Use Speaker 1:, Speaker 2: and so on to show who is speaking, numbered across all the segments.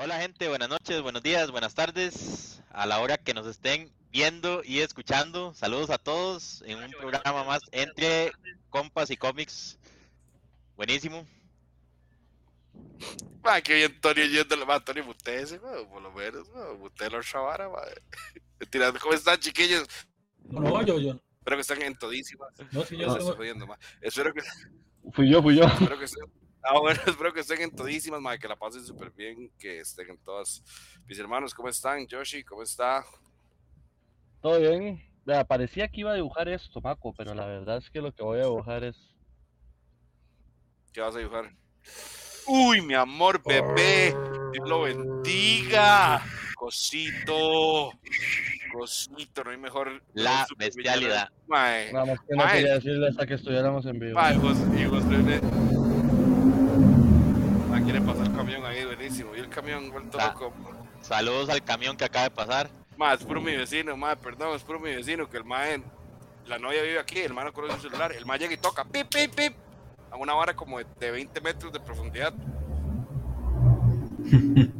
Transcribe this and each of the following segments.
Speaker 1: Hola gente, buenas noches, buenos días, buenas tardes. A la hora que nos estén viendo y escuchando, saludos a todos en un programa más entre compas y cómics. Buenísimo.
Speaker 2: Ma, qué bien Tony yendo, ma, Tony mutese, ma, por lo menos, ma, mutee la chavara, ma. Mentira, ¿cómo están, chiquillos?
Speaker 3: No, yo, yo.
Speaker 2: Espero que estén en todísimas.
Speaker 3: No, sí, yo
Speaker 2: No, estoy jodiendo, ma. Espero que,
Speaker 4: Fui yo, fui yo.
Speaker 2: espero que estén, ah, bueno, espero que estén en todísimas, ma, que la pasen súper bien, que estén en todas. Mis hermanos, ¿cómo están? Yoshi, ¿cómo está?
Speaker 4: Todo bien. Parecía que iba a dibujar esto, Maco, pero la verdad es que lo que voy a dibujar es.
Speaker 2: ¿Qué vas a dibujar? Uy, mi amor, bebé. Dios lo bendiga. Cosito. Cosito, no hay mejor.
Speaker 1: La bestialidad.
Speaker 2: Mae.
Speaker 4: Nada más que no
Speaker 2: Mae.
Speaker 4: quería decirle hasta que estuviéramos en vivo.
Speaker 2: Mae, Jos- y ne- Ah, quiere pasar el camión ahí, buenísimo. Y el camión vuelto loco.
Speaker 1: Saludos al camión que acaba de pasar.
Speaker 2: Mae, es puro mi vecino, mae, perdón, es puro mi vecino, que el mae, la novia vive aquí, el mae no conoce su celular, el mae llega y toca, pip, pip, pip, a una vara como de, de 20 metros de profundidad.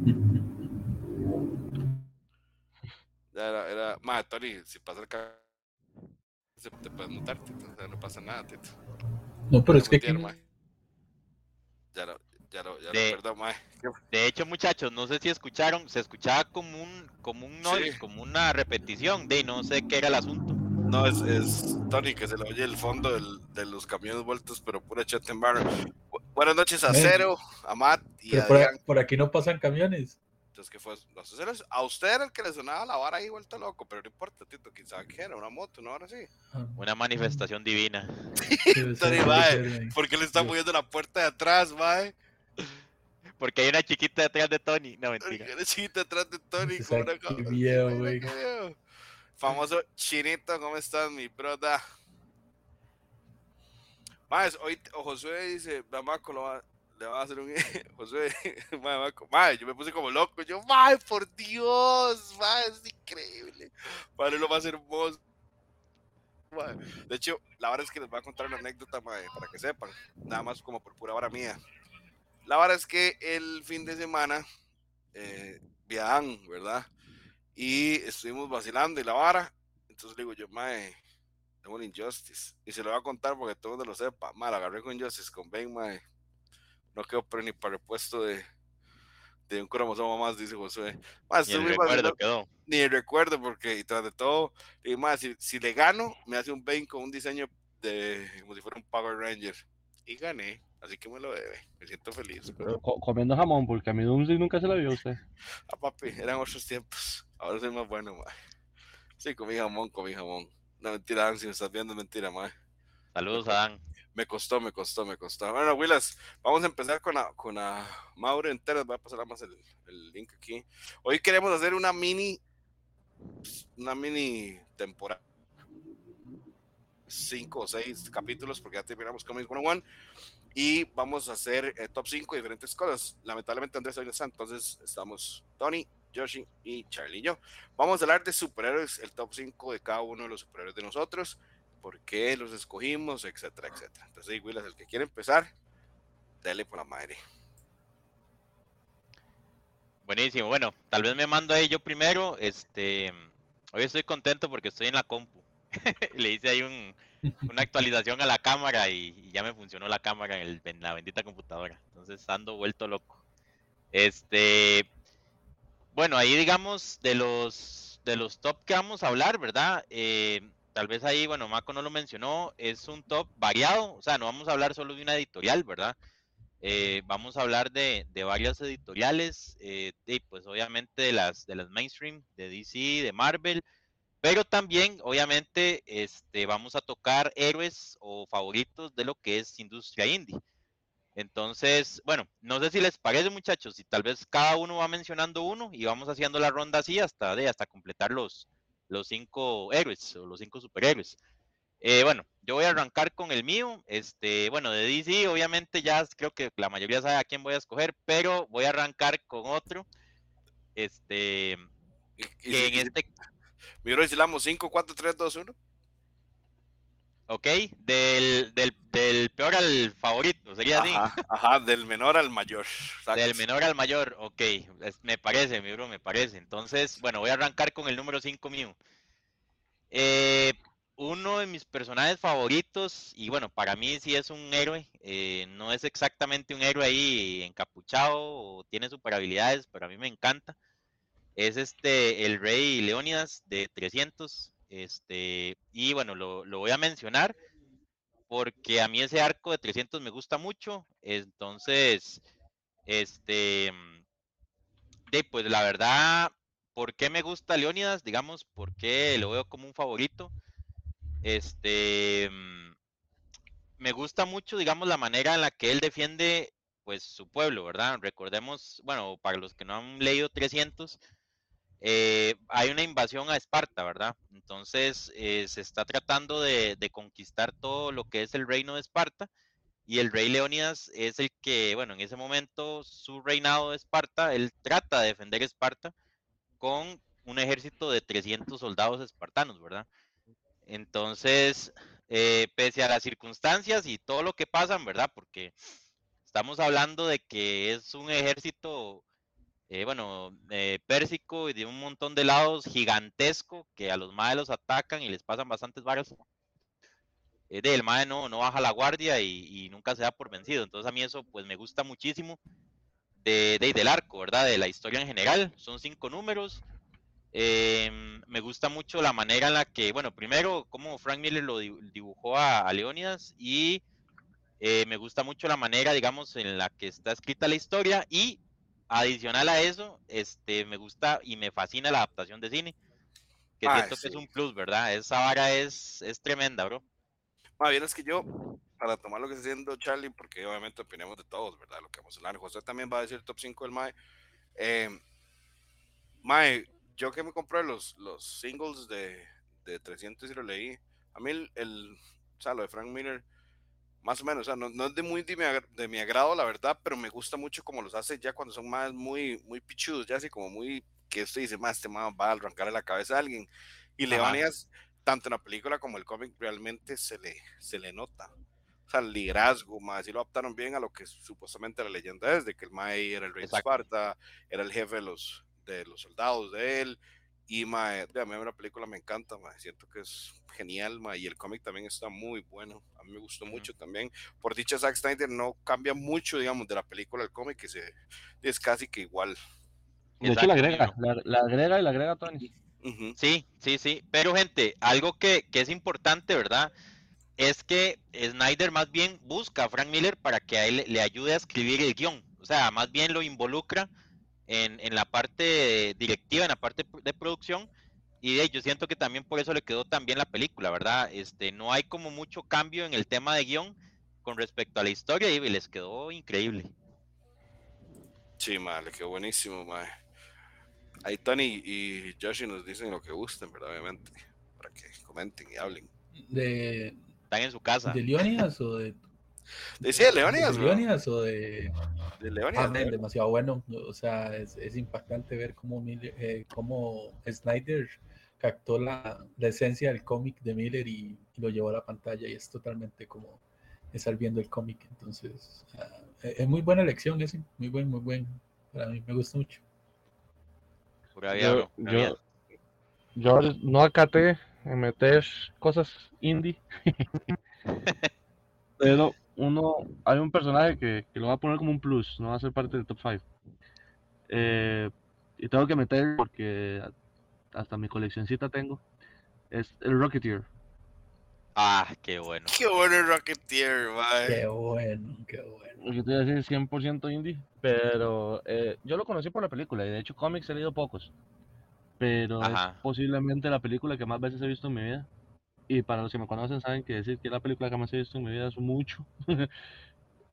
Speaker 2: Ya era, era, mae, Tony, si pasa el camión, se te puedes mutar, tito, o sea, no pasa nada, tito.
Speaker 3: No, pero es que aquí-.
Speaker 2: Ya lo, ya lo, ya
Speaker 1: De-
Speaker 2: lo, perdón, mae.
Speaker 1: De hecho, muchachos, no sé si escucharon, se escuchaba como un, como un noise,
Speaker 2: Sí.
Speaker 1: como una repetición de no sé qué era el asunto.
Speaker 2: No, es, es Tony que se le oye el fondo del- de los camiones vueltos, pero pura chat en barra. Bu- buenas noches a. Cero, a Matt y
Speaker 3: pero
Speaker 2: a
Speaker 3: por, aquí no pasan camiones.
Speaker 2: Entonces, ¿qué fue? No sé, a usted era el que le sonaba la vara ahí vuelto loco, pero no importa, Tito, quién sabe qué era, una moto, ¿no? Ahora sí.
Speaker 3: Ah,
Speaker 1: Una manifestación divina.
Speaker 2: Tony, mae,
Speaker 3: ser, men.
Speaker 2: ¿Por qué le está moviendo la puerta de atrás, mae?
Speaker 1: Porque hay una chiquita detrás de Tony. No, mentira.
Speaker 2: El chiquito atrás de Tony con una
Speaker 3: güey.
Speaker 2: qué viejo. Famoso chinito, ¿cómo estás, mi broda? Más, hoy o Josué dice, Mamaco lo va, le va a hacer un Josué, mae, yo me puse como loco, yo, mae, por Dios, mae, es increíble. Mae, lo más hermoso. Mae. De hecho, la verdad es que les voy a contar una anécdota, mae, para que sepan, nada más como por pura vara mía. La verdad es que el fin de semana eh, viajan, ¿verdad? Y estuvimos vacilando y la vara. Entonces le digo yo, mae, tengo un Injustice. Y se lo voy a contar porque todo el mundo lo sepa. Mae, la agarré con Injustice, con Ben, mae. No quedó pero ni para el puesto de, de un cromosoma más, dice Josué. Mae,
Speaker 1: Ni el recuerdo quedó.
Speaker 2: ni el recuerdo, porque y tras de todo, y más, si, si le gano, me hace un Bane con un diseño de como si fuera un Power Ranger. Y gané, así que me lo debe. Me siento feliz.
Speaker 4: Pero co- comiendo jamón, porque a mi Doomsday nunca se la vio usted.
Speaker 2: Ah, papi, eran otros tiempos. Ahora soy más bueno, ma. Sí, comí jamón, comí jamón. No, mentira, Dan, si me estás viendo, es mentira, ma.
Speaker 1: Saludos a Dan.
Speaker 2: Me costó, me costó, me costó. Bueno, Willas, vamos a empezar con la, con la Mauro entera. Voy a pasar más el, el link aquí. Hoy queremos hacer una mini, una mini temporada. Cinco o seis capítulos, porque ya terminamos Comics 101. Y vamos a hacer eh, top 5 de diferentes cosas. Lamentablemente Andrés hoy no está, entonces estamos Tony, Yoshi y Charlie y yo. Vamos a hablar de superhéroes, el top 5 de cada uno de los superhéroes de nosotros por qué los escogimos, etcétera, etcétera. Entonces, ahí, Willas, el que quiere empezar, dale por la madre.
Speaker 1: Buenísimo. Bueno, tal vez me mando ahí yo primero. Este, hoy estoy contento porque estoy en la compu. Le hice ahí un, una actualización a la cámara y, ya me funcionó la cámara en, la bendita computadora. Entonces ando vuelto loco. Este, bueno, ahí digamos de los de los top que vamos a hablar, ¿verdad? Eh, tal vez ahí, bueno, Mako no lo mencionó, es un top variado, o sea, no vamos a hablar solo de una editorial, ¿verdad? Eh, vamos a hablar de, de varias editoriales, eh, y pues obviamente de las de las mainstream, de DC, de Marvel, pero también obviamente este, vamos a tocar héroes o favoritos de lo que es industria indie. Entonces, bueno, no sé si les parece muchachos, si tal vez cada uno va mencionando uno y vamos haciendo la ronda así hasta, de, hasta completar los, los cinco héroes o los cinco superhéroes. Eh, bueno, yo voy a arrancar con el mío. Este, bueno, de DC, obviamente ya creo que la mayoría sabe a quién voy a escoger, pero voy a arrancar con otro. Este,
Speaker 2: Y, y
Speaker 1: que en este,
Speaker 2: mi bro, damos 5, 4, 3, 2, 1.
Speaker 1: ¿ok? Del, del, del peor al favorito, sería así.
Speaker 2: Ajá, del menor al mayor.
Speaker 1: Del menor al mayor, ok. es- me parece, mi bro, me parece. Entonces, bueno, voy a arrancar con el número 5 mío. Eh, uno de mis personajes favoritos, y bueno, para mí sí es un héroe, eh, no es exactamente un héroe ahí encapuchado o tiene super habilidades, pero a mí me encanta. Es este, el rey Leónidas de 300. Este, y bueno, lo, lo voy a mencionar porque a mí ese arco de 300 me gusta mucho. Entonces, este, de, pues la verdad, ¿por qué me gusta Leónidas? Digamos, ¿por qué lo veo como un favorito? Este, me gusta mucho, digamos, la manera en la que él defiende, pues, su pueblo, ¿verdad? Recordemos, bueno, para los que no han leído 300, eh, hay una invasión a Esparta, ¿verdad? Entonces, eh, se está tratando de, conquistar todo lo que es el reino de Esparta y el rey Leónidas es el que, bueno, en ese momento su reinado de Esparta, él trata de defender Esparta con un ejército de 300 soldados espartanos, ¿verdad? Entonces, eh, pese a las circunstancias y todo lo que pasan, ¿verdad? Porque estamos hablando de que es un ejército, eh, bueno, eh, pérsico y de un montón de lados gigantesco que a los maes los atacan y les pasan bastantes varas eh, el mae no, baja la guardia y, nunca se da por vencido. Entonces a mí eso pues me gusta muchísimo de, de- del arco, ¿verdad? De la historia en general. Son cinco números. Em, me gusta mucho la manera en la que, bueno, primero cómo Frank Miller lo di- dibujó a, a Leónidas y eh, me gusta mucho la manera, digamos, en la que está escrita la historia y adicional a eso, este, me gusta y me fascina la adaptación de cine, que
Speaker 2: Ah,
Speaker 1: siento que es un plus, ¿verdad? Esa vara es, es tremenda, bro.
Speaker 2: Más bien es que yo, para tomar lo que está diciendo Charlie, porque obviamente opinamos de todos, ¿verdad? Lo que vamos a hablar. José también va a decir top 5 del MAE. Eh, mae, yo que me compré los, los singles de, de 300 y lo leí. A mí el, el o sea, lo de Frank Miller, más o menos, o sea, no, no es de muy de mi, agra- de mi agrado, la verdad, pero me gusta mucho como los hace ya cuando son más muy, muy pichudos, ya así como muy, que usted dice, más este man va a arrancarle la cabeza a alguien. Y
Speaker 1: Ajá.
Speaker 2: Leonidas, tanto en la película como el cómic, realmente se le, se le nota. O sea, el liderazgo, más así lo adaptaron bien a lo que supuestamente la leyenda es, de que el Mae era el rey
Speaker 1: Exacto.
Speaker 2: de Esparta, era el jefe de los, de los soldados de él. Y mae, a mí la película me encanta, mae, siento que es genial, mae, y el cómic también está muy bueno, a mí me gustó mucho también. Por dicha, Zack Snyder no cambia mucho, digamos, de la película al cómic, que se, es casi que igual.
Speaker 4: De hecho, la agrega, la, la agrega y la agrega Tony.
Speaker 1: Sí, sí, sí. Pero gente, algo que, que es importante, ¿verdad? Es que Snyder más bien busca a Frank Miller para que a él le ayude a escribir el guion. O sea, más bien lo involucra en, en la parte directiva, en la parte de producción. Y de, yo siento que también por eso le quedó tan bien la película, ¿verdad? Este, no hay como mucho cambio en el tema de guion con respecto a la historia y les quedó increíble.
Speaker 2: Sí, mae, le quedó buenísimo, mae. Ahí Tony y Joshi nos dicen lo que gusten, ¿verdad? Obviamente, para que comenten y hablen.
Speaker 3: ¿De,
Speaker 1: Están en su casa.
Speaker 3: de Leonidas o de,
Speaker 2: Decía de Leonidas,
Speaker 3: de
Speaker 2: bro.
Speaker 3: Leonidas o de
Speaker 2: De
Speaker 3: Ah,
Speaker 2: Leonidas.
Speaker 3: man, demasiado bueno. O sea, es, es impactante ver cómo, Miller- eh, cómo Snyder captó la, la esencia del cómic de Miller y, y lo llevó a la pantalla y es totalmente como estar viendo el cómic. Entonces, ah, es es muy buena elección ese, muy buen, muy buen. Para mí me gusta mucho.
Speaker 4: Yo, yo, yo no acaté en meter cosas indie. Pero uno, hay un personaje que, que lo va a poner como un plus, no va a ser parte del top 5. y tengo que meter porque hasta mi coleccioncita tengo. Es el Rocketeer.
Speaker 1: Ah, qué bueno.
Speaker 2: Qué bueno el Rocketeer, mae.
Speaker 3: Qué bueno, qué bueno.
Speaker 4: Yo te voy a decir 100% indie, pero eh, yo lo conocí por la película y de hecho cómics he leído pocos. Pero
Speaker 1: Ajá.
Speaker 4: es posiblemente la película que más veces he visto en mi vida. Y para los que me conocen saben que decir que es la película que más he visto en mi vida es mucho.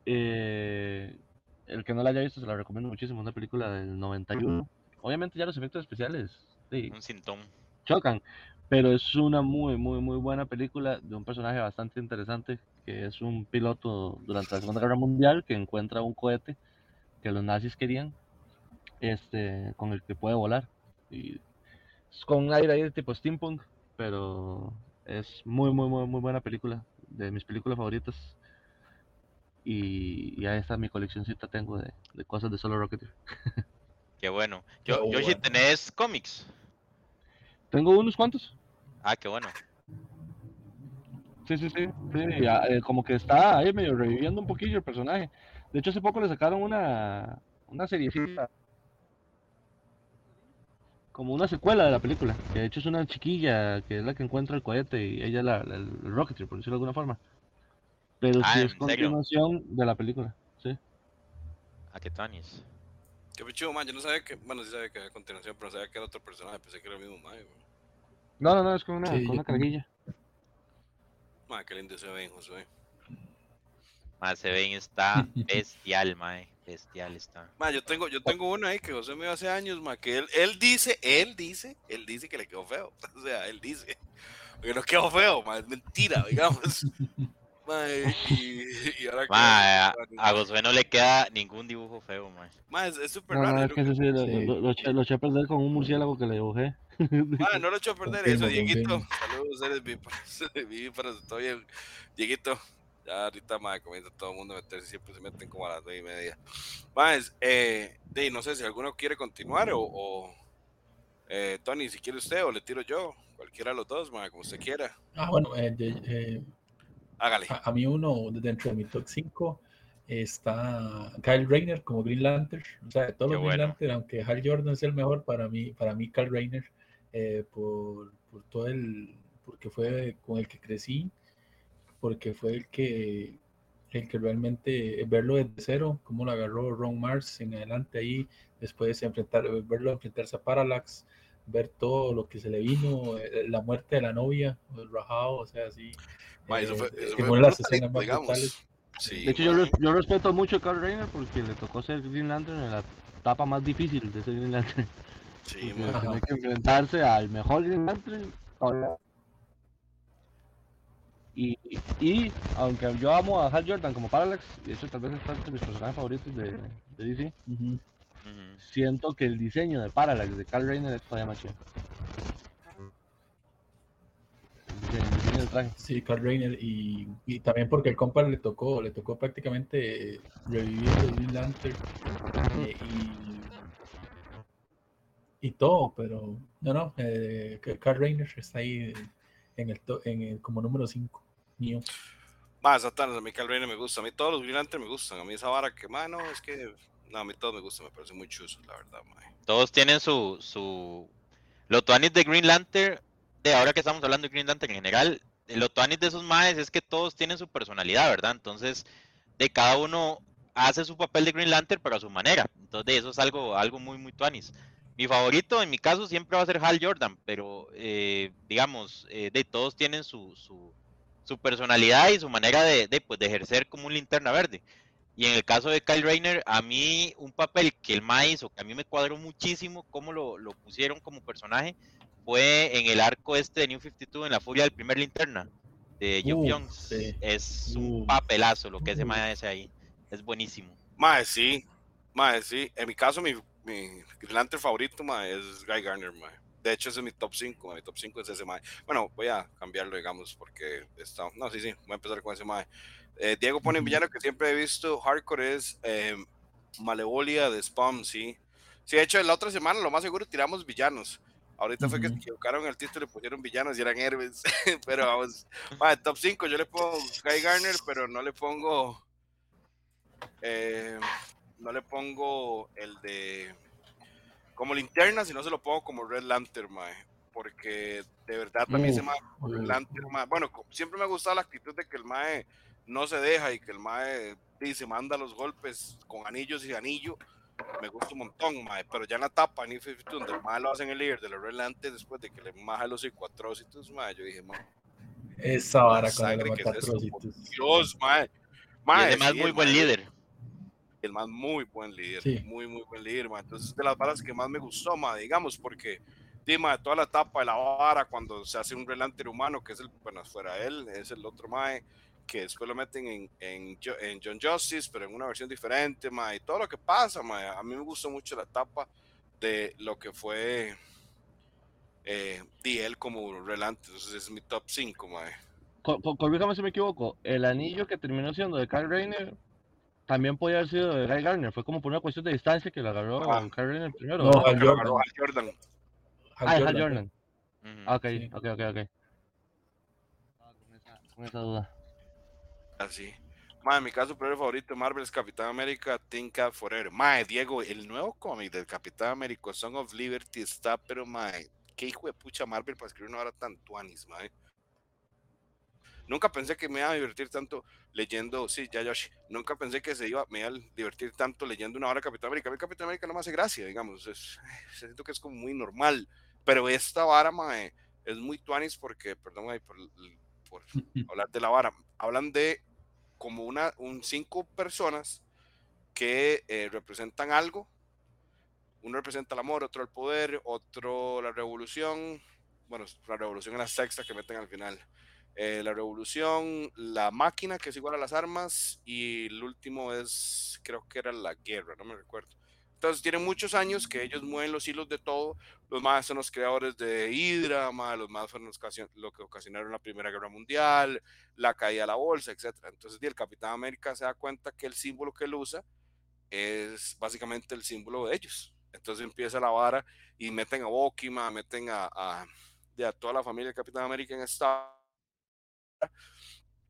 Speaker 4: Eh, el que no la haya visto se la recomiendo muchísimo, es una película del 91. Obviamente ya los efectos especiales sí,
Speaker 1: Un sintón.
Speaker 4: chocan, pero es una muy, muy, muy buena película de un personaje bastante interesante, que es un piloto durante la Segunda Guerra Mundial que encuentra un cohete que los nazis querían, este, con el que puede volar. Y es con un aire ahí de tipo steampunk, pero Es muy, muy, muy, muy buena película. De mis películas favoritas. Y, y ahí está mi coleccioncita tengo de, de cosas de Solo Rocketeer.
Speaker 1: Qué bueno. Yo,
Speaker 3: Qué
Speaker 1: Yoshi,
Speaker 3: bueno.
Speaker 1: ¿tenés cómics?
Speaker 4: Tengo unos cuantos.
Speaker 1: Ah, qué bueno.
Speaker 4: Sí, sí, sí. sí, ya, eh, como que está ahí medio reviviendo un poquillo el personaje. De hecho, hace poco le sacaron una, una seriecita. Como una secuela de la película. Que de hecho es una chiquilla que es la que encuentra el cohete y ella es la, la- el Rocketeer, por decirlo de alguna forma. Pero
Speaker 1: Ah,
Speaker 4: sí
Speaker 1: ¿en
Speaker 4: es
Speaker 1: serio?
Speaker 4: continuación de la película. Sí.
Speaker 1: Ah, qué tanis.
Speaker 2: Qué pichudo, man. Yo no sabía que. Bueno, sí sabía que había continuación, pero no sabía que era otro personaje. Pensé que era el mismo man.
Speaker 4: No, no, no, es con una,
Speaker 3: Sí,
Speaker 4: con
Speaker 3: yo
Speaker 4: una carguilla.
Speaker 2: Man, qué lindo se ven, Josué.
Speaker 1: Más se ven, está bestial, mae. Bestial está.
Speaker 2: Man, yo tengo, yo tengo uno ahí que José me dio hace años, man, que él, él dice, él dice, él dice que le quedó feo. O sea, él dice que no quedó feo, man, es mentira, digamos. Man, y, y ahora que.
Speaker 1: Mae, a, a Josué no le queda ningún dibujo feo, mae.
Speaker 2: Man, es es súper raro.
Speaker 4: es que sí, lo,
Speaker 3: Sí.
Speaker 4: lo, lo eché- lo eché a perder con un murciélago que le dibujé.
Speaker 2: Ah, no lo echo a perder
Speaker 3: Confirmo,
Speaker 2: eso, Dieguito. Saludos, eres mi vivíparos, estoy bien. Dieguito, ya ahorita más comienza todo el mundo a meterse, siempre se meten como a las nueve y media. Más, eh, de, no sé si alguno quiere continuar o, o, eh, Tony, si quiere usted o le tiro yo, cualquiera de los dos, ma, como usted quiera.
Speaker 3: Ah, bueno, eh, de- eh,
Speaker 2: Hágale.
Speaker 3: a, a mí uno dentro de mi top 5 está Kyle Rayner como Green Lantern. O sea, de todos
Speaker 1: Qué
Speaker 3: los Green
Speaker 1: bueno.
Speaker 3: Lantern, aunque Hal Jordan es el mejor, para mí, para mí Kyle Rayner, eh, por, por todo el, porque fue con el que crecí, porque fue el que, el que realmente verlo desde cero, como lo agarró Ron Mars en adelante ahí, después enfrentar, verlo enfrentarse a Parallax, ver todo lo que se le vino, eh, la muerte de la novia, el rajado, o sea, así.
Speaker 2: Ma, eso
Speaker 3: eh,
Speaker 2: fue- eso
Speaker 3: que
Speaker 2: fue
Speaker 3: las escenas más
Speaker 2: digamos.
Speaker 3: brutales.
Speaker 2: Sí,
Speaker 4: De hecho, yo, yo respeto mucho a Carl Reiner porque le tocó ser Green Lantern en la etapa más difícil de ser Green Lantern.
Speaker 2: Sí.
Speaker 4: Tiene que enfrentarse al mejor Green Lantern. ahora. Y, y aunque yo amo a Hal Jordan como Parallax, y eso tal vez es parte de mis personajes favoritos de, de DC, siento que el diseño de Parallax de Carl Reiner es todavía más chido.
Speaker 3: Sí, Carl Reiner y, y también porque el compa le tocó, le tocó prácticamente revivir el Green Lantern eh, y, y todo, pero no, no, eh, Carl Reiner está ahí en el, to- en el como número 5 mío.
Speaker 2: Ma, Satanás, a mí me gusta, a mí todos los Green Lantern me gustan, a mí esa vara que, mano, es que, no, a mí todos me gustan, me parecen muy chuzos, la verdad, ma.
Speaker 1: Todos tienen su, su... Los tuanis de Green Lantern, de ahora que estamos hablando de Green Lantern en general, los tuanis de esos maes es que todos tienen su personalidad, ¿verdad? Entonces, de cada uno hace su papel de Green Lantern, pero a su manera. Entonces, de eso es algo, algo muy, muy tuanis. Mi favorito, en mi caso, siempre va a ser Hal Jordan, pero, eh, digamos, eh, de todos tienen su, su, su personalidad y su manera de, de, pues, de ejercer como un linterna verde. Y en el caso de Kyle Rayner, a mí un papel que el Ma hizo, que a mí me cuadró muchísimo cómo lo, lo pusieron como personaje, fue en el arco este de New 52, en la furia del primer linterna, de Young.
Speaker 3: sí.
Speaker 1: Es un papelazo lo que ese. Ma hace ahí. Es buenísimo.
Speaker 2: Mae, sí, mae, sí. En mi caso, mi, mi favorito, mae, es Guy Garner, mae. De hecho, ese es mi top 5, mi top 5 es ese mae. Bueno, voy a cambiarlo, digamos, porque está... No, sí, sí, voy a empezar con ese mae. Eh, Diego pone en villano que siempre he visto hardcore es eh, Malevolia de Spawn, sí. Sí, de hecho, la otra semana lo más seguro tiramos villanos. Ahorita fue que se equivocaron el título y pusieron villanos y eran héroes. pero vamos, mae, top 5 yo le pongo Guy Garner, pero no le pongo... Eh, no le pongo el de como linterna, sino se lo pongo como Red Lantern, mae. Porque de verdad también ese
Speaker 3: Uf,
Speaker 2: mae, como Red. Lantern, mae, Bueno, siempre me ha gustado la actitud de que el mae no se deja y que el mae dice, manda los golpes con anillos y anillo. Me gusta un montón, mae. Pero ya en la etapa, en New 52, donde el mae lo hacen el líder de los Red Lantern después de que le maja los psicoatrócitos, mae. Yo dije, mae,
Speaker 3: Esa vara con
Speaker 2: que es. Dios, mae.
Speaker 1: Y
Speaker 2: Mae,
Speaker 1: además
Speaker 2: sí,
Speaker 1: muy buen líder.
Speaker 2: El más muy buen líder,
Speaker 3: Sí.
Speaker 2: muy, muy buen líder, ma. Entonces, de las varas que más me gustó, ma, digamos, porque, dime, toda la etapa de la vara, cuando se hace un relante humano, que es el, bueno, fuera él, es el otro mae, que después lo meten en, en, Jo- en John Justice, pero en una versión diferente, ma, y todo lo que pasa, ma. A mí me gustó mucho la etapa de lo que fue eh, él como relante. Entonces es mi top 5, mae.
Speaker 4: Co- co- Corríjame si me equivoco. El anillo que terminó siendo de Kyle Rayner también podía haber sido de Guy Gardner. Fue como por una cuestión de distancia que lo agarró
Speaker 2: Ah.
Speaker 4: Kyle Rayner primero.
Speaker 3: No,
Speaker 2: Que lo
Speaker 3: Jordan.
Speaker 2: agarró Hal Jordan.
Speaker 4: Ah,
Speaker 3: Jordan.
Speaker 4: Jordan. Ah, ok,
Speaker 3: Sí.
Speaker 4: ok, ok, ok. Ah, con esa- Con esa duda.
Speaker 2: Así. Mae, mi caso superhéroe favorito de Marvel es Capitán América, Cap Forever. Mae, Diego, el nuevo cómic del Capitán América, Song of Liberty, está, pero mae, qué hijo de pucha Marvel para escribir una hora tan tuanis, mae. Nunca pensé que me iba a divertir tanto leyendo, sí, ya Yoshi, nunca pensé que se iba, me iba a divertir tanto leyendo una hora de Capitán América. A mí Capitán América no me hace gracia, digamos, es, siento que es como muy normal, pero esta vara, mae, es muy tuanis porque, perdón, mae, por, por hablar de la vara, hablan de como una, un cinco personas que eh, representan algo. Uno representa el amor, otro el poder, otro la revolución. Bueno, la revolución es la sexta que meten al final. Eh, la revolución, la máquina, que es igual a las armas, y el último es, creo que era la guerra, no me recuerdo. Entonces, tienen muchos años que ellos mueven los hilos de todo. Los más son los creadores de Hydra, más los más fueron los lo que ocasionaron la Primera Guerra Mundial, la caída de la bolsa, etcétera. Entonces, el Capitán América se da cuenta que el símbolo que él usa es básicamente el símbolo de ellos. Entonces empieza la vara y meten a Bokima, meten a, a, a toda la familia del Capitán América en esta.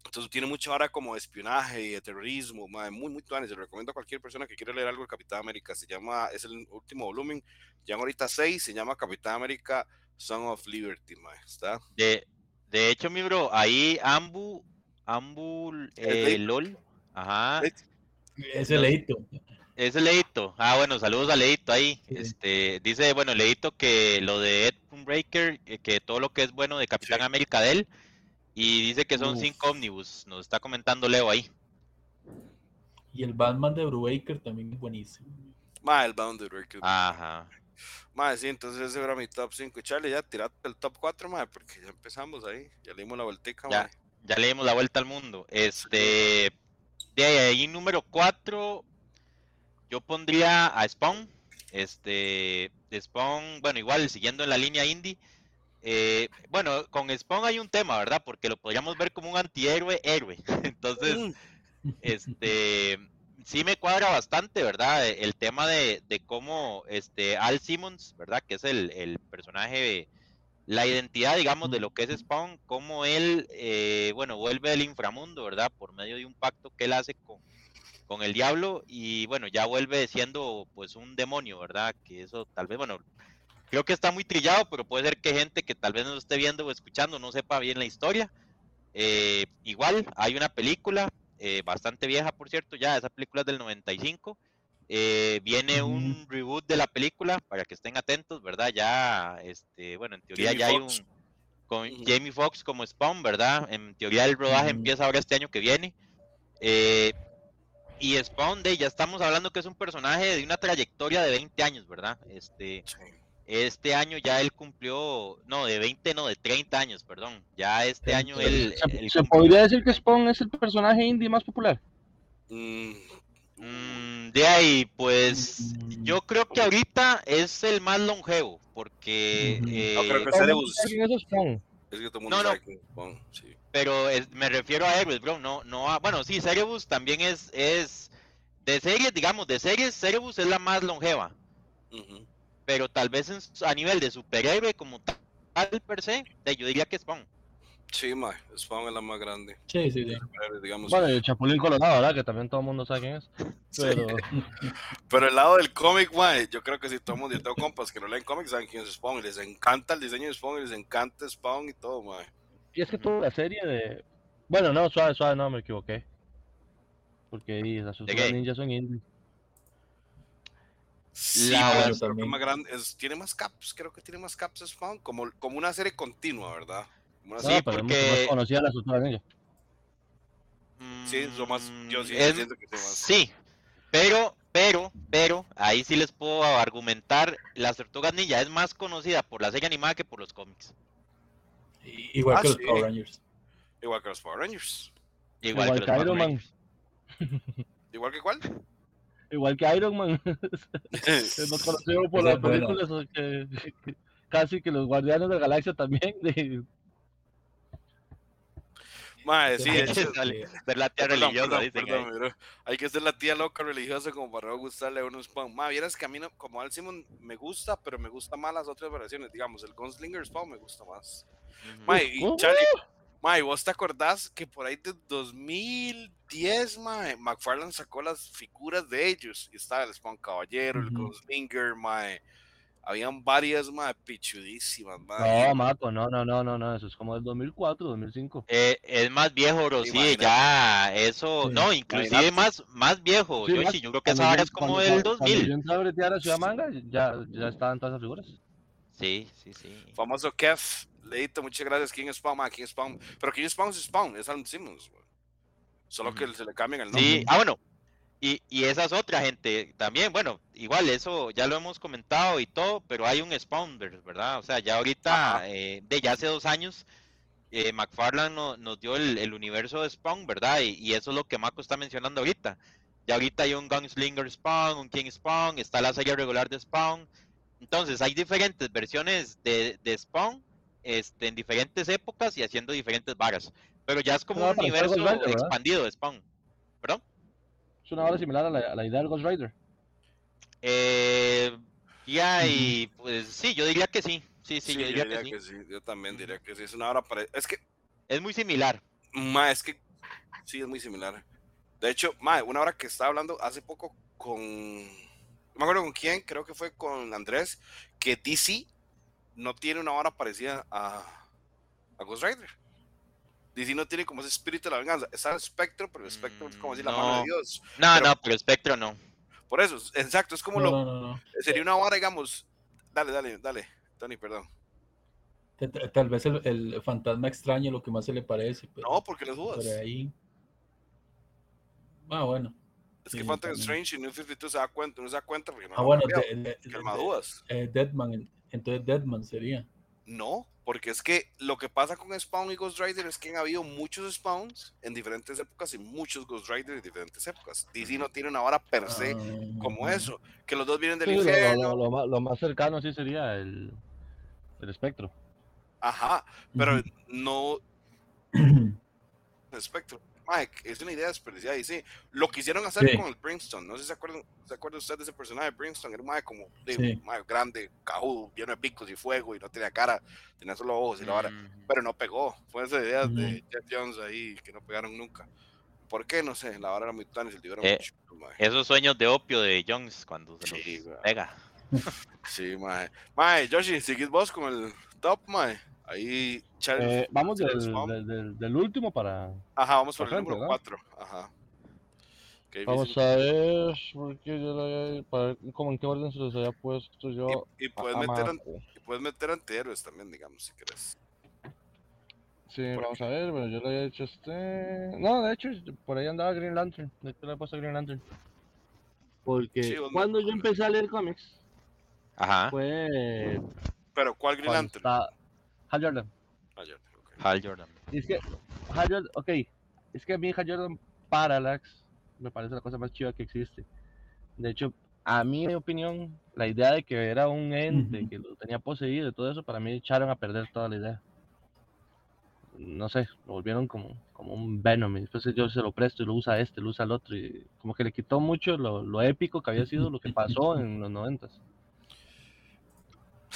Speaker 2: Entonces tiene mucha vara como de espionaje y de terrorismo, mae, muy, muy tuanes. Se lo recomiendo a cualquier persona que quiera leer algo de Capitán América. Se llama, es el último volumen, ya ahorita 6, se llama Capitán América Song of Liberty, mae. ¿Está?
Speaker 1: De, de hecho, mi bro, ahí Ambu, Ambu eh,
Speaker 2: Leito.
Speaker 1: LOL, ajá,
Speaker 2: Leito.
Speaker 3: Ese leíto.
Speaker 1: ese Leito. Ah, bueno, saludos a Leito ahí.
Speaker 3: Sí.
Speaker 1: Este, dice, bueno, Leito que lo de Ed Breaker, que todo lo que es bueno de Capitán
Speaker 2: Sí.
Speaker 1: América de él, y dice que son
Speaker 3: Uf.
Speaker 1: cinco ómnibus, nos está comentando Leo ahí.
Speaker 3: Y el Batman de Brubaker también es buenísimo.
Speaker 2: Mae, el Bounded Record.
Speaker 1: Ajá.
Speaker 2: Mae, sí, entonces ese era mi top 5. Charlie, ya tirate el top 4, mae, porque ya empezamos ahí. Ya le dimos la vueltica,
Speaker 1: Ya. ya le dimos la vuelta al mundo. Este, de ahí, ahí número 4, yo pondría a Spawn. Este, de Spawn, bueno, igual siguiendo en la línea indie. Eh, bueno, con Spawn hay un tema, ¿verdad? Porque lo podríamos ver como un antihéroe héroe. Entonces, este, sí me cuadra bastante, ¿verdad? El tema de, de cómo este Al Simmons, ¿verdad? Que es el, el personaje, la identidad, digamos, de lo que es Spawn, cómo él, eh, bueno, vuelve del inframundo, ¿verdad? Por medio de un pacto que él hace con, con el diablo y, bueno, ya vuelve siendo, pues, un demonio, ¿verdad? Que eso tal vez, bueno, creo que está muy trillado, pero puede ser que gente que tal vez no lo esté viendo o escuchando no sepa bien la historia. Eh, igual, hay una película eh, bastante vieja, por cierto, ya, esa película es del 95. Eh, viene un reboot de la película para que estén atentos, ¿verdad? Ya, este, bueno, en teoría
Speaker 2: Jamie
Speaker 1: ya hay
Speaker 2: Foxx.
Speaker 1: un con. Jamie Foxx como Spawn, ¿verdad? En teoría el rodaje empieza ahora este año que viene. Eh, y Spawn, de, ya estamos hablando que es un personaje de una trayectoria de 20 años, ¿verdad? Este,
Speaker 2: sí.
Speaker 1: Este año ya él cumplió, no, de 20, no, de 30 años, perdón. Ya este año
Speaker 3: 30.
Speaker 1: él,
Speaker 4: ¿Se,
Speaker 1: él
Speaker 4: se
Speaker 1: cumplió-
Speaker 4: podría decir que Spawn es el personaje indie más popular?
Speaker 2: Mm,
Speaker 1: Mm, de ahí, pues yo creo que ahorita es el más longevo, porque, eh,
Speaker 2: No, creo que
Speaker 4: Todo el
Speaker 2: Cerebus.
Speaker 4: mundo sabe quién es Spawn.
Speaker 2: Es que todo el mundo
Speaker 1: No, no.
Speaker 2: sabe que Spawn, sí.
Speaker 1: pero es- me refiero a héroes, bro, no, no a, bueno, sí, Cerebus también es, es, de series, digamos, de series, Cerebus es la más longeva,
Speaker 2: Ujú.
Speaker 1: Pero tal vez en a nivel de superhéroe como tal, per se, de- yo diría que Spawn.
Speaker 2: Sí, mae, Spawn es la más grande.
Speaker 3: Sí, sí, sí.
Speaker 2: Digamos,
Speaker 4: Bueno, y el Chapulín Colorado, ¿verdad? Que también todo el mundo sabe quién es.
Speaker 2: sí.
Speaker 4: Pero
Speaker 2: Pero el lado del cómic, mae, yo creo que si todo el mundo, yo tengo compas que no leen cómics, saben quién es Spawn, y les encanta el diseño de Spawn, y les encanta Spawn y todo, mae.
Speaker 4: y es que toda la serie de... Bueno, no, suave, suave, no, me equivoqué. Porque las ninjas son indie.
Speaker 2: Sí,
Speaker 1: La-
Speaker 3: yo
Speaker 2: creo que más grande, es- tiene más caps, creo que tiene más caps Spawn, como, como una serie continua, ¿verdad? Como una
Speaker 1: Sí,
Speaker 4: No,
Speaker 2: serie-
Speaker 4: pero
Speaker 1: porque-
Speaker 4: más conocida las tortugas ninjas.
Speaker 2: Sí, lo más- yo sí
Speaker 1: Mm,
Speaker 2: siento que más.
Speaker 1: Sí, pero, pero, pero, ahí sí les puedo argumentar, las Tortugas Ninja es más conocida por la serie animada que por los cómics.
Speaker 3: Igual
Speaker 2: Ah,
Speaker 3: que los. Power Rangers.
Speaker 2: igual que los Power Rangers.
Speaker 1: Igual,
Speaker 4: Igual
Speaker 1: que
Speaker 4: que
Speaker 1: los
Speaker 4: Iron Man.
Speaker 1: Rangers.
Speaker 2: ¿Igual que cuál?
Speaker 4: Igual que Iron Man. más conocido por las películas que, casi que los Guardianes de la Galaxia también. De...
Speaker 2: Mae, sí, de hecho,
Speaker 1: Dale, Ser la tía
Speaker 2: Perdón,
Speaker 1: religiosa,
Speaker 2: perdón,
Speaker 1: dicen
Speaker 2: perdón,
Speaker 1: ahí.
Speaker 2: bro. Hay que ser la tía loca religiosa como para no gustarle a unos Spawn. Ma, vieras que a mí, no, como Al Simon, me gusta, pero me gusta más las otras variaciones. Digamos, el Gunslinger Spawn me gusta más.
Speaker 1: Ujú.
Speaker 2: Ma, y
Speaker 4: ¿Cómo?
Speaker 2: Charlie, ma, ¿y vos te acordás que por ahí de 2010, ma, McFarlane sacó las figuras de ellos? Y estaba el Spawn Caballero, el. Gunslinger, ma. Habían varias, ma, pichudísimas, ma.
Speaker 4: No, Maco, no, no, no, no, no, eso es como del 2004, 2005.
Speaker 1: Eh, es más viejo, bro, sí,
Speaker 2: Imagínate.
Speaker 1: ya, eso,
Speaker 3: Sí,
Speaker 1: no, inclusive más, más viejo,
Speaker 4: Sí,
Speaker 1: Yoshi,
Speaker 4: más-
Speaker 1: yo creo que esa vara
Speaker 4: yo-
Speaker 1: es como del
Speaker 4: cuando
Speaker 1: 2000.
Speaker 4: yo entré a bretear a Ciudad Manga, ya, ya estaban todas esas figuras.
Speaker 1: Sí, sí, sí.
Speaker 2: Famoso Kev, Leito, muchas gracias. King Spawn, ma, King Spawn. Pero King Spawn es Spawn, es Alan Simmons. Solo que se le cambian el nombre.
Speaker 1: Sí, ah, bueno, y, y esa es otra gente también, bueno, igual eso ya lo hemos comentado y todo, pero hay un Spawner, ¿verdad? O sea, ya ahorita, eh, de ya hace dos años, eh, McFarlane no- nos dio el, el universo de Spawn, ¿verdad? Y, y eso es lo que Mako está mencionando ahorita. Ya ahorita hay un Gunslinger Spawn, un King Spawn, está la serie regular de Spawn. Entonces, hay diferentes versiones de, de Spawn este, en diferentes épocas y haciendo diferentes varas. Pero ya es como
Speaker 4: No,
Speaker 1: un universo expandido de Spawn. ¿Perdón?
Speaker 4: Es una hora similar a la, a la idea del Ghost Rider.
Speaker 1: Eh, ya, y pues sí, yo diría que sí. Sí, sí, yo diría, que, sí.
Speaker 2: Yo también diría que sí. Es una hora para. Es que,
Speaker 1: Es muy similar.
Speaker 2: ma, es que sí, es muy similar. De hecho, ma, una hora que estaba hablando hace poco con. No me acuerdo con quién, creo que fue con Andrés, que DC no tiene una hora parecida a, a Ghost Rider. DC no tiene como ese espíritu de la venganza. Está el espectro, pero el espectro es como decir la mano de. Dios.
Speaker 1: No,
Speaker 2: Pero-
Speaker 1: no, pero Spectro no.
Speaker 2: Por eso, exacto, es como
Speaker 3: No,
Speaker 2: lo.
Speaker 3: no, no, no.
Speaker 2: Sería una hora, digamos. Dale, dale, dale, Tony, perdón.
Speaker 3: Tal vez el, el fantasma extraño lo que más se le parece, pero
Speaker 2: No, porque les dudas.
Speaker 3: por ahí. Ah, bueno.
Speaker 2: Es que
Speaker 3: Sí,
Speaker 2: Phantom
Speaker 3: también.
Speaker 2: Strange y New 52 se da cuenta, no se da cuenta porque no
Speaker 3: Ah, bueno, de- de-
Speaker 2: que
Speaker 3: de-
Speaker 2: el
Speaker 3: eh, Deadman, entonces Deadman sería.
Speaker 2: No, porque es que lo que pasa con Spawn y Ghost Rider es que han habido muchos Spawns en diferentes épocas y muchos Ghost Rider en diferentes épocas. DC no tiene una hora per se
Speaker 3: Ah,
Speaker 2: como eso, que los dos vienen del
Speaker 4: Sí, lo, lo-
Speaker 2: infierno.
Speaker 4: lo- lo más, lo más cercano sí sería el, el espectro.
Speaker 2: Ajá, pero no espectro. Mike, es una idea desperdiciada y sí, lo quisieron hacer
Speaker 3: Sí.
Speaker 2: con el Brimstone. No sé si se acuerdan, ¿se acuerda usted de ese personaje de Brimstone? Era un mae como de,
Speaker 3: Sí.
Speaker 2: mae grande, cajudo, lleno de picos y fuego y no tenía cara, tenía solo ojos y la vara.
Speaker 1: Mm,
Speaker 2: pero no pegó. Fue esa idea de. Jeff Jones ahí que no pegaron nunca. ¿Por qué? No sé, la vara era muy tan y se liberaron
Speaker 1: Eh,
Speaker 2: mucho.
Speaker 1: Esos sueños de opio de Jones cuando se los
Speaker 2: Sí, güey.
Speaker 1: pega.
Speaker 2: Sí, mae. Mae, Yoshi, ¿seguís vos con el top, mae? Ahí, Charles.
Speaker 4: Eh, vamos del,
Speaker 2: Charles Baum.
Speaker 4: del, del- del último para.
Speaker 2: Ajá, vamos por el número
Speaker 4: ¿no?
Speaker 2: 4. Ajá.
Speaker 4: Vamos a ver, porque yo lo había- para ver como en qué orden se los había puesto yo.
Speaker 2: Y, y puedes
Speaker 4: a
Speaker 2: meter, an- y puedes meter antihéroes también, digamos, si querés.
Speaker 4: Sí,
Speaker 2: por
Speaker 4: vamos a ver, bueno, yo lo había hecho este. No, de hecho, por ahí andaba Green Lantern. De hecho, le he puesto Green Lantern. Porque
Speaker 2: Sí,
Speaker 4: cuando yo empecé a leer cómics,
Speaker 1: Ajá.
Speaker 4: fue.
Speaker 2: Pero, ¿cuál Green Lantern?
Speaker 4: Hal Jordan.
Speaker 2: Ah, ya, ok.
Speaker 1: Hal Jordan.
Speaker 4: Es que, Hal Jordan, ok, es que a mí Hal Jordan Parallax me parece la cosa más chiva que existe. De hecho, a mí, en mi opinión, la idea de que era un ente que lo tenía poseído y todo eso, para mí echaron a perder toda la idea. No sé, lo volvieron como, como un Venom y después yo se lo presto y lo usa este, lo usa el otro y como que le quitó mucho lo, lo épico que había sido lo que pasó en los noventas.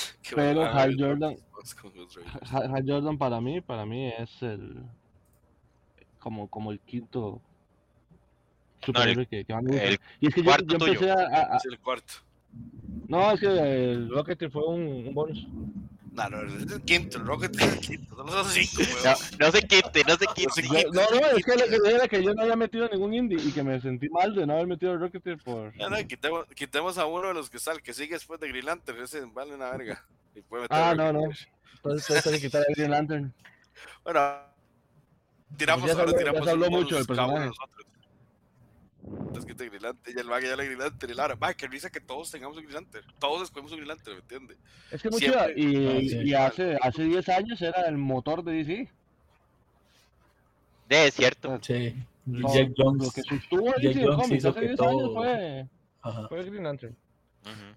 Speaker 4: Pero Hal Jordan-. Hal Hal Jordan para mí, para mí es el como, como el quinto superhéroe que, que gusta.
Speaker 1: el
Speaker 4: y es que yo,
Speaker 1: tuyo.
Speaker 4: empecé a, a- a-
Speaker 2: Es el cuarto.
Speaker 4: no, es que el Rocketeer fue un, un bonus.
Speaker 2: No, no, es el quinto. El Rocket es el quinto. Son los cinco,
Speaker 1: No,
Speaker 2: weón.
Speaker 1: no se quite, no se quite.
Speaker 4: no, no, es que lo que dije era que yo no había metido ningún indie y que me sentí mal de no haber metido el Rocketeer por
Speaker 2: No, no, quitemos, quitemos a uno de los que está, el que sigue después de Green Lantern, ese vale una verga. Y puede meter
Speaker 4: Ah,
Speaker 2: a
Speaker 4: no, no. Entonces que quitar el Green Lantern.
Speaker 2: Bueno, tiramos,
Speaker 4: Pues ya
Speaker 2: ahora
Speaker 4: ya
Speaker 2: tiramos
Speaker 4: se habló mucho del personaje.
Speaker 2: nosotros. Entonces quita Green Lantern, y el mago ya le Green Lantern, y Lara, va, que risa que todos tengamos un Green Lantern. Todos escogemos un Green Lantern, ¿me entiendes?
Speaker 4: Es que
Speaker 2: Siempre-
Speaker 4: chiva, y,
Speaker 3: Ah, sí.
Speaker 4: y hace, hace 10 años era el motor de DC.
Speaker 1: De, es cierto.
Speaker 3: Sí.
Speaker 4: No,
Speaker 3: Jack
Speaker 4: Lo
Speaker 3: Jones.
Speaker 4: que sostuvo
Speaker 3: Jack
Speaker 4: DC en
Speaker 3: Jones
Speaker 4: cómics
Speaker 3: hizo
Speaker 4: hace
Speaker 3: que
Speaker 4: 10 años
Speaker 3: todo-
Speaker 4: fue,
Speaker 3: Ajá.
Speaker 4: fue Green Lantern.
Speaker 1: Ujú.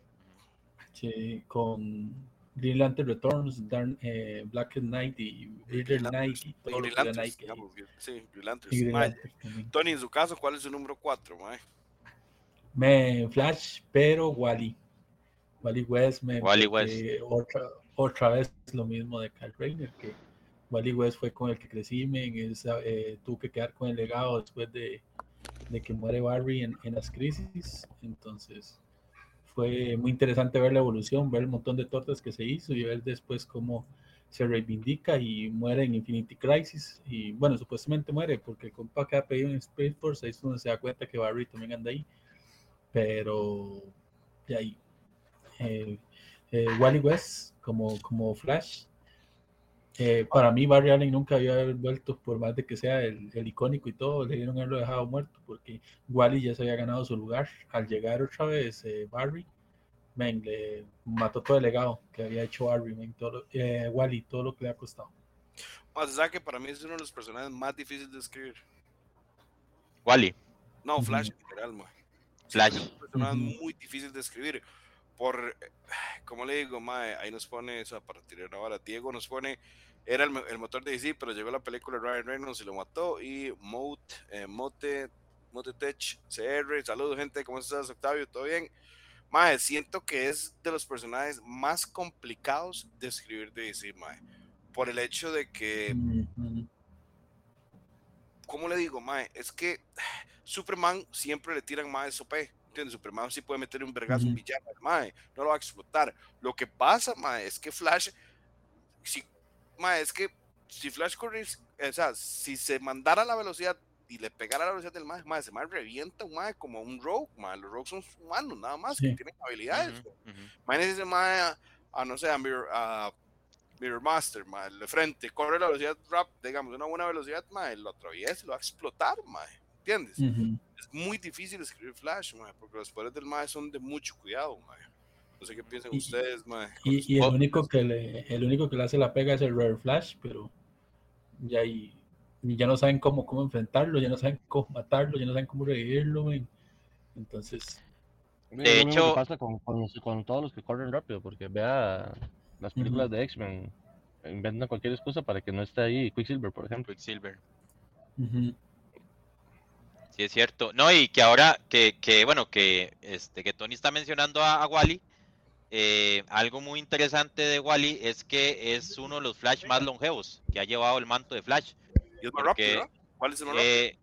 Speaker 3: Sí, con Green Lantern Returns, Dark, eh, Black Knight y Green Knight y todo
Speaker 2: Green digamos, Sí, Green
Speaker 3: Lantern.
Speaker 2: Tony, en su caso, ¿cuál es su número 4, mae?
Speaker 3: Me Flash, pero Wally. Wally West me
Speaker 1: Wally
Speaker 3: porque Otra, otra vez lo mismo de Kyle Rayner, que Wally West fue con el que crecí, men, eh, tuvo que quedar con el legado después de, de que muere Barry en, en las crisis. Entonces fue muy interesante ver la evolución, ver el montón de tortas que se hizo y ver después cómo se reivindica y muere en Infinity Crisis. Y bueno, supuestamente muere porque el compa que ha pedido en Space Force, ahí es donde se da cuenta que Barry también anda ahí. Pero de ahí. Eh, eh, Wally West como, como Flash. Eh, para mí, Barry Allen nunca había vuelto, por más de que sea el, el icónico y todo, le dieron haberlo dejado muerto porque Wally ya se había ganado su lugar. Al llegar otra vez eh, Barry, men, le mató todo el legado que había hecho Barry, men, todo, lo- eh, Wally, todo lo que le ha costado.
Speaker 2: O sea que para mí es uno de los personajes más difíciles de escribir.
Speaker 1: Wally,
Speaker 2: No. Flash en general, mae.
Speaker 1: Flash.
Speaker 2: Es un personaje
Speaker 3: Ujú.
Speaker 2: muy difícil de escribir. Por, como le digo, mae, ahí nos pone, o sea, para tirar ahora, Diego nos pone, era el, el motor de DC, pero llegó la película de Ryan Reynolds y lo mató. Y Mote, eh, Mote, Motetech, CR, saludos gente, ¿cómo estás, Octavio? ¿Todo bien? Mae, siento que es de los personajes más complicados de escribir de DC, mae. Por el hecho de que. ¿cómo le digo, mae? Es que Superman siempre le tiran más OP. ¿Entiendes? Superman sí puede meter un vergazo un villano, mae. No lo va a explotar. Lo que pasa, mae, es que Flash, si, mae, es que si Flash corre, o sea, si se mandara la velocidad y le pegara la velocidad del mae, mae, ese mae revienta un mae como un rogue, mae. Los rogues son humanos, nada más, que tienen habilidades.
Speaker 1: Ujú.
Speaker 2: Imagínense ese mae a, a, no sé, a Mirror, a Mirror Master, mae, de frente, corre la velocidad rap, digamos, una buena velocidad, mae, lo atraviesa y lo va a explotar, mae. ¿Entiendes? Es muy difícil escribir Flash, mae, porque los poderes del mae son de mucho cuidado, mae. No sé qué piensan
Speaker 3: Y-
Speaker 2: ustedes, mae.
Speaker 3: Y, y el único que le, el único que le hace la pega es el Rare Flash, pero ya y ya no saben cómo, cómo enfrentarlo, ya no saben cómo matarlo, ya no saben cómo revivirlo. Entonces,
Speaker 4: Es
Speaker 1: De hecho-
Speaker 4: pasa con, con, con todos los que corren rápido, porque vea las películas de X-Men, inventan cualquier excusa para que no esté ahí Quicksilver, por ejemplo.
Speaker 1: Quicksilver.
Speaker 3: ujú,
Speaker 1: Sí, es cierto. No, y que ahora que, que bueno, que este que Tony está mencionando a, a Wally, eh, algo muy interesante de Wally es que es uno de los Flash más longevos que ha llevado el manto de Flash.
Speaker 2: Y es más
Speaker 1: porque,
Speaker 2: rápido, ¿no? ¿Cuál es el más rápido?
Speaker 1: Eh,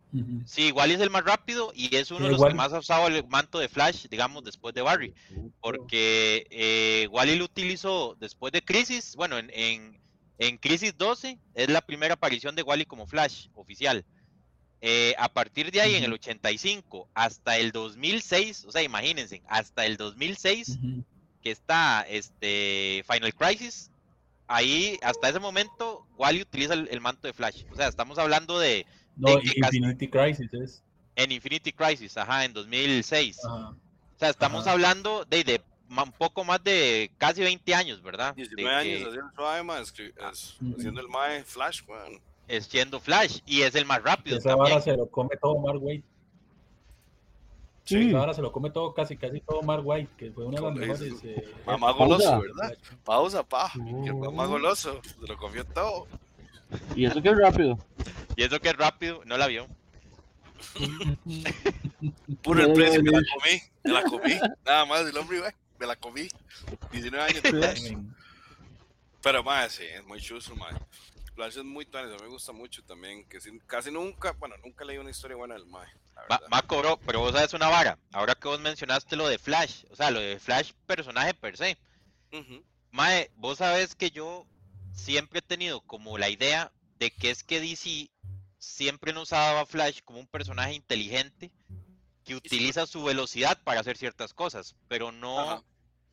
Speaker 1: sí, Wally es el más rápido y es uno de
Speaker 3: Eh,
Speaker 1: los que más ha usado el manto de Flash, digamos, después de Barry. Porque eh, Wally lo utilizó después de Crisis, bueno, en, en, en Crisis 12 es la primera aparición de Wally como Flash oficial. Eh, a partir de ahí, en el
Speaker 3: Ujú.
Speaker 1: 85 hasta el 2006, o sea, imagínense, hasta el 2006
Speaker 3: Ujú.
Speaker 1: que está este Final Crisis, ahí hasta ese momento Wally utiliza el, el manto de Flash. O sea, estamos hablando de
Speaker 3: No,
Speaker 1: de que casi-
Speaker 3: Infinity Crisis es.
Speaker 1: en Infinity Crisis, ajá, en 2006.
Speaker 3: ajá.
Speaker 1: O sea, estamos hablando de, un poco más de casi 20 años, ¿verdad? De
Speaker 2: 19 años
Speaker 1: que
Speaker 2: haciendo mae, el mae Flash, weón.
Speaker 1: Es siendo Flash y es el más rápido
Speaker 3: Esa
Speaker 1: también.
Speaker 3: vara se lo come todo Mark White.
Speaker 2: Sí.
Speaker 3: Esa vara se lo come todo, casi casi todo Mark White, que fue una de las mejores. eh,
Speaker 2: Mamá goloso, ¿verdad?
Speaker 3: Flash.
Speaker 2: Pausa, pa. Que mamá
Speaker 4: Oh.
Speaker 2: goloso, se lo comió todo.
Speaker 4: Y eso que es rápido.
Speaker 1: Y eso que es rápido, no la vio.
Speaker 2: Puro el precio, me la comí, me la comí. Nada más el hombre, güey, me la comí. 19 años Pero, mae, sí, es muy chuzo, mae. Flash es muy mí me gusta mucho también. Que sí- casi nunca, bueno, nunca leí una historia buena del mae.
Speaker 1: Ma-. Maco, bro, pero vos sabes una vara. Ahora que vos mencionaste lo de Flash, o sea, lo de Flash personaje per se. Mae, vos sabes que yo siempre he tenido como la idea de que es que DC siempre nos daba a Flash como un personaje inteligente que utiliza su velocidad para hacer ciertas cosas, pero no,
Speaker 2: Ajá.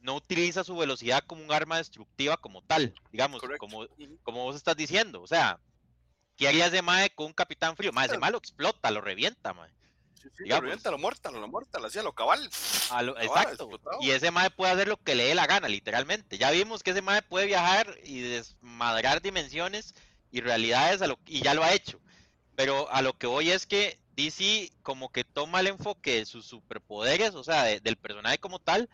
Speaker 1: No utiliza su velocidad como un arma destructiva como tal, digamos,
Speaker 2: Correcto.
Speaker 1: como, como vos estás diciendo. O sea, ¿qué harías de Mae con un Capitán Frío? Mae, ese. Mae lo explota, lo revienta, Mae.
Speaker 2: Sí, lo revienta, lo muerta, lo muerta, lo hacía, lo cabal.
Speaker 1: A lo-
Speaker 2: Cabal,
Speaker 1: exacto. Y ese mae puede hacer lo que le dé la gana, literalmente. Ya vimos que ese mae puede viajar y desmadrar dimensiones y realidades a lo, y ya lo ha hecho. Pero a lo que voy es que DC como que toma el enfoque de sus superpoderes, o sea, de- del personaje como tal,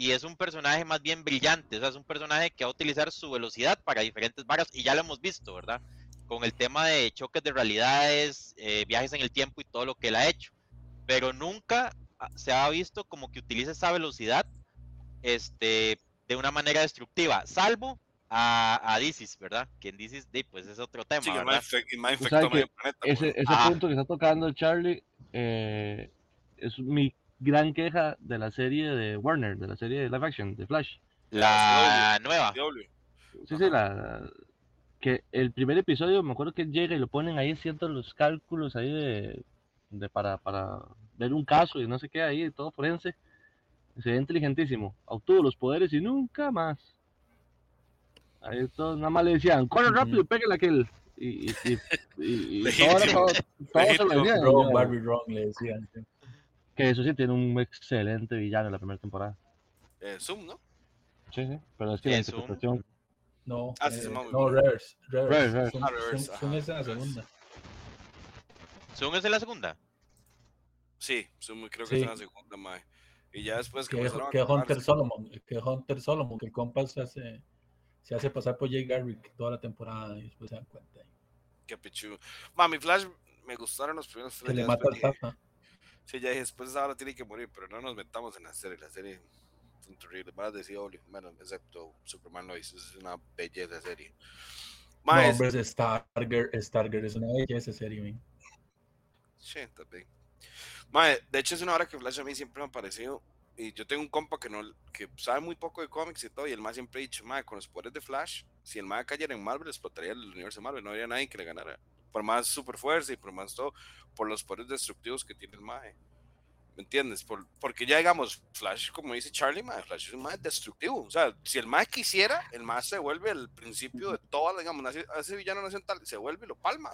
Speaker 1: y es un personaje más bien brillante, o sea, es un personaje que va a utilizar su velocidad para diferentes varas y ya lo hemos visto, ¿verdad? Con el tema de choques de realidades, eh, viajes en el tiempo y todo lo que él ha hecho, pero nunca ah, se ha visto como que utiliza esa velocidad este, de una manera destructiva, salvo a, a Disis, ¿verdad? Que en Disis, pues es otro tema,
Speaker 2: Sí,
Speaker 1: ¿verdad?
Speaker 2: mae infec- el mae
Speaker 4: O sea,
Speaker 2: infectó
Speaker 4: que
Speaker 2: planeta,
Speaker 4: Ese,
Speaker 2: weón.
Speaker 4: ese
Speaker 1: Ajá.
Speaker 4: punto que está tocando Charlie eh, es mi gran queja de la serie de Warner, de la serie de live action, de Flash.
Speaker 1: La nueva.
Speaker 4: Sí, sí, la, que el primer episodio, me acuerdo que él llega y lo ponen ahí haciendo los cálculos ahí de, de para, para ver un caso y no sé qué ahí, todo forense. Se ve inteligentísimo. Obtuvo los poderes y nunca más. Ahí todos nada más le decían, corre rápido y pégale a aquel. Y, y, y, y, y todo, todo, todo se lo decían.
Speaker 3: Wrong. Barbie Wrong, le decían.
Speaker 4: Que eso sí tiene un excelente villano en la primera temporada.
Speaker 2: Eh, Zoom, ¿no?
Speaker 4: Sí, sí. Pero es que la
Speaker 1: Es un-
Speaker 4: interpretación.
Speaker 3: No,
Speaker 2: Ah, sí,
Speaker 3: eh,
Speaker 2: se llama-
Speaker 3: no, Reverse.
Speaker 4: Reverse,
Speaker 3: Reverse.
Speaker 4: Reverse.
Speaker 3: Son,
Speaker 2: Ah, Reverse,
Speaker 3: son esa la
Speaker 2: Reverse.
Speaker 3: segunda.
Speaker 1: ¿Zoom es en la segunda?
Speaker 2: Sí, Zoom creo que
Speaker 3: Sí.
Speaker 2: es en la segunda, mae. Y ya después
Speaker 3: Que, que Hunter. Solomon, que Hunter Solomon, que el compa se hace, se hace pasar por Jay Garrick toda la temporada y después se dan cuenta.
Speaker 2: Qué pichu. Mami, Flash, me gustaron los primeros
Speaker 3: Que le mata al Tata.
Speaker 2: Sí, ya dije, después esa hora tiene que morir, pero no nos metamos en la serie. La serie es un terrible. Más de CW, bueno, excepto Superman Lois. Es una belleza de serie.
Speaker 3: No,
Speaker 2: Mae,
Speaker 3: hombre, Stargirl, Stargirl es una belleza serie, man.
Speaker 2: Sí, también. Mae, de hecho es una hora que Flash a mí siempre me ha parecido. Y yo tengo un compa que no que sabe muy poco de cómics y todo. Y el más siempre ha dicho, mae, con los poderes de Flash, si el mae cayera en Marvel, explotaría el universo de Marvel. No habría nadie que le ganara. Por más super fuerza y por más todo, por los poderes destructivos que tiene el mae. ¿Me entiendes? Por, porque ya digamos, Flash, como dice Charlie, mae, Flash es un mae destructivo. O sea, si el mae quisiera, el mae se vuelve el principio de toda, digamos, nace- a ese villano nacional, se vuelve y lo palma.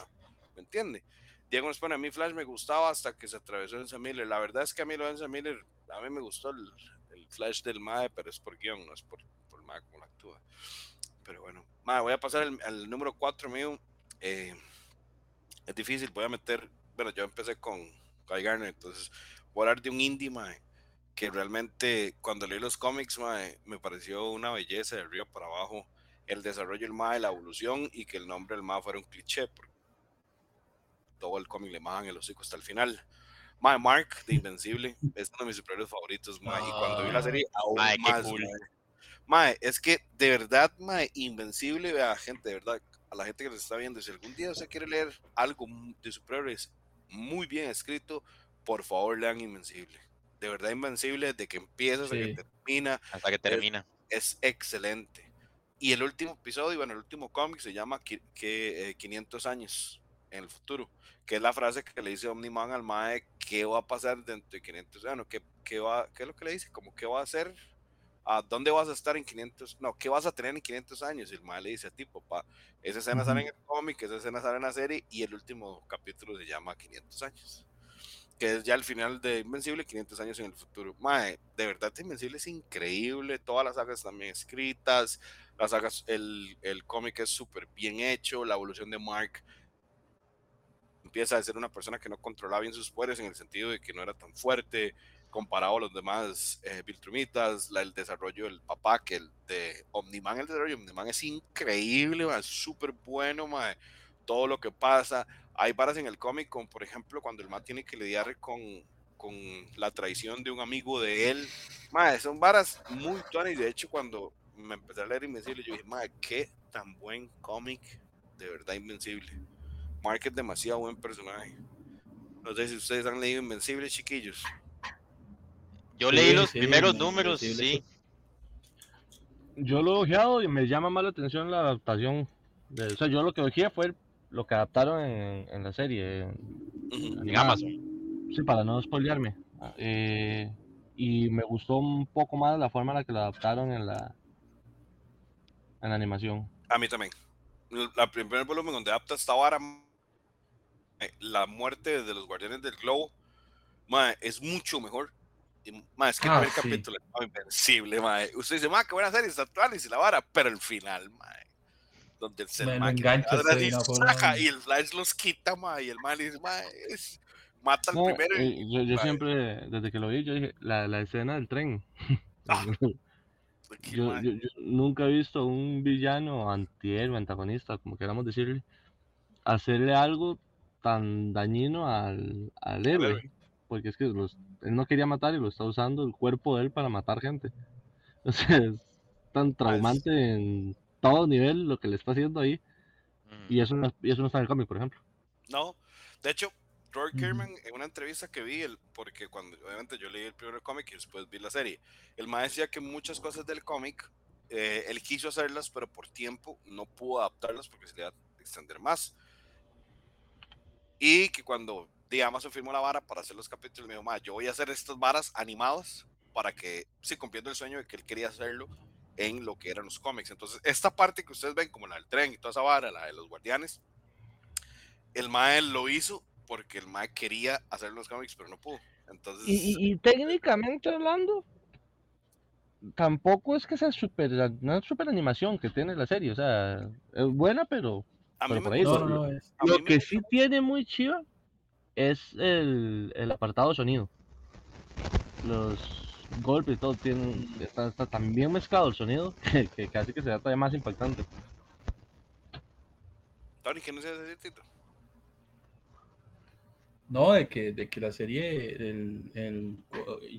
Speaker 2: ¿Me entiendes? Diego nos pone, a mí Flash me gustaba hasta que se atravesó en Miller. La verdad es que a mí lo de Miller, a mí me gustó el, el Flash del Mae, pero es por guion, no es por, por Mae como lo actúa. Pero bueno, Mae, voy a pasar al, al número 4 mío. Eh, es difícil, voy a meter, bueno, yo empecé con Guy Garner, entonces voy a hablar de un indie, Mae, que realmente cuando leí los cómics, Mae, me pareció una belleza de arriba para abajo el desarrollo del Mae, la evolución y que el nombre del Mae fuera un cliché, porque todo el cómic le majan el hocico hasta el final. Mae, Mark de Invencible es uno de mis superhéroes favoritos, mae, y cuando vi la serie aún
Speaker 1: Mae,
Speaker 2: más,
Speaker 1: cool.
Speaker 2: mae. Mae, es que de verdad, mae, Invencible, vea, gente, de verdad, a la gente que nos está viendo, si algún día usted quiere leer algo de superhéroes muy bien escrito, por favor lean Invencible. De verdad, Invencible, desde que empieza hasta que termina,
Speaker 1: Hasta que termina.
Speaker 2: es excelente. Y el último episodio, bueno, el último cómic se llama que, eh, 500 años en el futuro, que es la frase que le dice Omniman al Mae, ¿qué va a pasar dentro de 500 años? ¿Qué, qué, va, ¿Qué es lo que le dice? Como, ¿qué va a hacer? ¿A dónde vas a estar en 500? No, ¿qué vas a tener en 500 años? Y el Mae le dice a ti, papá, esa escena sale en el cómic, esa escena sale en la serie, y el último capítulo se llama 500 años que es ya el final de Invencible, 500 años en el futuro. Mae, de verdad, Invencible es increíble, todas las sagas están bien escritas, las sagas, el, el cómic es súper bien hecho, la evolución de Mark empieza a ser una persona que no controlaba bien sus poderes en el sentido de que no era tan fuerte comparado a los demás eh, Viltrumitas, el desarrollo del papá, que el de Omniman, el desarrollo de Omniman es increíble, es súper bueno, todo lo que pasa, hay varas en el cómic, como por ejemplo cuando el man tiene que lidiar con, con la traición de un amigo de él. Son varas muy tuanas y de hecho cuando me empecé a leer Invencible yo dije, madre, qué tan buen cómic, de verdad Invencible. Mark es demasiado buen personaje. No sé si ustedes han leído Invencible, chiquillos.
Speaker 1: Yo
Speaker 3: Sí,
Speaker 1: leí los
Speaker 3: sí,
Speaker 1: primeros números, sí.
Speaker 4: Yo lo he ojeado y me llama más la atención la adaptación. de- o sea, yo lo que ojé fue lo que adaptaron en, en la serie. en-.
Speaker 1: En. Amazon.
Speaker 4: Sí, para no spoilearme. Eh, y me gustó un poco más la forma en la que lo adaptaron en la, en la animación.
Speaker 2: A mí también. El la primer volumen donde adapta esta vara, eh, la muerte de los guardianes del globo, es mucho mejor. Y, mae, es que el
Speaker 3: Ah,
Speaker 2: primer
Speaker 3: sí.
Speaker 2: capítulo es invencible, mae. Usted dice, mae, qué buena serie, está actual y la vara, pero el final, mae, donde el ser que
Speaker 3: engancha una forma-
Speaker 2: saca, y el flash los quita, mae, y el mae le dice, mae, es- mata al
Speaker 4: No,
Speaker 2: primero. y-
Speaker 4: eh, yo yo siempre, desde que lo vi, yo dije, la, la escena del tren.
Speaker 2: Ah, Aquí,
Speaker 4: Yo, yo- yo nunca he visto a un villano, antihéroe, antagonista, como queramos decirle, hacerle algo tan dañino al, al héroe. Porque es que los- él no quería matar y lo está usando el cuerpo de él para matar gente. O sea, es tan traumante en todo nivel lo que le está haciendo ahí.
Speaker 1: Ujú.
Speaker 4: Y eso no, y eso no está en el cómic, por ejemplo.
Speaker 2: No, de hecho, Roy
Speaker 3: Ujú.
Speaker 2: Kerman en una entrevista que vi, el, porque cuando obviamente yo leí el primer cómic y después vi la serie, el maestro decía que muchas cosas del cómic eh, él quiso hacerlas, pero por tiempo no pudo adaptarlas porque se le iba a extender más. Y que cuando di, Amazon firmó la vara para hacer los capítulos, me dijo, "Ma, yo voy a hacer estas varas animadas para que, sí, cumpliendo el sueño de que él quería hacerlo en lo que eran los cómics. Entonces, esta parte que ustedes ven, como la del tren y toda esa vara, la de los guardianes, el Mae lo hizo porque el Mae quería hacer los cómics, pero no pudo. Entonces,
Speaker 4: Y, y- y técnicamente hablando, tampoco es que sea super, una super animación que tiene la serie. O sea, es buena, pero
Speaker 2: a mí
Speaker 4: pero
Speaker 2: me
Speaker 4: por ahí
Speaker 3: No, no, no. Es,
Speaker 2: mí
Speaker 4: lo que sí tiene muy chiva es el, el apartado de sonido. Los golpes y todo tienen, está, está tan bien mezclado el sonido que, que casi que se da todavía más impactante.
Speaker 2: Tony, ¿qué no se decir, Tito?
Speaker 3: No, de que, de que la serie, el, el-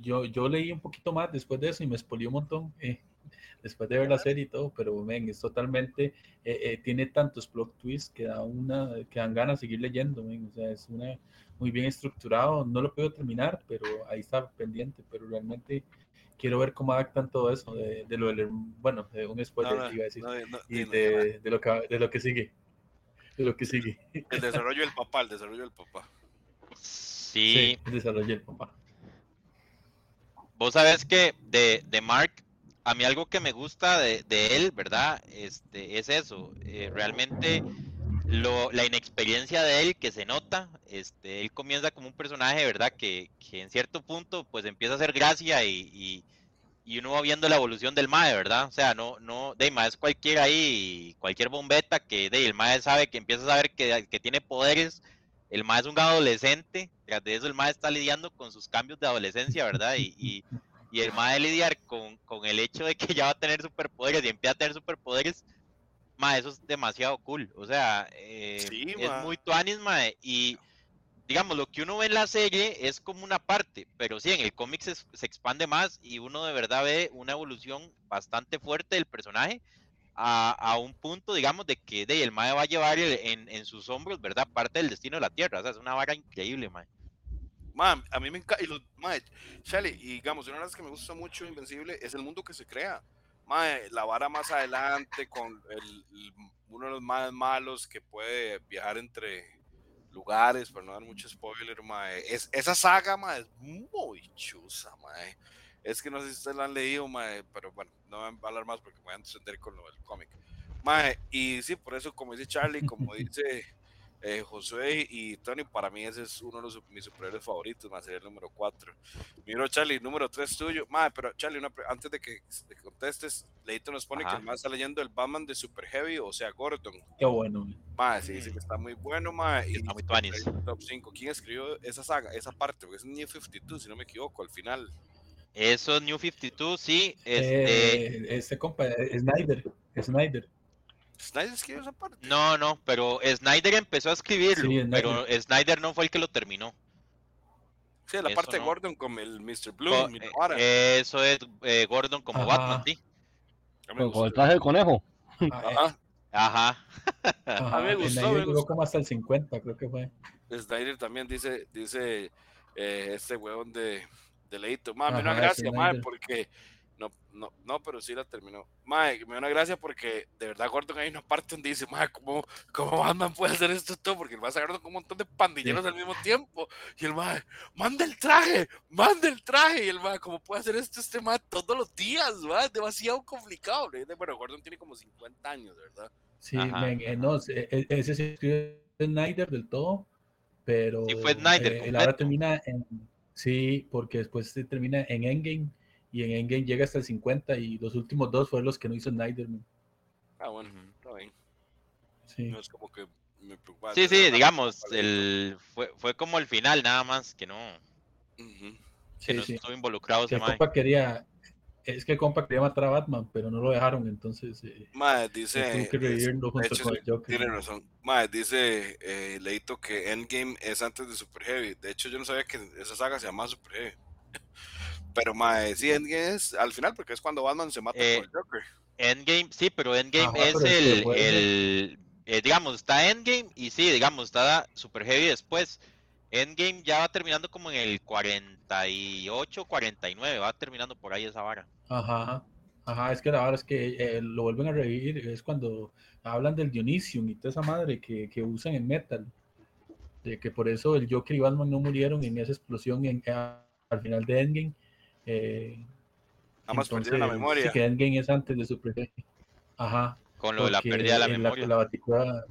Speaker 3: yo, yo leí un poquito más después de eso y me expolió un montón, eh, después de ver la serie y todo, pero men, es totalmente, eh, eh, tiene tantos plot twists que da una, que dan ganas de seguir leyendo, men, o sea, es una, muy bien estructurado, no lo puedo terminar, pero ahí está pendiente, pero realmente quiero ver cómo adaptan todo eso, de, de lo del, bueno, de un spoiler
Speaker 2: No, no,
Speaker 3: iba a decir,
Speaker 2: no, no,
Speaker 3: y de, de lo que, de lo que sigue, de lo que sigue.
Speaker 2: El desarrollo del papá, el desarrollo del papá.
Speaker 1: Sí,
Speaker 3: Sí, el desarrollo del papá.
Speaker 1: vos sabes que de, de Mark, a mí algo que me gusta de, de él, ¿verdad? Este, es eso, eh, realmente lo, la inexperiencia de él que se nota, este, él comienza como un personaje, ¿verdad? Que, que en cierto punto pues empieza a hacer gracia y, y, uno va viendo la evolución del MAE, ¿verdad? O sea, no, no, de MAE es cualquiera ahí, cualquier bombeta que de el MAE sabe que empieza a saber que, que tiene poderes, el MAE es un adolescente, tras de eso el MAE está lidiando con sus cambios de adolescencia, ¿verdad? Y, y el MAE lidiar con, con el hecho de que ya va a tener superpoderes y empieza a tener superpoderes, ma, eso es demasiado cool. O sea, eh,
Speaker 2: Sí,
Speaker 1: es
Speaker 2: ma.
Speaker 1: muy tuanis, ma, y digamos, lo que uno ve en la serie es como una parte, pero sí, en el cómic se, se expande más y uno de verdad ve una evolución bastante fuerte del personaje a, a un punto, digamos, de que de, el mae va a llevar el- en, en sus hombros, ¿verdad? Parte del destino de la Tierra. O sea, es una vara increíble, mae.
Speaker 2: Man, a mí me encanta. Y los, Chale, y digamos, una de las que me gusta mucho Invencible es el mundo que se crea. Mae, la vara más adelante con el, el- uno de los más malos que puede viajar entre lugares, para no dar mucho spoiler. Es, esa saga, es muy chusa. Es que no sé si ustedes la han leído, pero bueno, no voy a hablar más porque me voy a entender con lo del cómic. Y sí, por eso, como dice Charlie, como dice eh, Josué y Tony, para mí ese es uno de los, mis superhéroes favoritos, más sería el número 4. Miro, Charlie, número 3 tuyo. Mae, pero Charlie, una antes de que, contestes, Leito nos pone
Speaker 1: Ajá.
Speaker 2: que el más está leyendo el Batman de Super Heavy, o sea, Gordon.
Speaker 3: Qué bueno. man.
Speaker 2: Mae, sí, dice que está muy bueno, mae. Y
Speaker 1: Está muy
Speaker 2: Top 5. ¿Quién escribió esa saga, esa parte? Porque es New 52, si no me equivoco, al final.
Speaker 1: Eso, New 52, sí. Este,
Speaker 3: Eh, este compa, eh, Snyder, Snyder.
Speaker 2: ¿Snyder escribió esa parte?
Speaker 1: No, no, pero Snyder empezó a escribirlo,
Speaker 3: Sí, Snyder.
Speaker 1: pero Snyder no fue el que lo terminó.
Speaker 2: Sí, la
Speaker 1: Eso
Speaker 2: parte de
Speaker 1: no.
Speaker 2: Gordon con el Mr. Bloom y la
Speaker 1: eh, eso es eh, Gordon como
Speaker 3: Ajá.
Speaker 1: Batman, sí.
Speaker 4: Con, el traje de conejo.
Speaker 2: Ajá.
Speaker 1: Ajá.
Speaker 3: ajá,
Speaker 2: me gustó,
Speaker 3: Snyder
Speaker 2: me
Speaker 3: duró
Speaker 2: gustó.
Speaker 3: como hasta el 50, creo que fue.
Speaker 2: Snyder también dice, dice eh, este huevón de, de Leito. Ma, me da una
Speaker 3: Ajá,
Speaker 2: gracia,
Speaker 3: ese
Speaker 2: ma,
Speaker 3: Snyder.
Speaker 2: porque no, no, no, pero sí la terminó. Ma, me da una gracia porque de verdad Gordon hay una parte donde dice, ma, ¿cómo, cómo Batman puede hacer esto todo? Porque el va agarrando con un montón de pandilleros
Speaker 3: Sí.
Speaker 2: al mismo tiempo. Y el ma, manda el traje, manda el traje. Y el ma, ¿cómo puede hacer esto este ma todos los días? Ma, es demasiado complicado. Bueno, Gordon tiene como 50 años, ¿verdad?
Speaker 3: Sí, men, eh, no, eh, eh, ese se escribe Snyder del todo, pero
Speaker 1: Sí, fue Snyder
Speaker 3: eh, ahora termina en, sí, porque después se termina en Endgame y en Endgame llega hasta el 50 y los últimos dos fueron los que no hizo Snyder. man.
Speaker 2: Ah, bueno, está bien.
Speaker 3: Sí.
Speaker 2: No es como que me preocupa.
Speaker 1: Sí, sí, digamos, el, fue, fue como el final nada más, que no,
Speaker 2: Ujú.
Speaker 1: que
Speaker 3: Sí,
Speaker 1: no
Speaker 3: sí.
Speaker 1: estuvo involucrado
Speaker 3: Que compa quería, es que compa quería matar a Batman, pero no lo dejaron, entonces eh, él
Speaker 2: dice.
Speaker 3: que
Speaker 2: hecho,
Speaker 3: con.
Speaker 2: Tiene razón. Mae, dice eh, Leito que Endgame es antes de Super Heavy. De hecho, yo no sabía que esa saga se llamaba Super Heavy. Pero, mae, sí, Endgame es al final, porque es cuando Batman se mata
Speaker 1: Eh,
Speaker 2: con el Joker.
Speaker 1: Endgame, sí, pero Endgame
Speaker 3: Ajá,
Speaker 1: es
Speaker 3: pero
Speaker 1: el, eh, digamos, está Endgame y sí, digamos, está Super Heavy después. Endgame ya va terminando como en el 48, 49, va terminando por ahí esa vara.
Speaker 3: Ajá, ajá, es que la verdad es que eh, lo vuelven a revivir, es cuando hablan del Dionysium y toda esa madre que, que usan en Metal, de que por eso el Joker y Batman no murieron en esa explosión en, a- al final de Endgame. Eh,
Speaker 2: Nada más perdieron la
Speaker 3: entonces,
Speaker 2: memoria.
Speaker 3: Sí, que Endgame es antes de Super. Ajá.
Speaker 1: Con lo de la pérdida de la memoria.
Speaker 3: La, Baticuada,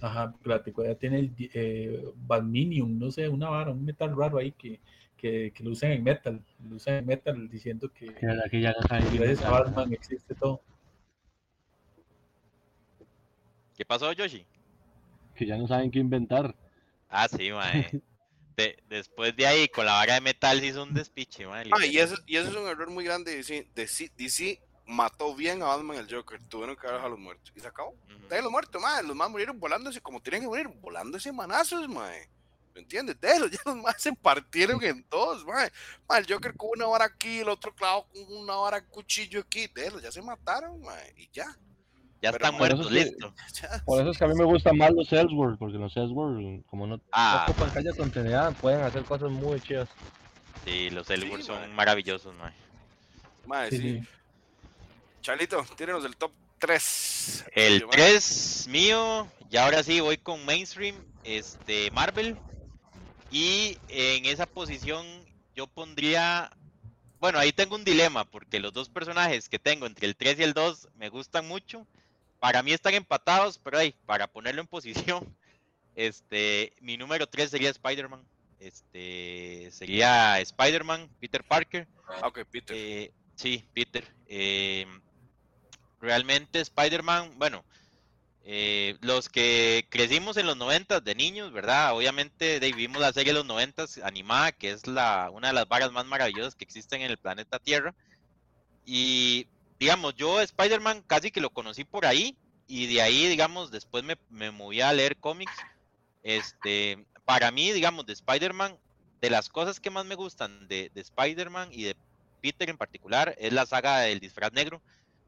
Speaker 3: ajá, la Baticuada tiene el eh, Badminium, no sé, una vara, un metal raro ahí que, que, que lo usan en metal, lo usan en metal diciendo que
Speaker 4: Que ya no saben qué
Speaker 3: gracias a
Speaker 4: inventar.
Speaker 3: Batman existe todo.
Speaker 1: ¿Qué pasó, Yoshi?
Speaker 4: Que ya no saben qué inventar.
Speaker 1: Ah, sí, mae. De- después de ahí, con la vara de metal, se hizo un despiche, mae.
Speaker 2: Ah, y eso, y eso es un error muy grande. DC, DC, DC mató bien a Batman y el Joker. Tuvieron que dejar a los muertos. Y se acabó. Dejen los muertos, mae. Los más murieron volándose como tienen que morir, volándose manazos, mae. ¿Me entiendes? De los, ya los más se partieron en dos, mae. Mae, el Joker con una vara aquí, el otro clavo con una vara cuchillo aquí. De los, ya se mataron, mae. Y ya.
Speaker 1: Ya
Speaker 2: pero
Speaker 1: están muertos,
Speaker 4: es que-
Speaker 1: listo.
Speaker 4: Por eso es que a mí me gustan más los Ellsworth, porque los Ellsworth, como no
Speaker 1: Ah,
Speaker 4: no ocupan calle continuidad, pueden hacer cosas muy chidas.
Speaker 1: sí, los Elwood son
Speaker 2: mae.
Speaker 1: maravillosos, mae.
Speaker 2: Mae,
Speaker 3: Sí,
Speaker 2: sí.
Speaker 3: sí.
Speaker 2: Charlito, tírenos el top 3.
Speaker 1: El 3 mío, y ahora sí voy con mainstream, este Marvel. Y en esa posición yo pondría, bueno, ahí tengo un dilema porque los dos personajes que tengo entre el 3 y el 2 me gustan mucho. Para mí están empatados, pero ahí, para ponerlo en posición, este, mi número 3 sería Spider-Man. Este, sería Spider-Man, Peter Parker.
Speaker 2: Ah, ok, Peter.
Speaker 1: Eh, sí, Peter. eh, realmente Spider-Man, bueno, eh, los que crecimos en los 90 de niños, ¿verdad? Obviamente de, vimos la serie de los 90 animada, que es la, una de las varas más maravillosas que existen en el planeta Tierra. Y digamos, yo Spider-Man casi que lo conocí por ahí y de ahí, digamos, después me, me moví a leer cómics. Este, para mí, digamos, de Spider-Man, de las cosas que más me gustan de, de Spider-Man y de Peter en particular es la saga del disfraz negro.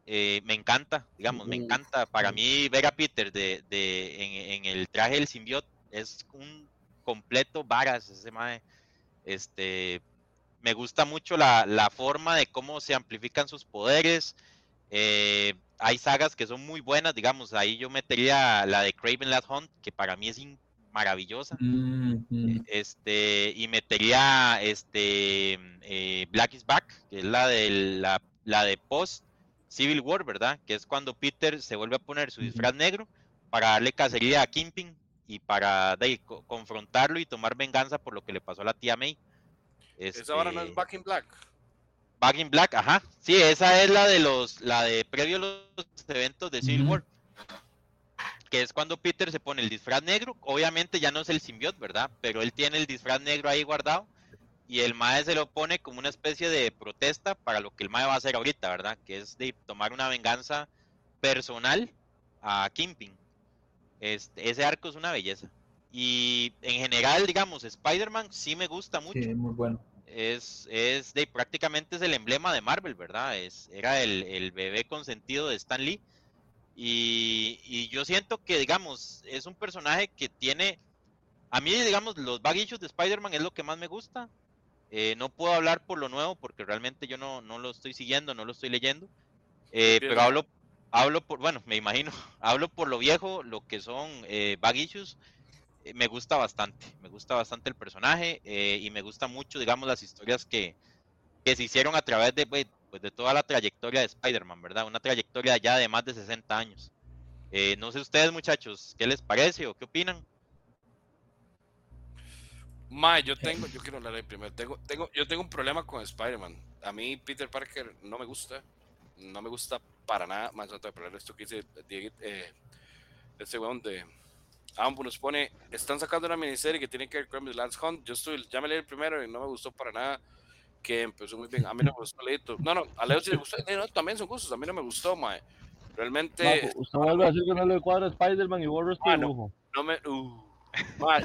Speaker 1: Eh, me encanta, digamos, me encanta. Para mí ver a Peter de, de, en, en el traje del simbionte es un completo varas ese mae. Este, me gusta mucho la, la forma de cómo se amplifican sus poderes. Eh, hay sagas que son muy buenas, digamos, ahí yo metería la de Craven Last Hunt, que para mí es maravillosa.
Speaker 3: Mm.
Speaker 1: Este, y metería este eh, Black is Back, que es la de la, la de post Civil War, ¿verdad? Que es cuando Peter se vuelve a poner su disfraz negro para darle cacería a Kingpin y para de confrontarlo y tomar venganza por lo que le pasó a la tía May.
Speaker 2: Esa ahora no
Speaker 1: Este,
Speaker 2: es Back in Black.
Speaker 1: Back in Black, ajá. Sí, esa es la de los, la de previo a los eventos de Civil. War. Que es cuando Peter se pone el disfraz negro. Obviamente ya no es el simbionte, ¿verdad? Pero él tiene el disfraz negro ahí guardado. Y el Mae se lo pone como una especie de protesta para lo que el Mae va a hacer ahorita, ¿verdad? Que es de tomar una venganza personal a Kingpin. Este, ese arco es una belleza. Y en general, digamos, Spider-Man sí me gusta mucho
Speaker 3: Sí, muy bueno.
Speaker 1: Es, es de prácticamente es el emblema de Marvel, ¿verdad? Es, era el, el bebé consentido de Stan Lee. Y, y yo siento que, digamos, es un personaje que tiene. A mí, digamos, los baguichos de Spider-Man es lo que más me gusta. Eh, no puedo hablar por lo nuevo porque realmente yo no, no lo estoy siguiendo, no lo estoy leyendo. Eh, pero hablo, hablo por, bueno, me imagino, hablo por lo viejo, lo que son eh, bag issues, eh, me gusta bastante, me gusta bastante el personaje eh, y me gusta mucho, digamos, las historias que, que se hicieron a través de, pues, pues, de toda la trayectoria de Spider-Man, ¿verdad? Una trayectoria ya de más de 60 años. Eh, no sé ustedes, muchachos, ¿qué les parece o qué opinan?
Speaker 2: Mae, yo tengo, yo quiero hablar ahí primero. Tengo, tengo, yo tengo un problema con Spider-Man. A mí Peter Parker no me gusta. No me gusta para nada. Más antes de hablar esto que dice Diego, eh, este weón de Ambu nos pone, están sacando una miniserie que tiene que ver con Last Hunt. Yo estoy, ya me leí el primero y no me gustó para nada. que empezó muy bien. A mí no me gustó Leito. No, no, a Leo sí le gustó. eh, no, también son gustos. A mí no me gustó, mae. Realmente,
Speaker 4: No, usted vuelve a decir que no le cuadra Spider-Man y este
Speaker 2: Ah, no. no me. Uh,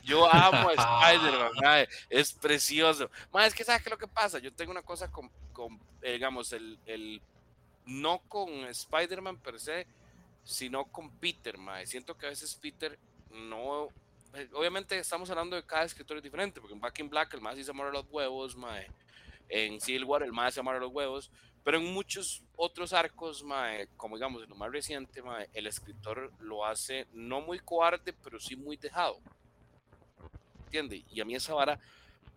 Speaker 2: yo amo a Spider-Man, mae, es precioso. Mae, es que ¿sabes qué es lo que pasa? Yo tengo una cosa con, con eh, digamos, el, el. No con Spider-Man per se, sino con Peter, mae. Siento que a veces Peter no. eh, Obviamente estamos hablando de cada escritor es diferente, porque en Back in Black el más sí se amarra los huevos, mae. En Civil War el más se amarra los huevos. Pero en muchos otros arcos, mae, como digamos en lo más reciente, mae, el escritor lo hace no muy cobarde, pero sí muy dejado. ¿Entiende? Y a mí esa vara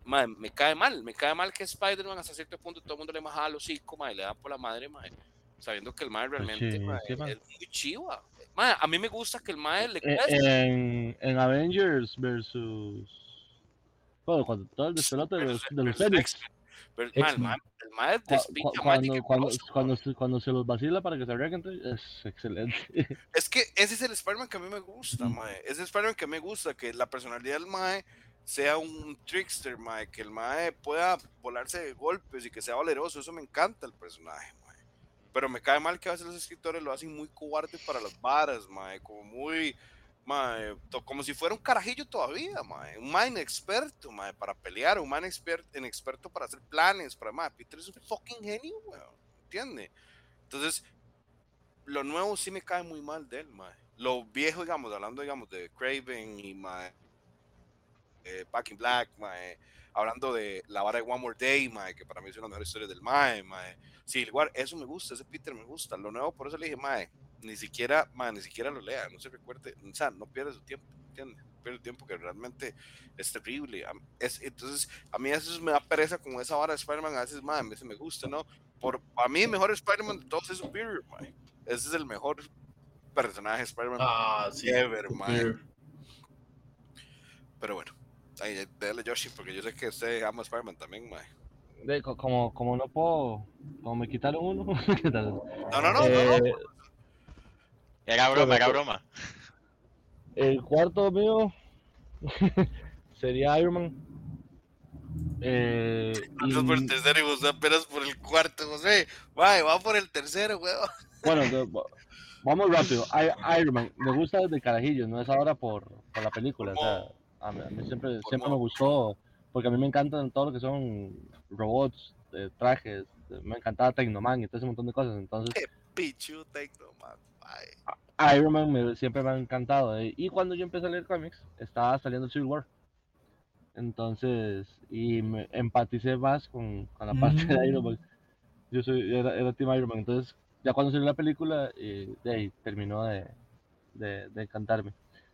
Speaker 2: mae, me cae mal. Me cae mal que Spider-Man hasta cierto punto todo el mundo le maja los hocico, mae, le da por la madre, mae, sabiendo que el mae realmente
Speaker 4: sí,
Speaker 2: mae,
Speaker 4: sí,
Speaker 2: es muy chiva. Mae, a mí me gusta que el mae le
Speaker 4: Eh,
Speaker 2: cueste.
Speaker 4: en, en Avengers versus. Bueno, cuando todo el despelote de los, de los
Speaker 2: versus
Speaker 4: Fénix.
Speaker 2: X-Men. Pero, mae, el mae, el mae
Speaker 4: Cuando, cuando, cuando, se, cuando se los vacila para que se arreglen, es excelente.
Speaker 2: Es que ese es el Spider-Man que a mí me gusta, mae. Ese es el Spider-Man que me gusta, que la personalidad del mae sea un trickster, mae, que el mae pueda volarse de golpes y que sea valeroso. Eso me encanta el personaje, mae. Pero me cae mal que a veces los escritores lo hacen muy cobarde para las varas, mae, como muy, mae, como si fuera un carajillo todavía, mae. Un mae inexperto, mae, para pelear, un mae inexper- inexperto para hacer planes, para, mae, Peter es un fucking genio, weón, ¿entiende? Entonces, lo nuevo sí me cae muy mal de él, mae. Lo viejo, digamos, hablando, digamos, de Craven y mae, eh, Back in Black, mae, hablando de la vara de One More Day, mae, que para mí es una de las mejores historias del mae, mae. Sí, igual, eso me gusta, ese Peter me gusta. Lo nuevo, por eso le dije, mae, ni siquiera, mae, ni siquiera lo lea, no se recuerde, o sea, no pierde su tiempo, ¿entiendes? Pierde tiempo que realmente es terrible. Es, entonces, a mí a veces me da pereza con esa vara de Spider-Man, a veces, mae, a veces me gusta, ¿no? Por, a mí el mejor Spider-Man de todos es Superior, mae. Ese es el mejor personaje de Spider-Man
Speaker 3: Ah, sí.
Speaker 2: ever, mae. Pero bueno, ahí, déjale Yoshi, porque yo sé que usted ama a Spider-Man también, mae.
Speaker 4: De- co- como, como no puedo. Como me quitaron uno.
Speaker 2: No, no, no, no, no.
Speaker 4: Eh,
Speaker 1: Era broma, era broma.
Speaker 4: El cuarto mío sería Iron Man. Eh,
Speaker 2: Andas por el
Speaker 4: y-
Speaker 2: tercero y vos apenas por el cuarto, José. Mae, va por el tercero, weón.
Speaker 4: bueno, vamos rápido. I- Iron Man, me gusta desde carajillo, no es ahora por, por la película. O sea, a mí, a mí siempre, siempre me gustó, porque a mí me encantan todo lo que son robots, eh, trajes, eh, me encantaba Tecnoman y todo ese montón de cosas. Entonces,
Speaker 2: Pichu, Tecno, man. Mae.
Speaker 4: Iron Man me- siempre me ha encantado. eh, Y cuando yo empecé a leer cómics, estaba saliendo Civil War. Entonces, y me empaticé más con, con la parte de Iron Man. Yo soy, era, era Team Iron Man. Entonces, ya cuando salió la película, eh, de ahí terminó de, de, de encantarme.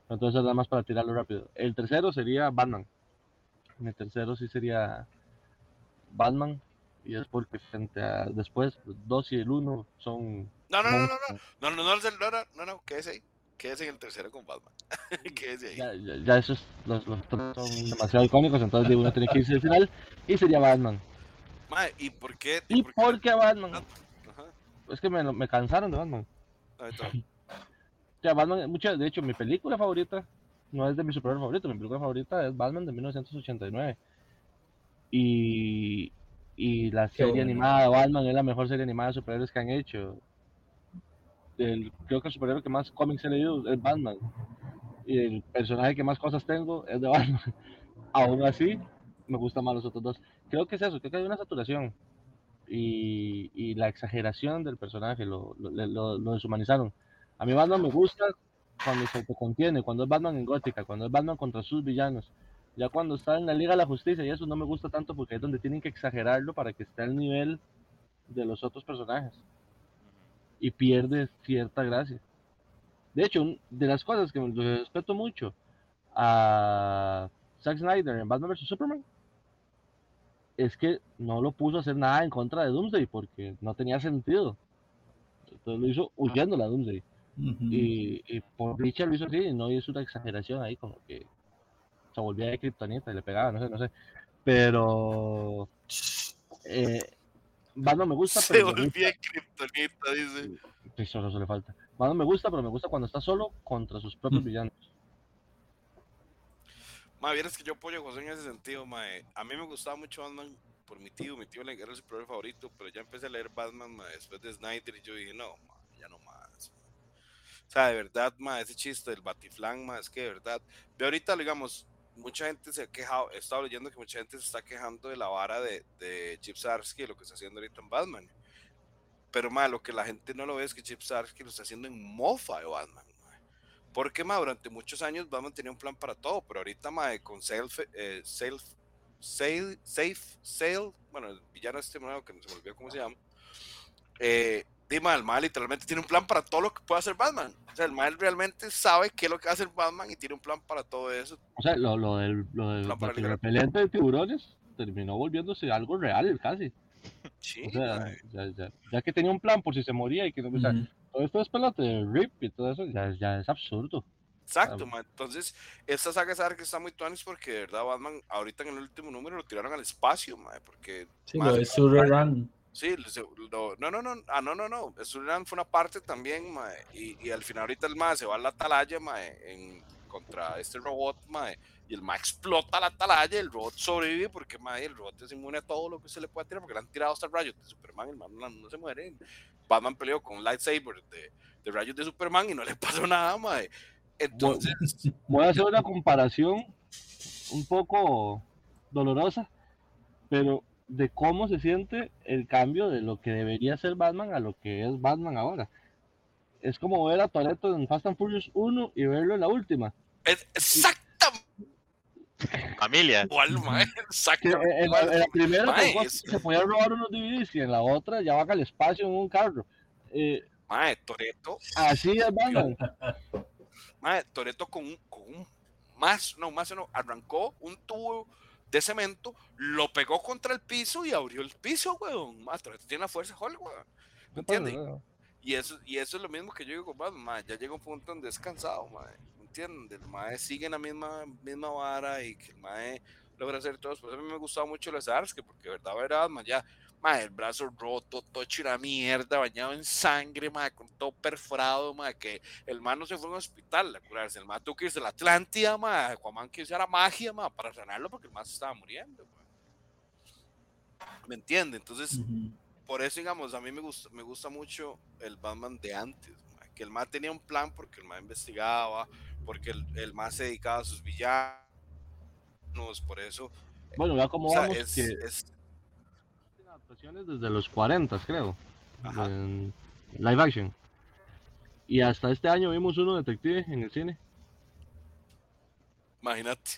Speaker 4: Entonces, nada más para tirarlo rápido. El tercero sería Batman. Mi tercero sí sería Batman. Y es porque frente a después, los dos y el uno son.
Speaker 2: No, no, no, no, no. No, no, no, no, no, no, no, quédese ahí. Quédese en el tercero con Batman. quédese ahí.
Speaker 4: ya, ya, ya esos los, los son demasiado icónicos, entonces uno tiene que irse al final y sería Batman.
Speaker 2: Mae, ¿y por qué?
Speaker 4: ¿Y
Speaker 2: por qué?
Speaker 4: por qué Batman?
Speaker 2: Ajá,
Speaker 4: Es que me, me cansaron de Batman.
Speaker 2: ahí está.
Speaker 4: Sea, Batman, de hecho, mi película favorita no es de mi superhéroe favorito, mi película favorita es Batman de 1989. Y, y la serie
Speaker 3: bueno.
Speaker 4: animada de Batman es la mejor serie animada de superhéroes que han hecho. El, creo que el superhéroe que más cómics he leído es Batman. Y el personaje que más cosas tengo es de Batman. Aún así, me gustan más los otros dos. Creo que es eso, creo que hay una saturación. Y, y la exageración del personaje lo, lo, lo- lo deshumanizaron. A mí Batman me gusta cuando se autocontiene, cuando es Batman en Gótica, cuando es Batman contra sus villanos. Ya cuando está en la Liga de la Justicia y eso no me gusta tanto porque es donde tienen que exagerarlo para que esté al nivel de los otros personajes. Y pierde cierta gracia. De hecho, de las cosas que le respeto mucho a Zack Snyder en Batman vs. Superman es que no lo puso a hacer nada en contra de Doomsday porque no tenía sentido. Entonces lo hizo huyendo a Doomsday. Y, y por dicha lo hizo así, y no hizo una exageración ahí, como que se volvía de kriptonita y le pegaba, no sé, no sé. Pero eh, Batman me gusta,
Speaker 2: Se
Speaker 4: pero me gusta,
Speaker 2: kriptonita, dice.
Speaker 4: sí, solo eso le falta. Batman me gusta, pero me gusta cuando está solo contra sus propios villanos.
Speaker 2: Mae, vieras que yo apoyo a José en ese sentido, mae. A mí me gustaba mucho Batman por mi tío, mi tío le era su superhéroe favorito, pero ya empecé a leer Batman ma, después de Snyder y yo dije, no, ma. O sea, de verdad, ma, ese chiste del Batiflan, ma, es que de verdad, ve ahorita, digamos, mucha gente se ha quejado, he estado leyendo que mucha gente se está quejando de la vara de, de Chip Zdarsky, lo que está haciendo ahorita en Batman. Pero, ma, lo que la gente no lo ve es que Chip Zdarsky lo está haciendo en mofa de Batman. ma. Porque, ma, durante muchos años Batman tenía un plan para todo, pero ahorita, ma, con Self, eh, Self, Sail, Safe, Sail, bueno, el villano este nuevo que no se me olvidó cómo se llama, eh, Dima, el mal literalmente tiene un plan para todo lo que puede hacer Batman. O sea, el mal realmente sabe qué es lo que hace Batman y tiene un plan para todo eso.
Speaker 4: O sea, lo, lo del, lo del repelente de tiburones terminó volviéndose algo real casi.
Speaker 2: Sí,
Speaker 4: O sea, ya, ya, ya que tenía un plan por si se moría y que no, o sea, todo esto es pelota de RIP y todo eso, ya, ya es absurdo.
Speaker 2: Exacto. Entonces, esta saga sabe que está muy tuanis porque de verdad Batman ahorita en el último número lo tiraron al espacio, ma, porque
Speaker 3: Sí,
Speaker 2: ma,
Speaker 3: lo de Surran.
Speaker 2: Sí, lo- no, no, no, ah, no, no, no, Surinam fue una parte también, mae, y, y al final ahorita el mae se va a la atalaya, mae, en, contra este robot, mae, y el mae explota la atalaya, el robot sobrevive porque, mae, el robot es inmune a todo lo que se le puede tirar, porque le han tirado hasta rayos de Superman, el man no, no se muere, Batman peleó con un lightsaber de, de rayos de Superman y no le pasó nada, mae, entonces,
Speaker 4: Voy a hacer una comparación un poco dolorosa, pero de cómo se siente el cambio de lo que debería ser Batman a lo que es Batman ahora. Es como ver a Toretto en Fast and Furious 1 y verlo en la última.
Speaker 2: exactamente
Speaker 1: Familia.
Speaker 2: igual, mae, exactamente
Speaker 4: en, la, en la primera
Speaker 2: Mae,
Speaker 4: con
Speaker 2: es-
Speaker 4: se podía robar unos DVDs y en la otra ya van al espacio en un carro. Eh,
Speaker 2: mae, Toretto
Speaker 4: así es Batman.
Speaker 2: Mae, Toreto con un, con un mazo, no, mazo no, arrancó un tubo de cemento, lo pegó contra el piso y abrió el piso, weón. Mae, Toretto tiene la fuerza Hulk, weón. ¿Me entiendes? Y eso, y eso es lo mismo que yo digo mae, ya llega un punto donde es cansado, mae. ¿Me entiendes? El mae sigue en la misma, misma vara y que el mae logra hacer todo. Por eso a mí me gustaba mucho los Zarsky, porque de verdad, verdad, Batman ya, mae, el brazo roto, todo hecho una mierda, bañado en sangre, mae, con todo perforado, mae, que el man no se fue a un hospital a curarse, el man tuvo que irse a la Atlántida, mae, Aquaman que usara magia, mae, para sanarlo porque el man se estaba muriendo. ¿Me entiende? Entonces, por eso, digamos, a mí me gusta, me gusta mucho el Batman de antes, que el man tenía un plan porque el man investigaba, porque el, el man se dedicaba a sus villanos, por eso.
Speaker 4: Bueno, ya como
Speaker 2: O sea,
Speaker 4: vamos,
Speaker 2: es,
Speaker 4: que
Speaker 2: es-
Speaker 4: desde los 40, creo.
Speaker 2: Ajá.
Speaker 4: En live action. Y hasta este año vimos uno detective en el cine.
Speaker 2: imagínate.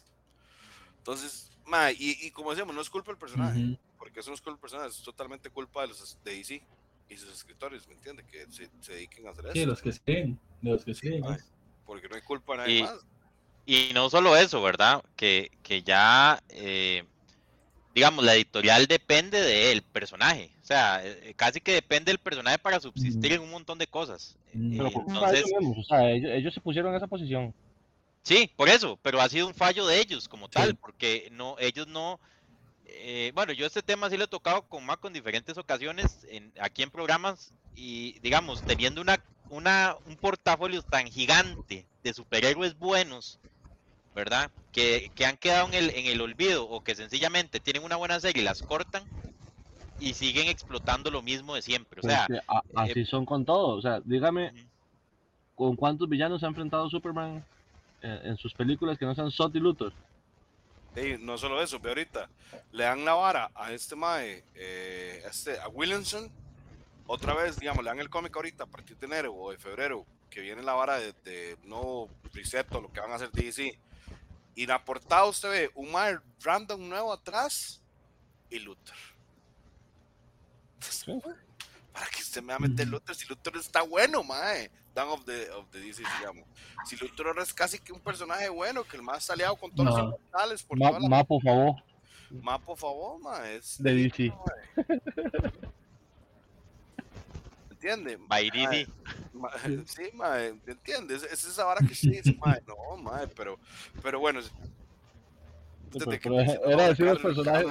Speaker 2: Entonces, y, y como decíamos, no es culpa del personaje, porque eso no es culpa del personaje, es totalmente culpa de los de DC y sus escritores, ¿me entiendes? Que se, se dediquen a hacer
Speaker 3: Sí,
Speaker 2: eso,
Speaker 3: los que escriben. De los que escriben. Es-
Speaker 2: porque no hay culpa de nadie
Speaker 1: Y-
Speaker 2: más.
Speaker 1: Y no solo eso, ¿verdad? Que, que ya, eh, digamos, la editorial depende del personaje. O sea, eh, casi que depende del personaje para subsistir en un montón de cosas. Eh,
Speaker 4: Pero
Speaker 1: entonces,
Speaker 4: o sea, ellos, ellos se pusieron en esa posición.
Speaker 1: sí, por eso, pero ha sido un fallo de ellos como tal,
Speaker 3: Sí.
Speaker 1: porque no, ellos no, eh, bueno, yo este tema sí lo he tocado con Maco en diferentes ocasiones, en, aquí en programas, y digamos, teniendo una, una, un portafolio tan gigante de superhéroes buenos, ¿verdad? Que, que han quedado en el, en el olvido o que sencillamente tienen una buena serie y las cortan y siguen explotando lo mismo de siempre. O
Speaker 4: Pero
Speaker 1: sea,
Speaker 4: es que a-
Speaker 1: eh,
Speaker 4: así son con todo. O sea, dígame. ¿con cuántos villanos se ha enfrentado Superman eh, en sus películas que no sean Sot y Luthor?
Speaker 2: Ey, no solo eso, ve ahorita, le dan la vara a este Mae, eh, a este, a Williamson, otra vez, digamos, le dan el cómic ahorita a partir de enero o de febrero, que viene la vara de, de no lo que van a hacer DC. Y en la portada usted ve un Mae random nuevo atrás y Luther. ¿Para que usted me va a meter. Luther si Luther está bueno, Mae? Dawn of the, of the DC llama. Si Luther ahora es casi que un personaje bueno, que el más aliado con todos los inmortales por
Speaker 4: Ma,
Speaker 2: la
Speaker 4: ma, por favor,
Speaker 2: Ma, por favor, ma, es.
Speaker 4: de DC.
Speaker 2: ¿Entiendes?
Speaker 1: Bairidi,
Speaker 2: sí, ma, ¿me entiendes? Es esa vara que sí dice, ma, no, ma, pero, pero bueno. Desde que
Speaker 4: era decir los personajes,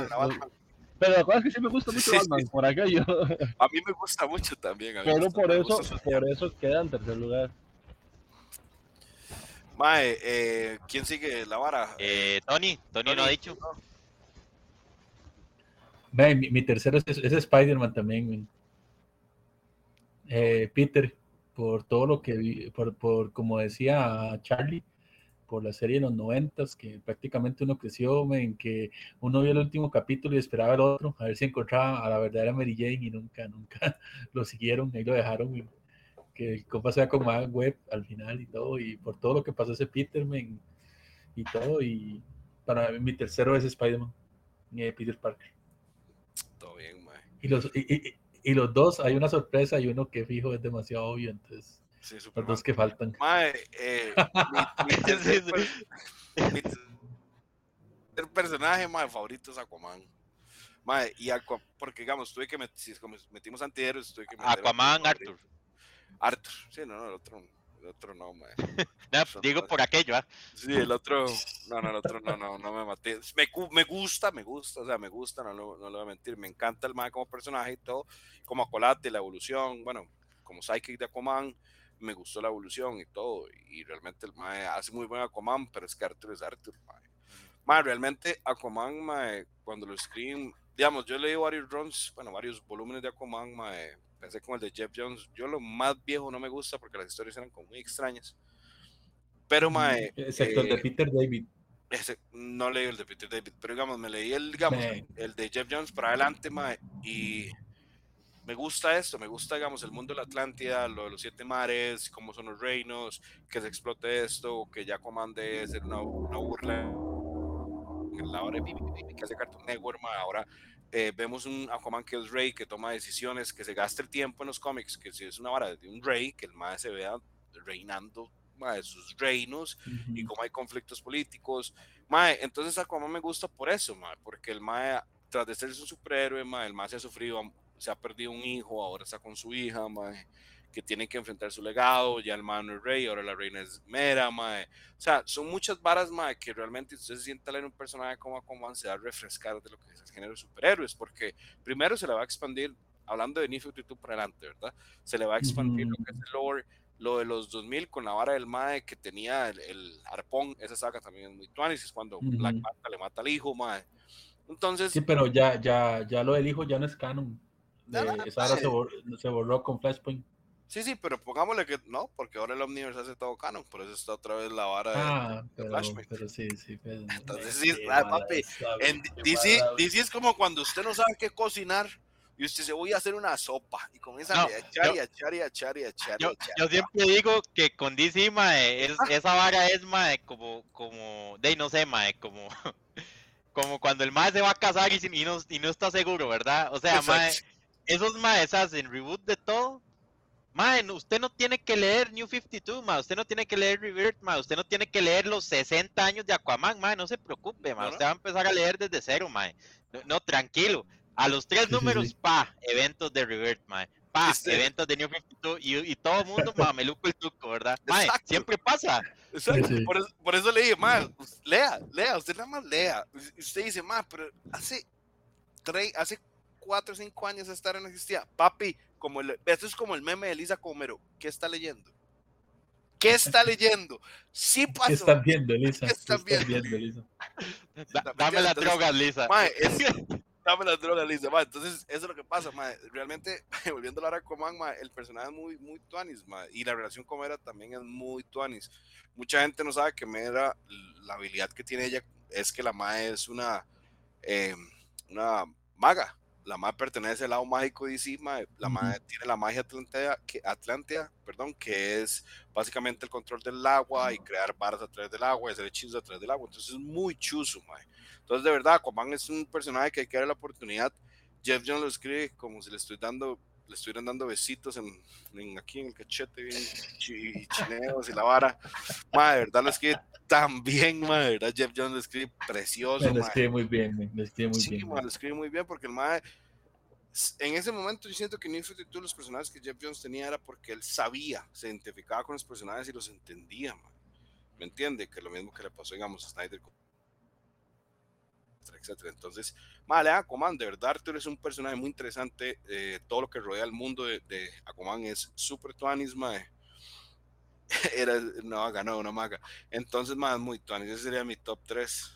Speaker 4: Pero la cosa es que sí me gusta mucho
Speaker 2: Sí,
Speaker 4: Batman,
Speaker 2: sí.
Speaker 4: por aquello.
Speaker 2: A mí me gusta mucho también. a mí me
Speaker 4: Pero
Speaker 2: gusta-
Speaker 4: por eso, por eso queda en tercer lugar.
Speaker 2: Mae, eh, ¿quién sigue la vara?
Speaker 1: eh, Tony, Tony no ha dicho.
Speaker 3: Mae, mi, mi tercero es, es Spider-Man también. Eh, Peter, por todo lo que vi, por, por como decía Charlie, por la serie de los noventas, que prácticamente uno creció, en que uno vio el último capítulo y esperaba el otro, a ver si encontraba a la verdadera Mary Jane y nunca, nunca lo siguieron, ahí lo dejaron, que el compa sea con más web al final y todo, y por todo lo que pasó ese Peterman y todo, y para mí mi tercero es Spider-Man, eh, Peter Parker.
Speaker 2: Todo bien.
Speaker 3: Y los, y, y- y los dos, hay una sorpresa y uno que fijo es demasiado obvio, entonces
Speaker 2: Sí,
Speaker 3: los dos que faltan.
Speaker 2: Mae, eh, mi, mi tercer,
Speaker 1: Sí,
Speaker 2: per- mi tercer personaje, mae, favorito es Aquaman. Mae, y Aqua, porque digamos, tuve que met- si metimos antihéroes, tuve que meter
Speaker 1: Aquaman. Arthur.
Speaker 2: Arthur, sí, no, no, el otro, el otro no, mae.
Speaker 1: No, digo por aquello, ¿ah?
Speaker 2: Sí, el otro, no, no, el otro no, no, no me maté. Me, me gusta, me gusta, o sea, me gusta, no, lo- no le voy a mentir. Me encanta el mae como personaje y todo, como Acolate, la evolución, bueno, como Psychic de Aquaman, me gustó la evolución y todo. Y realmente el mae hace muy buen Aquaman, pero es que Arthur es Arthur, mae. Mae, realmente Aquaman, mae, cuando lo escriben, digamos, yo leí varios runs, bueno, varios volúmenes de Aquaman, mae, pensé con el de Jeff Jones. Yo lo más viejo no me gusta porque las historias eran como muy extrañas. Pero, mae,
Speaker 3: Excepto el de
Speaker 2: eh,
Speaker 3: Peter David.
Speaker 2: ese, no leí el de Peter David, pero digamos, me leí el, digamos,
Speaker 3: Me-
Speaker 2: el de Jeff Jones para adelante, mae, y me gusta esto, me gusta, digamos, el mundo de la Atlántida, lo de los siete mares, cómo son los reinos, que se explote esto, que ya comande ser una, una burla la hora de que hace Cartoon Network, mae, ahora eh, vemos un Aquaman que es rey, que toma decisiones, que se gasta el tiempo en los cómics, que si es una vara de un rey, que el mae se vea reinando mae, sus reinos, y
Speaker 3: Ujú.
Speaker 2: como hay conflictos políticos. Mae, entonces Aquaman me gusta por eso, mae, porque el Mae, tras de ser un superhéroe, mae, el Mae se ha sufrido, se ha perdido un hijo, ahora está con su hija, mae, que tiene que enfrentar su legado, ya el Mae no es rey, ahora la reina es Mera, mae. O sea, son muchas varas, mae, que realmente usted se sienta a leer un personaje como Aquaman, se va a refrescar de lo que es el género de superhéroes, porque primero se le va a expandir, hablando de New 52 para adelante, ¿verdad? Se le va a expandir lo que es el lore, lo de los 2000 con la vara del Mae que tenía el, el arpón, esa saga también es muy tuanis, es cuando Black
Speaker 3: Ujú.
Speaker 2: Manta le mata al hijo, Mae. Entonces,
Speaker 3: Sí, pero ya, ya, ya lo del hijo ya no es canon.
Speaker 2: No, no,
Speaker 3: Eh, esa ahora
Speaker 2: mae.
Speaker 3: se, bor- se borró con Flashpoint.
Speaker 2: Sí, sí, pero pongámosle que no, porque ahora el Omniverse hace todo canon, por eso está otra vez la vara de-
Speaker 3: Ah,
Speaker 2: de
Speaker 3: pero,
Speaker 2: Flashpoint.
Speaker 3: pero sí, sí. pues,
Speaker 2: Entonces,
Speaker 3: eh,
Speaker 2: sí, ah, papi,
Speaker 3: esa,
Speaker 2: En DC, DC es como cuando usted no sabe qué cocinar y usted se voy a hacer una sopa y comienza
Speaker 1: No,
Speaker 2: a echar
Speaker 1: yo-
Speaker 2: y a echar y a echar y a echar.
Speaker 1: Yo, yo siempre digo que con DC, mae, es, esa vara es, mae, como, como, de no sé, mae, como, como cuando el mae se va a casar y, y no, y no está seguro, ¿verdad? O sea, mae, esos maes hacen reboot de todo. Mae, usted no tiene que leer New 52, mae, usted no tiene que leer Rebirth, mae, usted no tiene que leer los 60 años de Aquaman, mae, no se preocupe, mae, usted va a empezar a leer desde cero, mae. No, no, tranquilo. A los tres
Speaker 3: Sí,
Speaker 1: números,
Speaker 3: sí.
Speaker 1: pa, eventos de Rebirth, mae. Pa,
Speaker 2: Este-
Speaker 1: eventos de New 52 y, y todo el mundo, mae, me luco el tuco, ¿verdad? Mae,
Speaker 2: Exacto.
Speaker 1: siempre pasa.
Speaker 2: Exacto,
Speaker 3: Sí, sí.
Speaker 2: Por, eso, por eso le dije, ma, us- lea, lea, usted nada más lea. Usted dice, ma, pero hace, tres, hace cuatro o cinco años esta era no existía. Papi, como el, esto es como el meme de Lisa Comero. ¿Qué está leyendo? ¿Qué está leyendo? Sí pasó.
Speaker 3: ¿Qué están viendo, Elisa?
Speaker 2: ¿Qué
Speaker 3: ¿Qué
Speaker 2: están
Speaker 3: están
Speaker 2: viendo?
Speaker 3: viendo, Elisa?
Speaker 1: Da-
Speaker 2: ¿me
Speaker 1: dame las drogas, Lisa.
Speaker 2: Mae, es- dame las drogas, Lisa. mae. Entonces, eso es lo que pasa, mae. Realmente, volviendo a hablar a Coman, mae, el personaje es muy, muy tuanis, mae. Y la relación con Mera también es muy tuanis. Mucha gente no sabe que Mera, la habilidad que tiene ella es que la mae es una, eh, una maga. La mae pertenece al lado mágico de DC, mae. La
Speaker 3: Ujú.
Speaker 2: mae tiene la magia Atlántida, que, Atlántida, perdón, que es básicamente el control del agua y crear varas a través del agua y hacer hechizos a través del agua. Entonces es muy chuzo, mae. Entonces, de verdad, Aquaman es un personaje que hay que darle la oportunidad. Jeff Jones lo escribe como si le estoy dando, le estuvieran dando besitos en, en- aquí en el cachete, bien y chineos y la vara. Ma, de verdad lo escribe tan bien, ma, de verdad Jeff Jones lo escribe precioso,
Speaker 3: Me lo escribe muy bien, me lo escribe muy
Speaker 2: Sí,
Speaker 3: bien.
Speaker 2: ma, lo escribe muy bien porque el s- en ese momento yo siento que New 52 los personajes que Jeff Jones tenía era porque él sabía, se identificaba con los personajes y los entendía, ma. ¿me entiende? Que lo mismo que le pasó, digamos, a Snyder etcétera, etcétera. Entonces, vale, Aquaman, de verdad, Arthur es un personaje muy interesante. eh, todo lo que rodea el mundo de, de Aquaman es súper tuanis, mae. Era una vaga, no, una maga. Entonces, más muy tuanis. Ese sería mi top 3.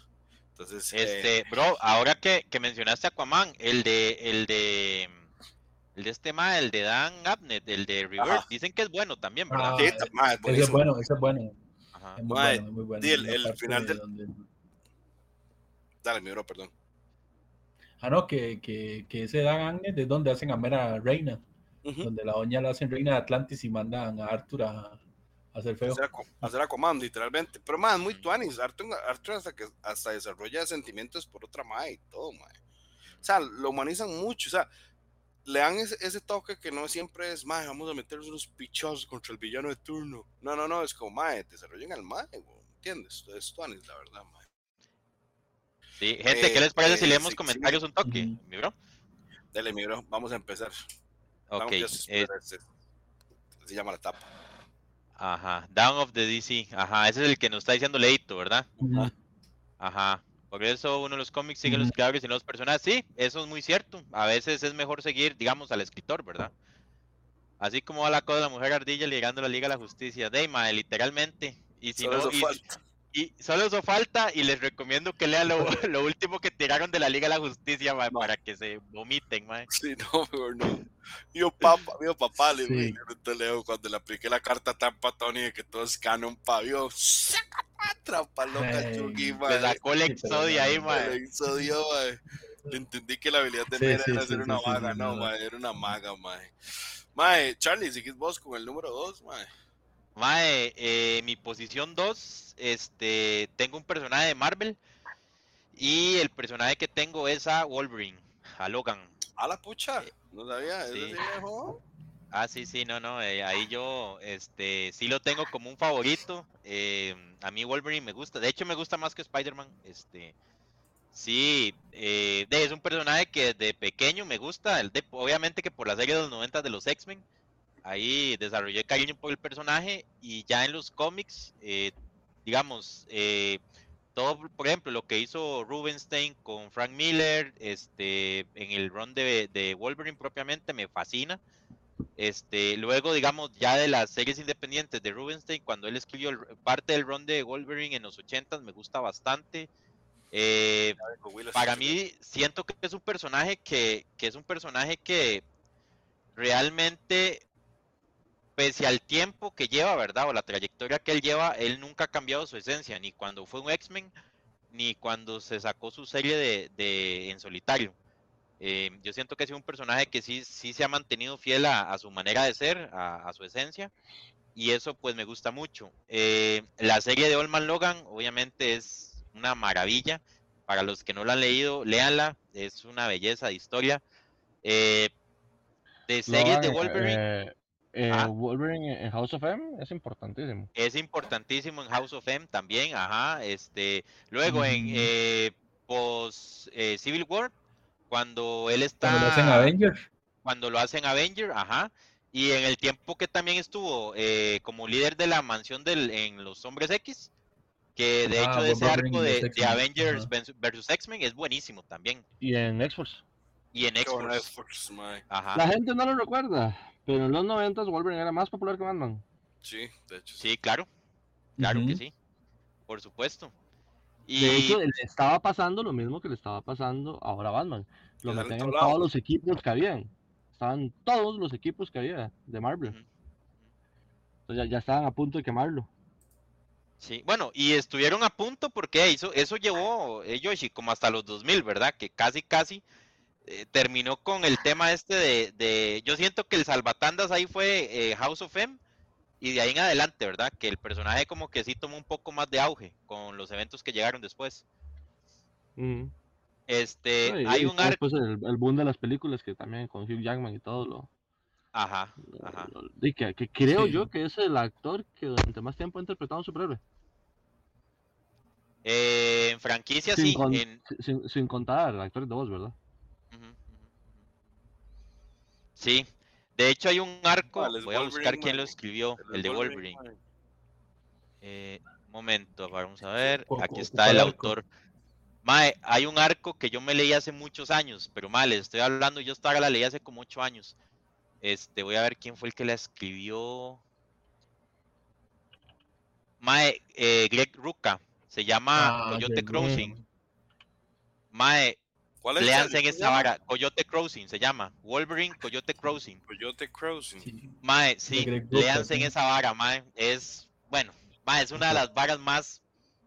Speaker 2: Entonces, eh,
Speaker 1: Este, bro, ahora que, que mencionaste Aquaman, el de, el de, el de este ma, el de Dan Abnett, el de Reverse,
Speaker 2: Ajá.
Speaker 1: dicen que es bueno también, ¿verdad?
Speaker 3: Ah,
Speaker 2: sí,
Speaker 3: Ese es
Speaker 2: buenísimo.
Speaker 3: bueno, ese es bueno.
Speaker 1: Ajá.
Speaker 3: Es muy
Speaker 2: Mae,
Speaker 3: bueno, muy bueno.
Speaker 2: sí, el- final del-
Speaker 3: donde-
Speaker 2: Dale, mi bro, perdón.
Speaker 3: Ah, no, que, que, que ese Dan Agnes es donde hacen a Mera Reina, donde la doña la hacen Reina de Atlantis y mandan a Arthur a, a hacer feo.
Speaker 2: Hacer, Aqu- hacer Aquaman, literalmente. Pero, más muy tuanis. Arthur, Arthur hasta, que, hasta desarrolla sentimientos por otra mae y todo, mae. O sea, lo humanizan mucho. O sea, le dan ese, ese toque que no siempre es, mae, vamos a meternos unos pichazos contra el villano de turno. No, no, no, es como, mae, desarrollen al mae, güey, ¿entiendes? Es tuanis, la verdad, mae.
Speaker 1: Sí, gente, ¿qué les parece si
Speaker 2: eh,
Speaker 1: leemos
Speaker 2: sí, sí.
Speaker 1: comentarios un toque, mi bro?
Speaker 2: Dale, mi bro, vamos a empezar.
Speaker 1: Ok,
Speaker 2: Vamos,
Speaker 1: eh,
Speaker 2: se llama la tapa.
Speaker 1: Ajá, Down of the DC, ajá, ese es el que nos está diciendo Leito, ¿verdad?
Speaker 3: Ujú.
Speaker 1: Ajá. Por eso uno de los cómics sigue los creadores y no los personajes. Sí, eso es muy cierto. A veces es mejor seguir, digamos, al escritor, ¿verdad? Así como va la cosa de la mujer ardilla llegando a la Liga de la Justicia. Deima, literalmente. Y si
Speaker 2: Solo
Speaker 1: no, y. y solo eso falta y les recomiendo que lean lo, lo último que tiraron de la Liga de la Justicia ma,
Speaker 2: No.
Speaker 1: para que se vomiten, mae.
Speaker 2: Sí, no, mejor no. Mío papá, mío papá, le
Speaker 3: Sí.
Speaker 2: yo te leo cuando le apliqué la carta tan a Tony de que todo es canon, pavio. Trampa loca,
Speaker 3: Ay,
Speaker 2: Chucky,
Speaker 1: Le
Speaker 2: mae.
Speaker 1: sacó el
Speaker 3: Sí,
Speaker 1: exodio ahí.
Speaker 2: Le hizo Dios, mae. Le entendí que la habilidad de
Speaker 3: Sí,
Speaker 2: Mera
Speaker 3: sí,
Speaker 2: era
Speaker 3: sí,
Speaker 2: ser
Speaker 3: sí,
Speaker 2: una
Speaker 3: sí,
Speaker 2: maga,
Speaker 3: sí,
Speaker 2: no, mae, era una maga, mae. Mae, Charlie, sigues vos con el número 2, mae.
Speaker 1: Mae, eh, mi posición 2, este, tengo un personaje de Marvel y el personaje que tengo es a Wolverine, a Logan.
Speaker 2: A la pucha, no sabía,
Speaker 1: Sí.
Speaker 2: sí viejo.
Speaker 1: Ah, sí, sí, no, no, eh, ahí yo, este, sí lo tengo como un favorito. eh, a mí Wolverine me gusta, de hecho me gusta más que Spider-Man. Este, sí, eh, es un personaje que desde pequeño me gusta, el de, obviamente que por la serie de los 90 de los X-Men, ahí desarrollé cariño por el personaje y ya en los cómics, eh, digamos, eh, todo, por ejemplo, lo que hizo Rubenstein con Frank Miller, este, en el run de, de Wolverine propiamente me fascina. Este, luego, digamos, ya de las series independientes de Rubenstein, cuando él escribió el- parte del run de Wolverine en los 80 me gusta bastante. Eh, para mí, siento que es un personaje que, que es un personaje que realmente, pese al tiempo que lleva, ¿verdad? O la trayectoria que él lleva, él nunca ha cambiado su esencia, ni cuando fue un X-Men, ni cuando se sacó su serie de, de en solitario. Eh, yo siento que es un personaje que sí, sí se ha mantenido fiel a, a su manera de ser, a, a su esencia, y eso pues me gusta mucho. Eh, la serie de Olman Logan obviamente es una maravilla. Para los que no la han leído, léanla, es una belleza de historia. Eh, de series de Wolverine
Speaker 4: eh, eh,
Speaker 1: Ah.
Speaker 4: Wolverine en House of M es importantísimo.
Speaker 1: es importantísimo en House of M también, ajá. Este, luego en eh, post eh, Civil War, cuando él está
Speaker 3: Cuando lo hacen Avengers.
Speaker 1: cuando lo hacen Avenger, ajá. Y en el tiempo que también estuvo eh, como líder de la mansión del, en los Hombres X, que de
Speaker 3: Ah,
Speaker 1: hecho de ese arco de,
Speaker 3: los
Speaker 1: de
Speaker 3: X-Men,
Speaker 1: Avengers
Speaker 3: ajá.
Speaker 1: versus X-Men es buenísimo también.
Speaker 4: Y en X-Force.
Speaker 1: Y en ajá.
Speaker 4: La gente no lo recuerda, pero en los 90 Wolverine era más popular que Batman.
Speaker 2: Sí, de hecho.
Speaker 1: Sí, claro, claro que sí, por supuesto.
Speaker 4: De
Speaker 1: Y
Speaker 4: hecho, le estaba pasando lo mismo que le estaba pasando ahora a Batman. Lo metían
Speaker 2: en
Speaker 4: todos los equipos que habían. Estaban todos los equipos que había de Marvel. Entonces ya, ya estaban a punto de quemarlo.
Speaker 1: Sí, bueno, y estuvieron a punto porque eso, eso llevó, eh, Yoshi, como hasta los 2000, ¿verdad? Que casi, casi eh, terminó con el tema este de, de- yo siento que el salvatandas ahí fue eh, House of M y de ahí en adelante, ¿verdad? Que el personaje como que sí tomó un poco más de auge con los eventos que llegaron después.
Speaker 4: Ujú.
Speaker 1: Este, hay
Speaker 4: y
Speaker 1: un arco,
Speaker 4: después el, el boom de las películas que también con Hugh Jackman y todo lo,
Speaker 1: ajá,
Speaker 4: lo-
Speaker 1: ajá.
Speaker 4: lo- y que, que creo
Speaker 3: Sí.
Speaker 4: yo que es el actor que durante más tiempo ha interpretado a un superhéroe.
Speaker 1: Eh, en franquicia
Speaker 4: Sin,
Speaker 1: sí,
Speaker 4: con-
Speaker 1: en,
Speaker 4: sin, sin contar actores de voz, ¿verdad?
Speaker 1: Sí, de hecho hay un arco,
Speaker 2: ¿Cuál es
Speaker 1: voy a buscar
Speaker 2: Wolverine,
Speaker 1: quién lo
Speaker 2: mae?
Speaker 1: escribió, el de Wolverine.
Speaker 2: mae.
Speaker 1: Eh, un momento, vamos a ver. Aquí está el autor. Mae, hay un arco que yo me leí hace muchos años, pero mal, les estoy hablando, yo estaba la leí hace como ocho años. Este, voy a ver quién fue el que la escribió. Mae, eh, Greg Ruca, se llama
Speaker 3: Ah,
Speaker 1: Coyote Crossing. Mae,
Speaker 2: ¿Cuál es?
Speaker 1: léanse en
Speaker 2: ¿Cómo
Speaker 1: esa
Speaker 2: se llama?
Speaker 1: vara. Coyote Crossing se llama. Wolverine Coyote Crossing.
Speaker 2: Coyote Crossing.
Speaker 3: Sí.
Speaker 1: Mae, sí, léanse en esa vara, mae. Es, bueno, mae, es una de las varas más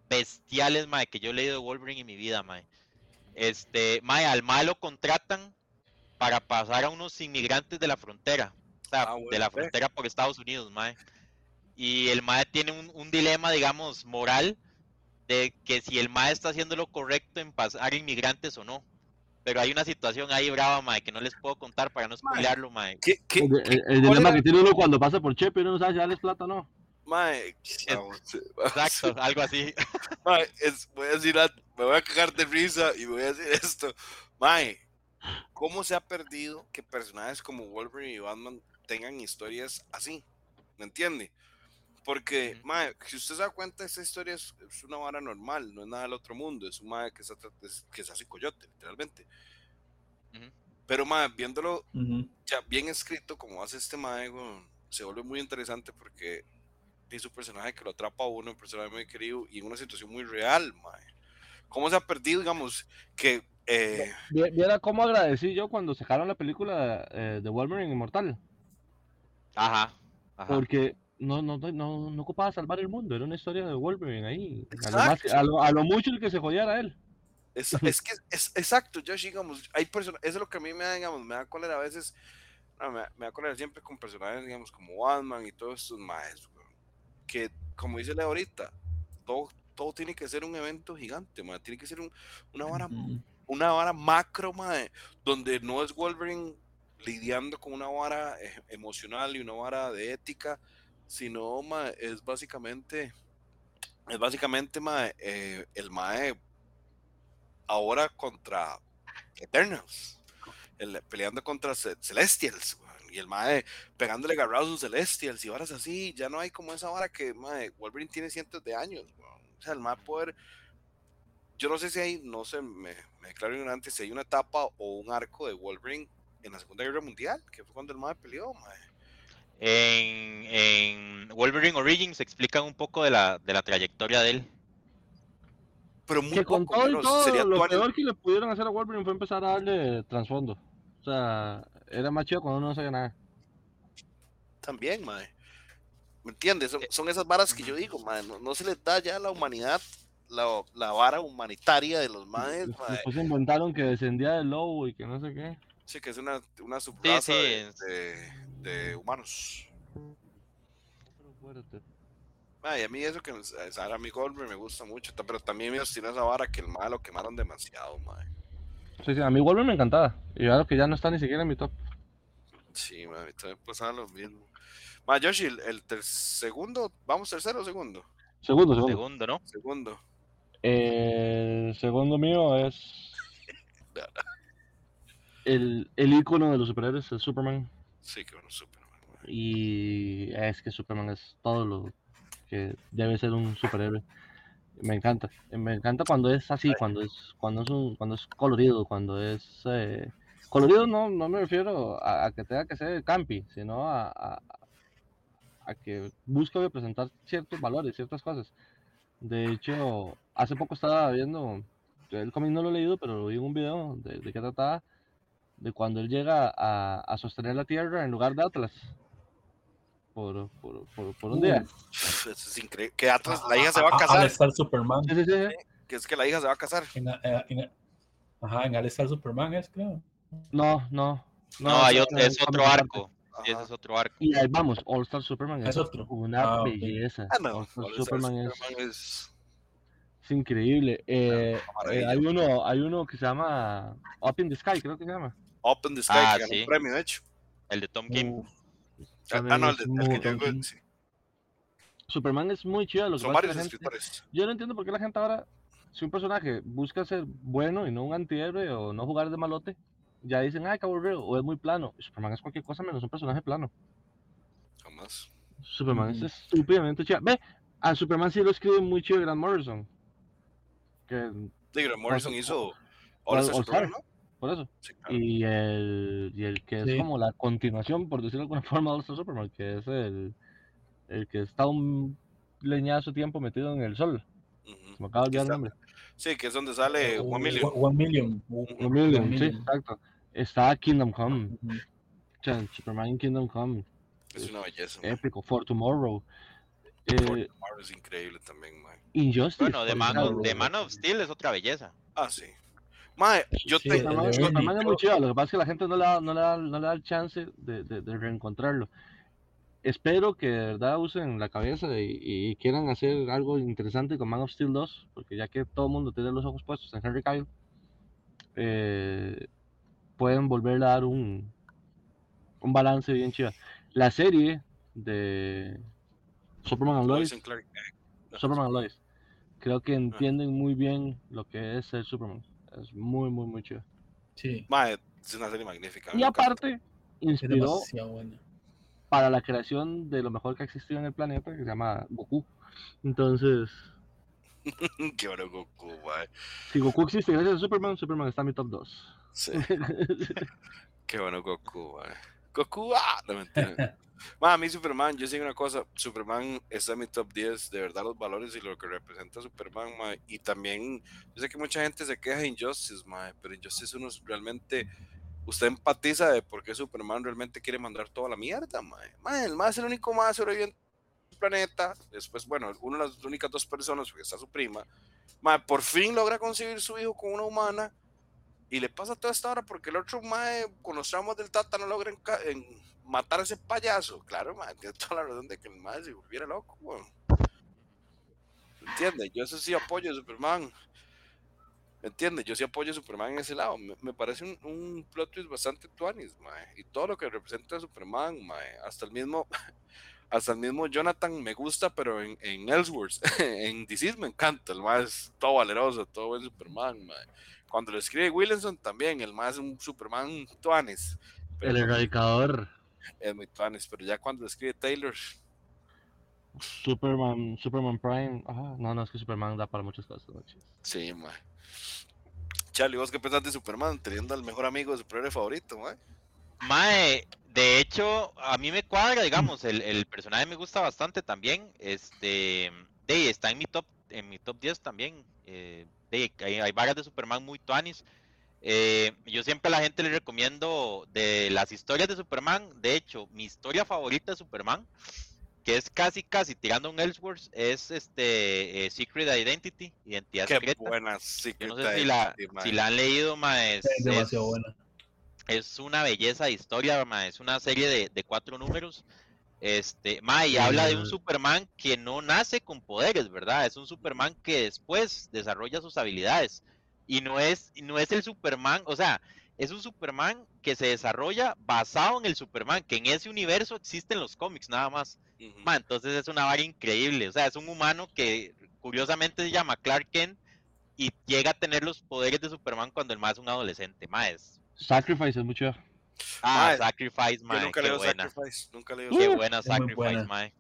Speaker 1: bestiales, mae, que yo he leído de Wolverine en mi vida, mae. Este, mae, al mae lo contratan para pasar a unos inmigrantes de la frontera. O sea,
Speaker 2: Ah, bueno,
Speaker 1: de la frontera por Estados Unidos, mae. Y el mae tiene un, un dilema, digamos, moral de que si el mae está haciendo lo correcto en pasar inmigrantes o no. Pero hay una situación ahí brava, mae, que no les puedo contar para no spoilearlo, mae.
Speaker 2: ¿Qué, qué,
Speaker 4: El, el- dilema que tiene uno cuando pasa por Chepe y uno no sabe si darles plata o no.
Speaker 2: Mae, vamos,
Speaker 1: Exacto, algo así.
Speaker 2: Mae, es- voy a decir, me voy a cagar de risa y voy a decir esto. Mae, ¿cómo se ha perdido que personajes como Wolverine y Batman tengan historias así? ¿Me entiende? Porque,
Speaker 1: Ujú.
Speaker 2: mae, si usted se da cuenta, esta historia es, es una vara normal, no es nada del otro mundo, es un mae que, se, que se hace coyote, literalmente. Pero, mae, viéndolo ya bien escrito como hace este mae, se vuelve muy interesante porque es un personaje que lo atrapa a uno, un personaje muy querido y en una situación muy real, mae. ¿Cómo se ha perdido, digamos, que eh,
Speaker 4: Vi- Viera cómo agradecí yo cuando sacaron la película eh, de Wolverine Inmortal.
Speaker 1: Ajá. Ajá.
Speaker 4: Porque no, no, no, no, no ocupaba salvar el mundo, era una historia de Wolverine ahí. A lo, más- a lo- a lo mucho el que se jodiera él.
Speaker 2: es, es que es exacto, Josh, digamos, hay personas, eso es lo que a mí me da, digamos, me da cólera a veces, no, me, da- me da cólera siempre con personajes, digamos, como Batman y todos estos maes, weón, que, como dice Leo ahorita, todo, todo tiene que ser un evento gigante, mae, tiene que ser un- una vara una vara macro, mae, donde no es Wolverine lidiando con una vara eh, emocional y una vara de ética, sino mae, es básicamente, es básicamente mae, eh, el mae ahora contra Eternals, el- peleando contra Ce- Celestials, y el mae pegándole garrazos a Celestials y varas así, ya no hay como esa vara que Wolverine tiene cientos de años, o sea, el mae poder yo no sé si hay, no sé, me, me declaro ignorante, si hay una etapa o un arco de Wolverine en la Segunda Guerra Mundial, que fue cuando el mae peleó, mae.
Speaker 1: En, en Wolverine Origins explican un poco de la, de la trayectoria de él.
Speaker 2: Pero muy
Speaker 4: Que con
Speaker 2: poco,
Speaker 4: todo y
Speaker 2: menos,
Speaker 4: todo,
Speaker 2: sería
Speaker 4: lo peor que le pudieron hacer a Wolverine fue empezar a darle trasfondo. O sea, era más chido cuando uno no sabía nada.
Speaker 2: también, mae. ¿Me entiendes? Son, son esas varas que yo digo, mae, no, no se les da ya a la humanidad la, la vara humanitaria de los maes, mae.
Speaker 4: Después inventaron que descendía del lobo y que no sé qué.
Speaker 2: Sí, que es una, una subraza
Speaker 1: sí,
Speaker 2: de, de- de humanos.
Speaker 4: Pero fuerte.
Speaker 2: Mae, a mí eso que es- a mi Goldberg me gusta mucho, pero también me obstina esa vara que el mae lo quemaron demasiado, mae.
Speaker 4: Sí, sí, a mí Wolverine me encantaba. Y ahora que ya no está ni siquiera en mi top.
Speaker 2: Sí, mae, también pasaba lo mismo. Ma, Yoshi, el, el ter- segundo, vamos tercero o segundo?
Speaker 4: Segundo, segundo.
Speaker 1: Segundo, ¿no?
Speaker 2: Segundo.
Speaker 4: El segundo mío es el, el ícono de los superhéroes, el Superman.
Speaker 2: Sí, que bueno, Superman.
Speaker 4: Y es que Superman es todo lo que debe ser un superhéroe. Me encanta. Me encanta cuando es así, cuando es, cuando es un, cuando es colorido, cuando es eh, colorido no, no me refiero a, a que tenga que ser campi, sino a, a, a que busque representar ciertos valores, ciertas cosas. De hecho, hace poco estaba viendo, el cómic no lo he leído, pero lo vi en un video de, de qué trataba, de cuando él llega a, a sostener la Tierra en lugar de Atlas. Por, por, por, por un día.
Speaker 2: Eso es increíble. Que Atlas, la hija se va a
Speaker 3: Al
Speaker 2: casar.
Speaker 3: estar Superman.
Speaker 4: Sí, sí, sí, sí.
Speaker 2: Que es que la hija se va a casar.
Speaker 3: En, eh, en- ajá, en Al estar Superman es, creo.
Speaker 4: No, no.
Speaker 1: No, hay otro,
Speaker 4: es
Speaker 1: otro arco. Sí, ese es otro arco.
Speaker 4: Y ahí vamos, All Star Superman es,
Speaker 3: Es otro.
Speaker 4: una
Speaker 3: Ah,
Speaker 4: belleza.
Speaker 2: Ah, no.
Speaker 4: All Star
Speaker 2: All Star
Speaker 4: Superman es,
Speaker 2: Superman es-
Speaker 4: es increíble. Eh, eh, hay uno, hay uno que se llama Up in the Sky, creo que se llama.
Speaker 2: Up in the Sky,
Speaker 1: Ah,
Speaker 2: que ganó
Speaker 1: sí.
Speaker 2: un premio, de hecho.
Speaker 1: El de Tom Kim.
Speaker 4: Uf,
Speaker 2: Ah,
Speaker 4: también
Speaker 2: no, el, de- el que digo, sí.
Speaker 4: Superman es muy chido. Lo que
Speaker 2: Son varios escritores.
Speaker 4: yo no entiendo por qué la gente ahora, si un personaje busca ser bueno y no un antihéroe o no jugar de malote, ya dicen, ay, qué aburrido, o es muy plano. Superman es cualquier cosa menos un personaje plano.
Speaker 2: Jamás.
Speaker 4: Superman es estúpidamente chido. Ve, a Superman sí lo escribe muy chido Grant Morrison. Que
Speaker 2: Digo, Morrison
Speaker 4: All-
Speaker 2: hizo
Speaker 4: All-
Speaker 2: All
Speaker 4: All Star.
Speaker 2: ¿no?
Speaker 4: Por eso.
Speaker 2: Sí, claro.
Speaker 4: Y el, y el que es
Speaker 3: Sí.
Speaker 4: como la continuación, por decirlo de alguna forma, de Superman, que es el, el que está un leñazo tiempo metido en el sol.
Speaker 2: Ujú.
Speaker 4: Se me acaba de
Speaker 2: Que
Speaker 4: olvidar el nombre.
Speaker 2: Sí, que es donde sale One Million.
Speaker 3: One One Million.
Speaker 4: One Million,
Speaker 3: One
Speaker 4: sí,
Speaker 3: Million.
Speaker 4: exacto. Está Kingdom Come.
Speaker 3: Ujú.
Speaker 4: O sea, Superman in Kingdom Come.
Speaker 2: Es una belleza.
Speaker 4: Épico. For Tomorrow.
Speaker 2: For
Speaker 4: Eh,
Speaker 2: Tomorrow es increíble también, mae.
Speaker 4: Injustice.
Speaker 1: Bueno, de Man, de Man of Steel es otra belleza.
Speaker 2: Ah, sí. Mae, yo
Speaker 3: Sí,
Speaker 2: te...
Speaker 3: el
Speaker 4: Superman es muy chido, lo que pasa es que la gente no le da, no le da, no le da el chance de, de- de reencontrarlo. Espero que de verdad usen la cabeza y, y quieran hacer algo interesante con Man of Steel 2, porque ya que todo el mundo tiene los ojos puestos en Henry Cavill, eh, pueden volverle a dar un, un balance bien chido. La serie de Superman and
Speaker 2: Lois.
Speaker 4: Superman and Lois, creo que entienden muy bien lo que es ser Superman. Es muy, muy, muy chido.
Speaker 3: Sí,
Speaker 2: Mae, es una serie magnífica.
Speaker 4: Y
Speaker 2: encanta.
Speaker 4: aparte, inspiró para la creación de lo mejor que ha existido en el planeta, que se llama Goku. Entonces,
Speaker 2: Qué bueno Goku, mae.
Speaker 4: si Goku existe gracias a Superman, Superman está en mi top 2.
Speaker 2: Sí, qué bueno Goku, mae. Goku, ah, no mentira. Ma, a mí Superman, yo sé una cosa, Superman está en mi top 10, de verdad los valores y lo que representa Superman, ma, y también, yo sé que mucha gente se queja de Injustice, ma, pero Injustice uno realmente, usted empatiza de por qué Superman realmente quiere mandar toda la mierda, el más es el único más sobreviviente del planeta, después, bueno, uno de las únicas dos personas, porque está su prima, ma, por fin logra concebir su hijo con una humana, y le pasa toda esta hora porque el otro mae con los traumas del tata no logra en matar a ese payaso. Claro, mae, tiene toda la razón de que el mae se volviera loco, weón. ¿Entiendes? Yo eso sí apoyo a Superman. ¿Entiendes? Yo sí apoyo a Superman en ese lado. Me, parece un, plot twist bastante tuanis, mae. Y todo lo que representa a Superman, mae. Hasta el mismo... Hasta el mismo Jonathan me gusta, pero en, en Ellsworth, en DC me encanta. El mae todo valeroso, todo buen Superman, mae. Cuando lo escribe Williamson también, el más es un Superman tuanes. Pero
Speaker 4: El erradicador,
Speaker 2: es muy tuanes, pero ya cuando lo escribe Taylor,
Speaker 4: Superman, Superman Prime. Ajá, no, no, es que Superman da para muchas cosas. ¿no?
Speaker 2: sí, mae. Charlie, ¿vos qué pensás de Superman? Teniendo al mejor amigo de superhéroe favorito, mae.
Speaker 1: Mae, de hecho, a mí me cuadra, digamos, el, el personaje me gusta bastante también. Este, de, está en mi top, en mi top 10 también. eh, hay, hay varias de Superman muy tuanis. Eh, yo siempre a la gente le recomiendo de las historias de Superman. De hecho, mi historia favorita de Superman, que es casi casi tirando un Ellsworth, es este eh, Secret Identity, Identidad
Speaker 2: Qué
Speaker 1: Secreta.
Speaker 2: buena
Speaker 1: Yo no sé si la, si han leído, mae, es-
Speaker 3: Es demasiado
Speaker 1: es-
Speaker 3: buena.
Speaker 1: es una belleza de historia, ma, es una serie de, de cuatro números. Este, ma, y habla de un
Speaker 3: Mm.
Speaker 1: Superman que no nace con poderes, ¿verdad? Es un Superman que después desarrolla sus habilidades. Y no es, no es el Superman, o sea, es un Superman que se desarrolla basado en el Superman, que en ese universo existen los cómics, nada más. Ma, entonces es una vara increíble. O sea, es un humano que curiosamente se llama Clark Kent y llega a tener los poderes de Superman cuando el más es un adolescente. Ma, es
Speaker 4: Sacrifice es mucho.
Speaker 1: Ah,
Speaker 2: Mae,
Speaker 1: Sacrifice,
Speaker 2: Yo
Speaker 1: mae,
Speaker 2: nunca leo
Speaker 1: buena.
Speaker 2: Sacrifice, nunca leo
Speaker 1: Qué buena Sacrifice,
Speaker 3: buena.
Speaker 1: mae.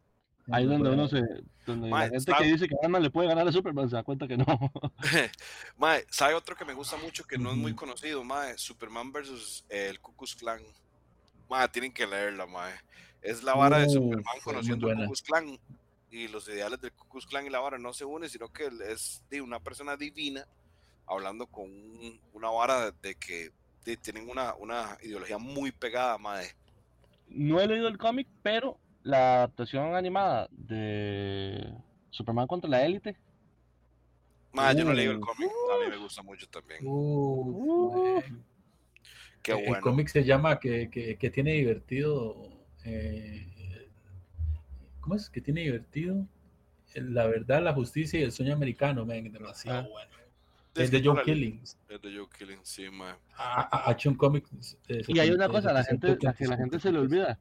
Speaker 4: Ahí donde uno se. Donde
Speaker 2: Mae,
Speaker 4: la gente
Speaker 2: está-
Speaker 4: que dice que Batman le puede ganar a Superman se da cuenta que no.
Speaker 2: Mae, ¿sabe otro que me gusta mucho que no es muy conocido, mae? Superman versus eh, el Ku Klux Klan. Mae, tienen que leerla, mae. Es la vara de Superman conociendo el. Klux Klan y los ideales del Ku Klux Klan y la vara no se unen, sino que él es de una persona divina hablando con un- una vara de, de que tienen una, una ideología muy pegada, mae.
Speaker 4: No he leído el cómic, pero la adaptación animada de Superman contra la élite.
Speaker 2: Mae, yo no leí el
Speaker 3: Uh.
Speaker 2: cómic, a mí me gusta mucho también.
Speaker 3: Uf, mae.
Speaker 2: Qué
Speaker 3: El- El
Speaker 2: bueno.
Speaker 3: cómic se llama que, que, que tiene divertido. eh, ¿Cómo es? Que tiene divertido. La verdad, la justicia y el sueño americano, man, demasiado
Speaker 4: Ah.
Speaker 3: bueno.
Speaker 2: Es
Speaker 3: Es de
Speaker 2: no
Speaker 3: Joe. Killing.
Speaker 2: Es de Joe Killing, sí, mae.
Speaker 3: Ha ha- ha hecho un cómic. eh,
Speaker 4: Y hay una
Speaker 3: 70,
Speaker 4: cosa, la
Speaker 3: 70,
Speaker 4: gente, la que la
Speaker 3: 80,
Speaker 4: gente se le olvida.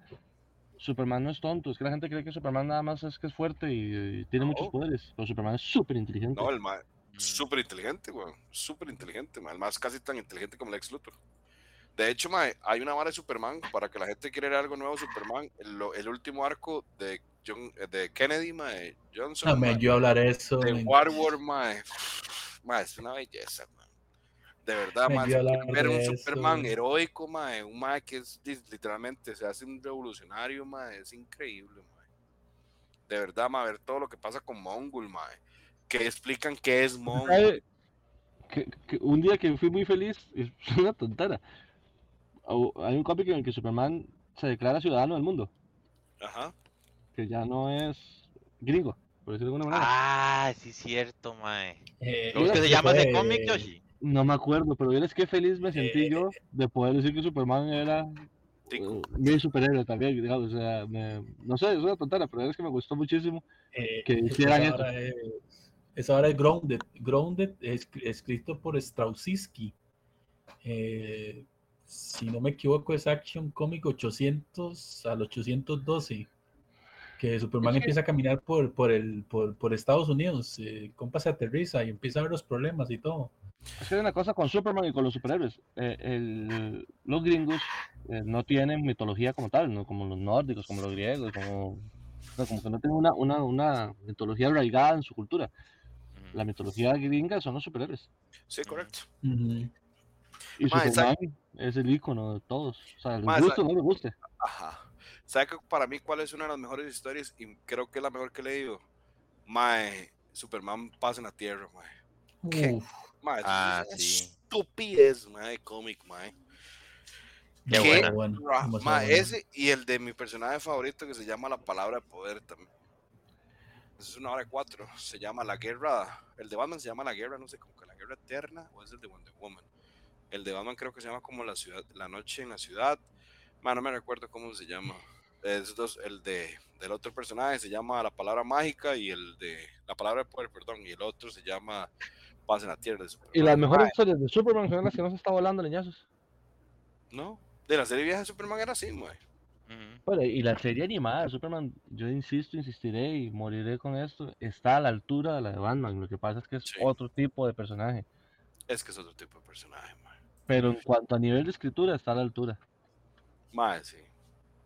Speaker 4: Superman no es tonto, es que la gente cree que Superman nada más es que es fuerte y, y tiene muchos
Speaker 2: No.
Speaker 4: poderes. Pero Superman es súper inteligente.
Speaker 2: No, el mae,
Speaker 1: Mm.
Speaker 2: súper inteligente, weón. Súper inteligente, mae. El más casi tan inteligente como Lex Luthor. De hecho, mae, hay una vara de Superman para que la gente quiera ver algo nuevo de Superman. El, lo- el último arco de, John, eh, de Kennedy, mae, Johnson, mae,
Speaker 3: yo hablaré eso.
Speaker 2: de. Warworld, mae. Mae, es una belleza, mae. De verdad,
Speaker 3: Man, hablaré
Speaker 2: ver un Superman
Speaker 3: man.
Speaker 2: heroico, mae, un mae que es li- literalmente se hace un revolucionario, mae, es increíble, mae. De verdad, mae, ver todo lo que pasa con Mongol, mae. que explican qué es Mon.
Speaker 4: ¿Sabe? Que, que un día que fui muy feliz, es una tontera. Hay un cómic en el que Superman se declara ciudadano del mundo,
Speaker 2: Ajá.
Speaker 4: que ya no es gringo, por decirlo de alguna manera.
Speaker 1: Ah, sí, es cierto, mae.
Speaker 3: Eh,
Speaker 1: ¿Cómo es que se llama ese cómic, Yoshi?
Speaker 4: No me acuerdo, pero es que feliz me sentí
Speaker 3: Eh,
Speaker 4: yo de poder decir que Superman era eh, mi superhéroe también, digamos, o sea, me- no sé, es una tontera, pero es que me gustó muchísimo.
Speaker 3: eh,
Speaker 4: que
Speaker 3: esa
Speaker 4: hicieran eso.
Speaker 3: vara es- Esa hora es Grounded. Grounded es escrito por Straussiski. Eh, si no me equivoco, es Action Comic 800 al 812. Que Superman empieza a caminar por, por, el, por, por Estados Unidos. Eh, compa se aterriza y empieza a ver los problemas y todo.
Speaker 4: Es que hay una cosa con Superman y con los superhéroes. eh, el- los gringos eh, no tienen mitología como tal, ¿no? como los nórdicos, como los griegos, como, como que no tienen una, una, una mitología arraigada en su cultura. La mitología gringa son los superhéroes.
Speaker 2: Sí, correcto.
Speaker 4: Y
Speaker 2: Ma,
Speaker 4: Superman es el icono de todos. O sea, les guste o no les guste.
Speaker 2: Ajá. ¿Sabe que para mí cuál es una de las mejores historias? Y creo que es la mejor que he leído. Mae, Superman pasa en la Tierra, mae. Mae,
Speaker 1: Ah,
Speaker 2: es
Speaker 1: sí.
Speaker 2: estupidez, mae, cómic, mae.
Speaker 1: Qué buena.
Speaker 3: bueno,
Speaker 2: mae, ese y el de mi personaje favorito que se llama La Palabra de Poder también. Esa es una hora de cuatro. Se llama La Guerra. El de Batman se llama La Guerra, no sé, como que La Guerra Eterna o es el de Wonder Woman. El de Batman creo que se llama como La Ciudad, La Noche en la Ciudad. Man, no me recuerdo cómo se llama. Dos, el de del otro personaje se llama La Palabra Mágica y el de La Palabra de Poder, perdón, y el otro se llama Paz en la Tierra de
Speaker 4: Y
Speaker 2: Superman.
Speaker 4: las mejores
Speaker 2: Mae,
Speaker 4: historias de Superman son las que no se está volando leñazos.
Speaker 2: No, de la serie vieja de Superman era así.
Speaker 1: Ujú.
Speaker 4: Bueno, y la serie animada de Superman, yo insisto, insistiré y moriré con esto, está a la altura de la de Batman. Lo que pasa es que es
Speaker 2: Sí.
Speaker 4: otro tipo de personaje.
Speaker 2: Es que es otro tipo de personaje, mae.
Speaker 4: Pero en cuanto a nivel de escritura, está a la altura.
Speaker 2: Mae, sí.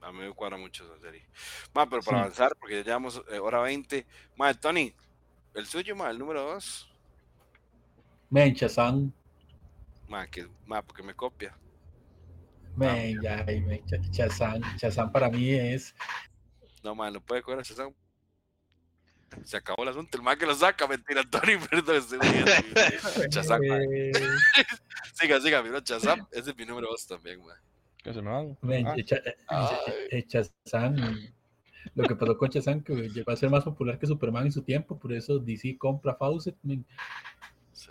Speaker 2: A mí me cuadra mucho esa serie. Mae, pero para
Speaker 3: Sí.
Speaker 2: avanzar, porque ya llevamos eh, hora 20. Mae, Tony, el suyo, mae, el número 2.
Speaker 3: Men, Shazam.
Speaker 2: Mae, que, mae, porque me copia.
Speaker 3: Men, ya, ay, men, Cha- Shazam. Shazam para mí es.
Speaker 2: No, mae, no puede coger a Shazam. Se acabó el asunto. El mae que lo saca, mentira, Tony, perdón. estoy mae.
Speaker 3: eh,
Speaker 2: Siga, siga, mi bro, Shazam. Ese es mi número 2 también, mae.
Speaker 4: Que se me van. Ah,
Speaker 3: Cha- eh, eh, Shazam. Lo que pasó con Shazam, que llegó a ser más popular que Superman en su tiempo, por eso DC compra Fawcett.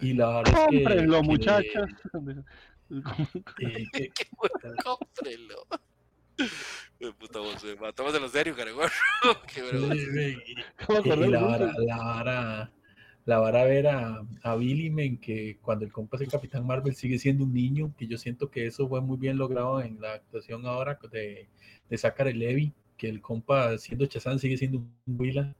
Speaker 3: Y la verdad es que.
Speaker 4: Cómprenlo,
Speaker 3: que-
Speaker 4: muchachos.
Speaker 3: eh, que-
Speaker 2: Cómprelo. De puta voz, eh, en serio,
Speaker 4: ¿Cómo
Speaker 3: Y, y la vara, la vara, la vara ver a, a Billy Men, que cuando el compa es el Capitán Marvel sigue siendo un niño, que yo siento que eso fue muy bien logrado en la actuación ahora de, de Zachary Levi, que el compa siendo Chazán sigue siendo un Willa.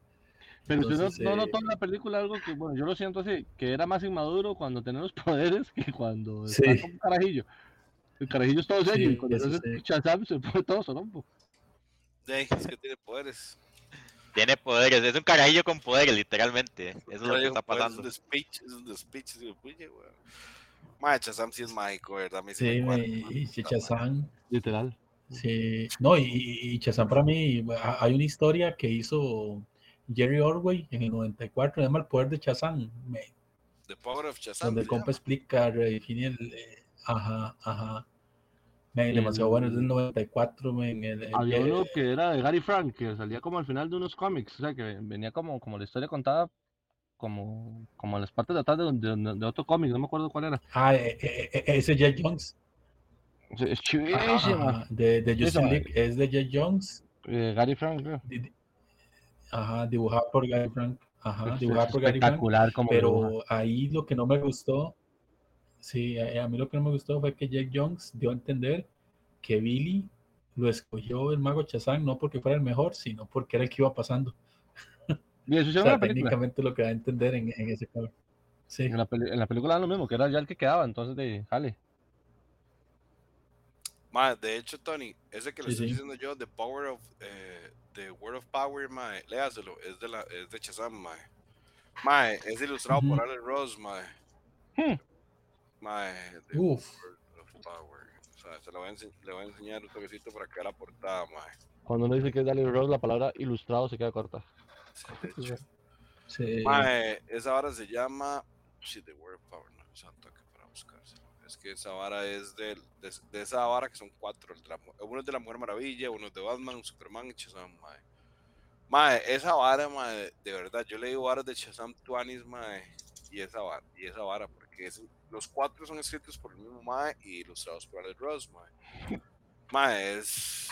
Speaker 4: Pero usted no,
Speaker 3: Entonces,
Speaker 4: no
Speaker 3: eh,
Speaker 4: notó en la película algo que, bueno, yo lo siento así, que era más inmaduro cuando tenía los poderes que cuando
Speaker 3: Sí.
Speaker 4: está como un carajillo. El carajillo es todo serio
Speaker 3: Sí,
Speaker 4: y cuando hace
Speaker 3: sí.
Speaker 4: Shazam se pone todo sorompo.
Speaker 2: Ey, es que tiene poderes.
Speaker 1: Tiene poderes, es un carajillo con poderes, literalmente. Eso es lo que está pasando.
Speaker 2: Es un speech, es un speech, Shazam sí es mágico, ¿verdad? Sí
Speaker 3: Sí,
Speaker 2: me mae.
Speaker 3: y Chazán,
Speaker 4: Literal.
Speaker 3: sí, no, y, y, Shazam para mí, ha- hay una historia que hizo Jerry Orway en el 94, se llama El Poder de Chazán,
Speaker 2: The Power of Shazam.
Speaker 3: donde el compa explica, redefine el. eh, ajá, ajá. Men, demasiado bueno, es del 94, men. el- el-
Speaker 4: Había uno que era de Gary Frank, que salía como al final de unos cómics, o sea, que venía como, como la historia contada como, como en las partes de atrás de, de- de otro cómic, no me acuerdo cuál era.
Speaker 3: Ah, eh, eh, eh, ese es Jet Jones.
Speaker 4: Es
Speaker 3: ajá, de, de Justice
Speaker 4: Esa,
Speaker 3: League, es de Jet Jones.
Speaker 4: Eh, Gary Frank, creo.
Speaker 3: Ajá, dibujado por Gary Frank. Ajá,
Speaker 4: Es-
Speaker 3: dibujado
Speaker 4: es
Speaker 3: por Gary Frank.
Speaker 4: espectacular como dibuja.
Speaker 3: Pero ahí lo que no me gustó, sí, a, a mí lo que no me gustó fue que Jack Jones dio a entender que Billy lo escogió el mago Chazán no porque fuera el mejor, sino porque era el que iba pasando.
Speaker 4: Y eso
Speaker 3: O sea,
Speaker 4: en la película.
Speaker 3: técnicamente lo que da a entender en, en ese cover. Sí.
Speaker 4: En la, peli- en la película era lo mismo, que era ya el que quedaba, entonces de jale.
Speaker 2: Mae, de hecho, Tony, ese que le
Speaker 3: Sí,
Speaker 2: estoy
Speaker 3: sí.
Speaker 2: diciendo yo, The Power of, eh, The Word of Power, mae, léaselo, es de, la, es de Shazam, mae. Mae, es ilustrado por. Alex Ross, mae.
Speaker 4: Hmm.
Speaker 2: Mae, The
Speaker 3: Uf,
Speaker 2: Word of Power. O sea, se lo voy a, ense- le voy a enseñar un toquecito para que la portada, mae.
Speaker 4: Cuando uno dice que es Dale Rose, la palabra ilustrado se queda corta.
Speaker 2: Sí.
Speaker 3: Sí.
Speaker 2: Mae, esa vara se llama. Shit, the Word Power, no, es un toque para buscárselo. Es que esa vara es del- de, de esa vara que son cuatro. el de la uno es de la Mujer Maravilla, uno es de Batman, Superman y Shazam, mae. Mae, esa vara, mae, de verdad, yo le digo varas de Shazam Tuanis, mae, y esa vara, y esa vara, porque es- los cuatro son escritos por el mismo mae y ilustrados por Alex Ross, mae. Mae, es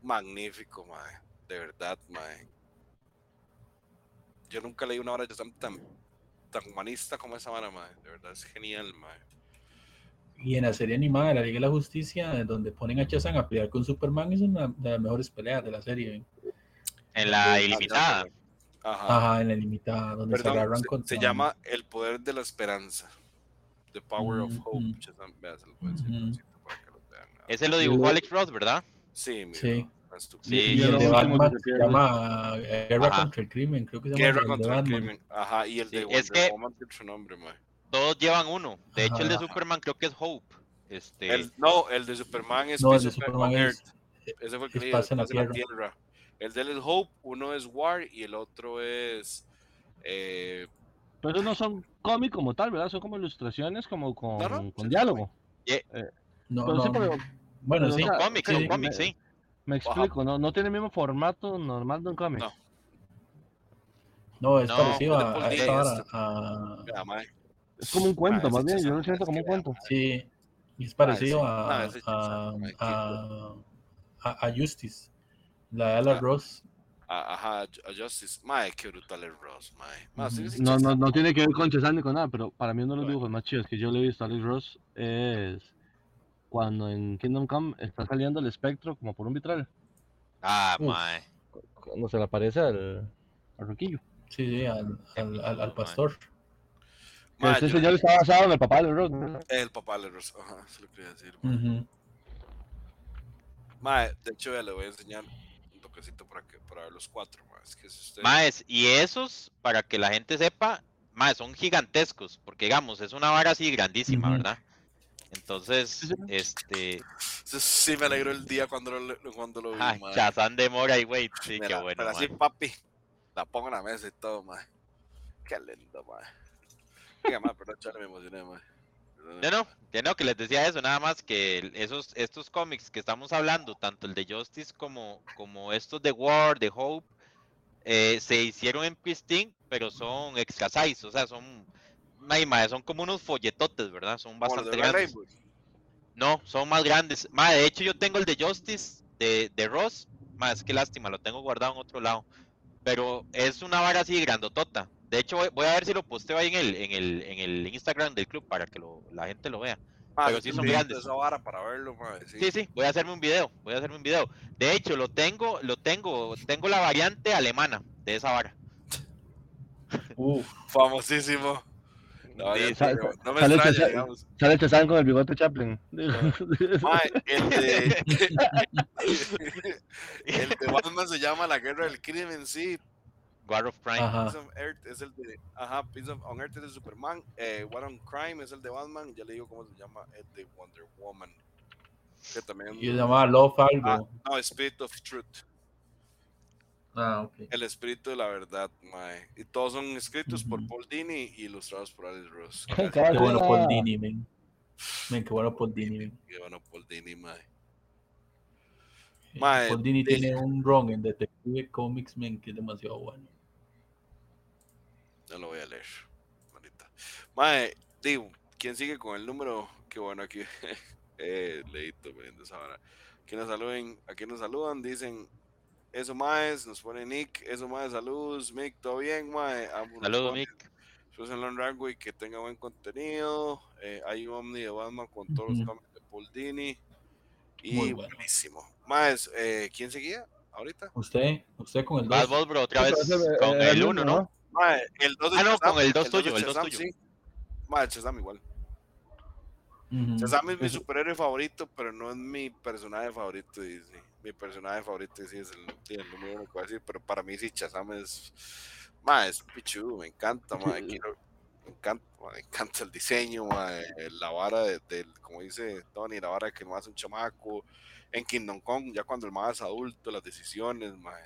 Speaker 2: magnífico, mae, de verdad, mae. Yo nunca leí una de Shazam tan, tan humanista como esa vara, mae, de verdad, es genial, mae.
Speaker 3: Y en la serie animada de la Liga de la Justicia, donde ponen a Shazam a pelear con Superman, es una de las mejores peleas de la serie. ¿eh?
Speaker 1: En la
Speaker 2: Ah,
Speaker 1: ilimitada.
Speaker 2: Ajá.
Speaker 3: Ajá, en la limitada, donde se agarran
Speaker 2: se,
Speaker 3: contra...
Speaker 2: se llama El Poder de la Esperanza. The Power of. Hope. Voy a ahorita para que lo vean.
Speaker 1: Ese lo dibujó Alex Ross, ¿verdad?
Speaker 2: Sí, mira,
Speaker 3: Sí.
Speaker 1: Sí,
Speaker 3: y el
Speaker 4: lo
Speaker 3: de Batman
Speaker 4: se
Speaker 3: llama eh, Guerra
Speaker 1: Ajá.
Speaker 3: contra el Crimen, creo que se llama
Speaker 2: Guerra
Speaker 3: el
Speaker 2: contra el crimen. Ajá, y el de
Speaker 1: Sí,
Speaker 2: Wonder
Speaker 1: es que-
Speaker 2: Woman tiene otro nombre, mae.
Speaker 1: Todos llevan uno. De hecho, el de. Superman creo que es Hope. Este,
Speaker 2: El, no, el de Superman es
Speaker 3: No, el de Superman
Speaker 2: on
Speaker 3: es-
Speaker 2: Earth. Ese fue el que
Speaker 3: Paz en la
Speaker 2: la Tierra. El de él es Hope, uno es War y el otro es. Eh,
Speaker 4: Pero esos no son cómics como tal, ¿verdad? Son como ilustraciones, como con,
Speaker 2: No, no,
Speaker 4: con
Speaker 2: sí,
Speaker 4: diálogo.
Speaker 3: No,
Speaker 4: Pero sí,
Speaker 3: no,
Speaker 4: pero-
Speaker 3: bueno,
Speaker 4: pero,
Speaker 3: sí.
Speaker 4: o sea,
Speaker 1: cómics,
Speaker 3: sí,
Speaker 1: son
Speaker 3: sí.
Speaker 1: cómics, sí.
Speaker 4: Me explico, ¿no? No tiene el mismo formato normal de un cómic.
Speaker 2: No.
Speaker 3: No, es
Speaker 1: No,
Speaker 3: parecido a, a esta
Speaker 2: este.
Speaker 3: a-.
Speaker 4: Es como un cuento,
Speaker 2: Ah,
Speaker 4: más bien. Yo
Speaker 2: Shazam,
Speaker 4: lo siento como un cuento.
Speaker 2: mae.
Speaker 3: Sí, y es parecido
Speaker 2: sí.
Speaker 3: a, a, a, a- a Justice, la de Alex
Speaker 2: Ah.
Speaker 3: Ross.
Speaker 2: A- Ajá, a Justice. Mae, qué brutal es Ross, mae. Mae, sí,
Speaker 3: Ujú.
Speaker 2: sí,
Speaker 4: No, no, no tiene que ver con Chazam ni con nada, pero para mí uno de los
Speaker 2: Bueno.
Speaker 4: dibujos más chidos que yo le he visto a Alex Ross es cuando en Kingdom Come está saliendo el espectro como por un vitral.
Speaker 1: Ah,
Speaker 3: Uf.
Speaker 1: mae.
Speaker 4: Cuando se le aparece al, al roquillo.
Speaker 3: Sí, sí, al, al, al- al
Speaker 1: Mae.
Speaker 3: pastor.
Speaker 2: Mae,
Speaker 4: este
Speaker 2: yo-
Speaker 4: señor está basado en el papá de Ross. ¿no?
Speaker 2: El papá de Ross, ajá, se lo quería decir. mae.
Speaker 3: Ujú.
Speaker 2: Mae, de hecho, ya le voy a enseñar para, que, para ver los cuatro, mae. Es que si usted...
Speaker 1: Maes, y esos, para que la gente sepa, maes, son gigantescos, porque digamos, es una vara así grandísima. ¿verdad? Entonces, este,
Speaker 2: Sí, me alegró el día cuando lo, cuando lo vi, mae.
Speaker 1: Chazán de Mora y güey, sí, qué bueno,
Speaker 2: pero así, papi, la pongo en la mesa y todo, mae. Qué lindo, mae. Venga, mae, perdón, chale, me emocioné, mae.
Speaker 1: No, no, ya no, que les decía eso, nada más que esos, estos cómics que estamos hablando, tanto el de Justice como, como estos de War, de Hope, eh, se hicieron en Pristine, pero son extra size, o sea, son, mae, son como unos folletotes, ¿verdad? Son bastante grandes. No, son más grandes. Mae, de hecho yo tengo el de Justice de, de Ross. Más que lástima, lo tengo guardado en otro lado. Pero es una vara así grandotota. De hecho, voy, voy a ver si lo posteo ahí en el, en el, en el Instagram del club para que lo, la gente lo vea.
Speaker 2: Mae,
Speaker 1: Pero sí son grandes.
Speaker 2: esa vara para verlo, mae. Sí,
Speaker 1: Sí, sí, voy a hacerme un video. Voy a hacerme un video. De hecho, lo tengo, lo tengo, tengo la variante alemana de esa vara.
Speaker 3: Uf,
Speaker 2: Famosísimo.
Speaker 1: Sí,
Speaker 2: no me
Speaker 4: sale
Speaker 2: extraña, digamos.
Speaker 4: Sale Chazam con el bigote Chaplin.
Speaker 2: Mae, el de... el de Batman se llama La Guerra del Crimen, sí.
Speaker 1: War of Crime.
Speaker 3: Ajá.
Speaker 2: Peace of Earth es el de. Ajá, Peace of, on Earth es el de Superman. Eh, War on Crime es el de Batman. Ya le digo cómo se llama el de Wonder Woman. Que también.
Speaker 3: y se llamaba Love
Speaker 2: Ah,
Speaker 3: algo.
Speaker 2: no, Spirit of Truth.
Speaker 3: Ah, ok.
Speaker 2: El espíritu de la verdad, mae. Y todos son escritos por
Speaker 3: Ujú.
Speaker 2: Paul Dini y ilustrados por Alex Ross.
Speaker 3: Qué bueno Paul Dini, men. Men, qué bueno Paul Dini, men.
Speaker 2: Qué bueno, Paul Dini, mae.
Speaker 3: Eh,
Speaker 2: Mae,
Speaker 3: Paul Dini
Speaker 2: de-
Speaker 3: tiene un run en Detective Comics, men, que es demasiado bueno.
Speaker 2: No lo voy a leer. Manita. Mae, digo, ¿quién sigue con el número? Qué bueno aquí. eh, leíto, men, de esa vara. Aquí nos saluden, aquí nos saludan, dicen eso más, nos pone Nick, eso más, saludos, Mick, todo bien, mae.
Speaker 1: Saludos, Mick.
Speaker 2: Susan Long Rangway, que tenga buen contenido. Eh, hay un Omni de Batman con todos
Speaker 3: Ujú.
Speaker 2: los cómics de Paul Dini. Y
Speaker 3: Muy bueno.
Speaker 2: buenísimo. Más, eh, ¿quién seguía ahorita?
Speaker 3: Usted, usted con el
Speaker 1: Bad
Speaker 3: 2.
Speaker 1: Ball, bro, otra vez
Speaker 4: ese,
Speaker 1: con
Speaker 4: eh,
Speaker 1: el
Speaker 4: el
Speaker 1: 1,
Speaker 4: uno,
Speaker 1: ¿no?
Speaker 2: Mae, el 2 de
Speaker 1: Ah, no,
Speaker 2: Shazam,
Speaker 1: con el dos
Speaker 2: dos
Speaker 1: tuyo,
Speaker 2: de
Speaker 1: el dos
Speaker 2: Shazam,
Speaker 1: tuyo.
Speaker 2: sí. Mae, Shazam igual.
Speaker 3: Ujú.
Speaker 2: Shazam es mi
Speaker 4: Eso-
Speaker 2: superhéroe favorito, pero no es mi personaje favorito Disney. Mi personaje favorito Disney es el, sí, el número uno que voy a decir, pero para mí sí, Shazam es... Mae, es pichudo, me encanta, mae. quiero- me encanta, me encanta el diseño, mae, la vara de, como dice Tony, la vara de que no hace un chamaco. En Kingdom Come, ya cuando el mae es adulto, las decisiones, mae.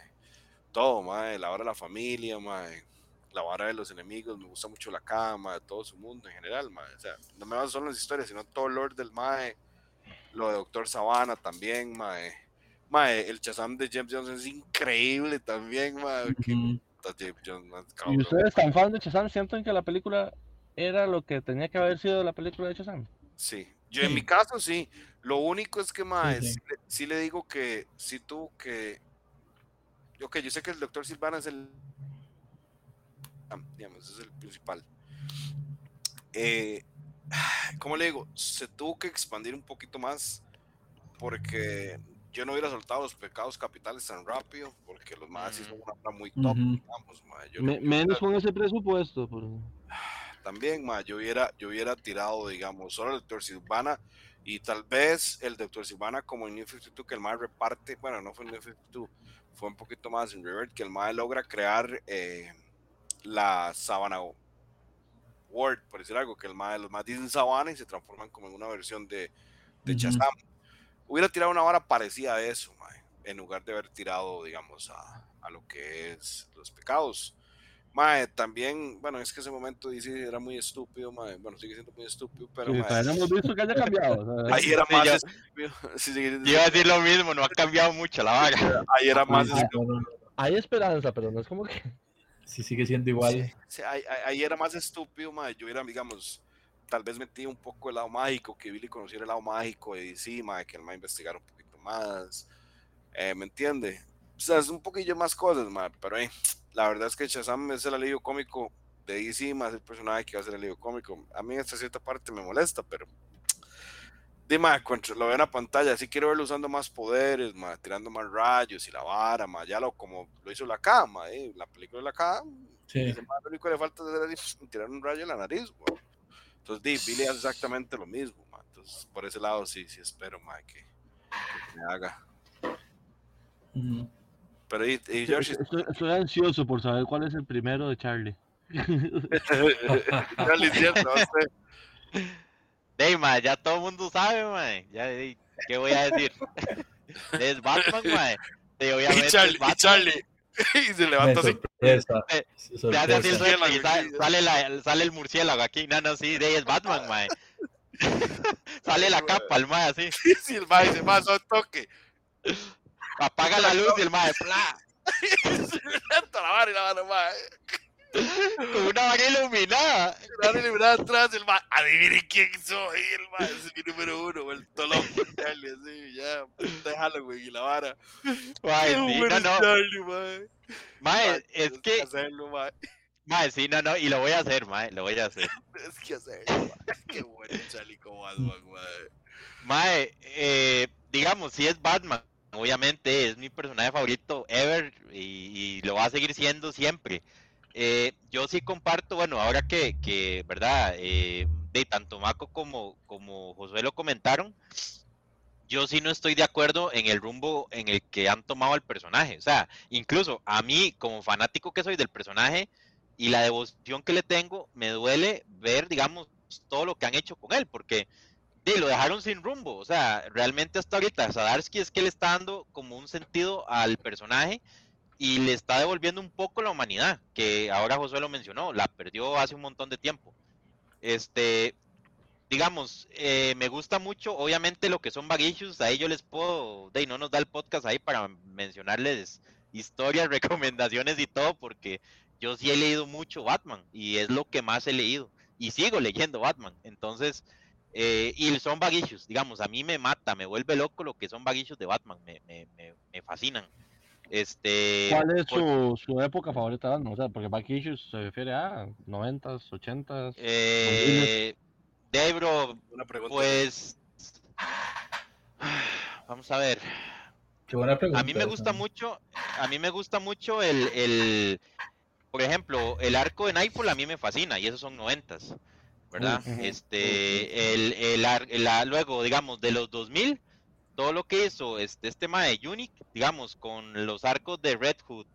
Speaker 2: Todo, mae, la vara de la familia, mae. La vara de los enemigos, me gusta mucho la cama, de todo su mundo en general, mae. O sea, no me baso solo en las historias, sino todo el lore del mae, lo de Doctor Sabana también, mae. Mae, el Shazam de James Jones es increíble también, mae. James Jones, mae,
Speaker 4: ¿Y ustedes tan fan de Shazam sienten que la película era lo que tenía que haber sido la película de Shazam?
Speaker 2: Sí, yo en
Speaker 3: Sí.
Speaker 2: mi caso sí. Lo único es que, mae,
Speaker 3: Sí,
Speaker 2: sí,
Speaker 3: sí.
Speaker 2: le- sí le digo que sí tuvo que. Ok, yo sé que el doctor Silvana es el. Digamos, es el principal. Eh, ¿Cómo le digo? Se tuvo que expandir un poquito más porque yo no hubiera soltado los pecados capitales tan rápido porque los más son una obra muy top,
Speaker 3: Ujú.
Speaker 2: digamos, mae. Yo no-
Speaker 4: Me-
Speaker 2: yo
Speaker 4: menos con ese presupuesto.
Speaker 2: también, ma, yo hubiera, yo hubiera tirado, digamos, solo el Doctor Silvana y tal vez el Doctor Silvana como en New 52 que el más reparte, bueno, no fue en New 52, fue un poquito más en Revert, que el más logra crear eh, la sábana Word, por decir algo, que el más, los más dicen sabana y se transforman como en una versión de, de. Shazam. Hubiera tirado una vara parecida a eso, en lugar de haber tirado, digamos, a, a lo que es los pecados. Mae, también, bueno, es que ese momento dice era muy estúpido, mae. Bueno, sigue siendo muy estúpido, pero
Speaker 4: Sí,
Speaker 2: mae,
Speaker 4: no hemos visto que haya cambiado. o sea,
Speaker 2: ahí era
Speaker 1: Sí,
Speaker 2: más estúpido. Sí,
Speaker 1: iba a decir lo mismo, no ha cambiado mucho la vaga.
Speaker 2: ahí era más
Speaker 3: Ah,
Speaker 2: estúpido.
Speaker 3: no.
Speaker 4: Hay esperanza, pero no es como que.
Speaker 3: Sí, sigue siendo igual.
Speaker 2: Sí, ahí, ahí- ahí era más estúpido, mae. Yo era, digamos, tal vez metí un poco el lado mágico, que Billy conociera el lado mágico de DC, mae, que el mae investigara un poquito más. Eh, ¿Me entiende? O sea, es un poquillo más cosas, mae, pero eh, la verdad es que Shazam es el alivio cómico de DC, más el personaje que va a ser el alivio cómico. A mí hasta cierta parte me molesta, pero Dime, cuando lo veo en la pantalla, sí quiero verlo usando más poderes, ma, tirando más rayos y la vara, ma, ya lo como lo hizo la cama, eh, la película de la cama,
Speaker 3: Sí.
Speaker 2: ma, lo único que le falta es así, tirar un rayo en la nariz, weón. Entonces, di, Billy hace exactamente lo mismo, ma. Entonces, por ese lado sí, sí espero, ma, que, que me haga. Pero y, y Yoshi,
Speaker 4: Estoy, estoy ansioso por saber cuál es el primero de Charlie.
Speaker 2: le entiendo, no sé.
Speaker 1: Dey, ma, ya todo el mundo sabe, ma. Ya, dey, ¿qué voy a decir? es Batman, ma. Dey, obviamente
Speaker 2: Y
Speaker 1: es
Speaker 2: Charlie, y
Speaker 1: Batman.
Speaker 2: Charlie. Y se levanta así.
Speaker 3: sorpresa. Sí,
Speaker 1: Se hace así el
Speaker 3: sorpresa.
Speaker 1: sueño y sale, sale, la- sale el murciélago aquí. No, no, sí, dey, es Batman, ma. sale la capa, el ma, así.
Speaker 2: Sí, el ma dice, más un toque.
Speaker 1: Apaga la luz y el ma, ¡pla!
Speaker 2: Se levanta la vara y la vara, ma.
Speaker 1: Con una vaga iluminada.
Speaker 2: La vara eliminada atrás, el ma. Adivinen quién soy, el ma. Es mi número uno, el tolón. Charlie, así, ya. puta de Halloween y la vara.
Speaker 1: Mae, sí, no,
Speaker 2: es
Speaker 1: no.
Speaker 2: Charlie, ma.
Speaker 1: Mae,
Speaker 2: Ma,
Speaker 1: es que,
Speaker 2: hacerlo, ma.
Speaker 1: mae, sí, no, no, y lo voy a hacer, mae, lo voy a hacer.
Speaker 2: Tienes que hacerlo, ma. Qué bueno Charlie como Batman, ma.
Speaker 1: Mae, eh, digamos, si es Batman, obviamente es mi personaje favorito ever y, y lo va a seguir siendo siempre. Eh, yo sí comparto, bueno, ahora que, ¿verdad? Eh, de tanto Mako como, como Josué lo comentaron, yo sí no estoy de acuerdo en el rumbo en el que han tomado al personaje. O sea, incluso a mí, como fanático que soy del personaje y la devoción que le tengo, me duele ver, digamos, todo lo que han hecho con él, porque de, lo dejaron sin rumbo. O sea, realmente hasta ahorita Sadarsky es que le está dando como un sentido al personaje y le está devolviendo un poco la humanidad, que ahora Josué lo mencionó, la perdió hace un montón de tiempo. Este, digamos, eh, me gusta mucho, obviamente lo que son issues, ahí yo les puedo, de, no nos da el podcast ahí para mencionarles historias, recomendaciones y todo, porque yo sí he leído mucho Batman y es lo que más he leído y sigo leyendo Batman, entonces, eh, y son issues, digamos, a mí me mata, me vuelve loco lo que son issues de Batman, me, me, me, me fascinan. Este,
Speaker 4: ¿Cuál es
Speaker 1: por-
Speaker 4: su, su época favorita de? O sea, porque Back Issues se refiere a 90s, 80s.
Speaker 1: Eh, Debro,
Speaker 2: Una pregunta.
Speaker 1: pues. Vamos a ver.
Speaker 3: Qué buena pregunta.
Speaker 1: A mí me gusta mucho. A mí me gusta mucho el. el por ejemplo, el arco de Nightfall a mí me fascina y esos son noventas. ¿Verdad?
Speaker 4: Ujú.
Speaker 1: Este. El, el, ar- la- luego, digamos, de los 2000. Todo lo que hizo este, este tema de Unique, digamos, con los arcos de Red Hood,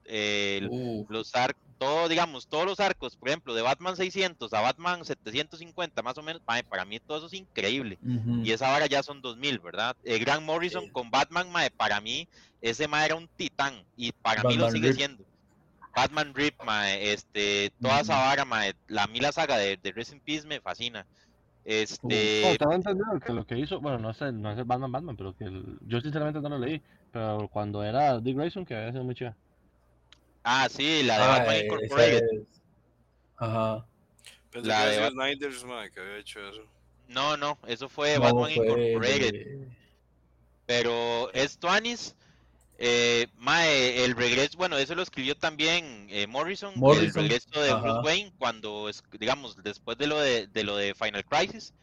Speaker 3: Uh,
Speaker 1: los arcos, todo, digamos, todos los arcos, por ejemplo, de Batman 600 a Batman 750, más o menos, mae, para mí todo eso es increíble. Y esa hora ya son 2000, ¿verdad? Eh, Grant Morrison con Batman, mae, para mí, ese mae era un titán y para mí lo
Speaker 3: Batman
Speaker 1: sigue
Speaker 3: Rip.
Speaker 1: siendo. Batman Rip, mae, este, toda esa
Speaker 3: Ujú.
Speaker 1: vara, mae, la Mila saga de, de Rest in Peace me fascina.
Speaker 4: No,
Speaker 1: Este,
Speaker 4: entendido que lo que hizo, bueno, no es el, no es el Batman Batman, pero que el- yo sinceramente no lo leí, pero cuando era Dick Grayson, que había sido muy chida.
Speaker 1: ah, sí, la de
Speaker 3: Ah,
Speaker 1: Batman
Speaker 3: esa
Speaker 1: Incorporated.
Speaker 3: es- Ajá.
Speaker 2: Pensé
Speaker 1: La
Speaker 2: que
Speaker 1: de
Speaker 2: Snyder's, mae, que había hecho eso.
Speaker 1: No, no, eso fue
Speaker 3: No,
Speaker 1: Batman
Speaker 3: fue
Speaker 1: Incorporated.
Speaker 3: de-
Speaker 1: Pero es Tuanis. Eh, mae, el regreso, bueno, eso lo escribió también eh, Morrison,
Speaker 3: Morrison,
Speaker 1: el regreso de
Speaker 3: ajá.
Speaker 1: Bruce Wayne cuando, digamos, después de lo de, de lo de Final Crisis.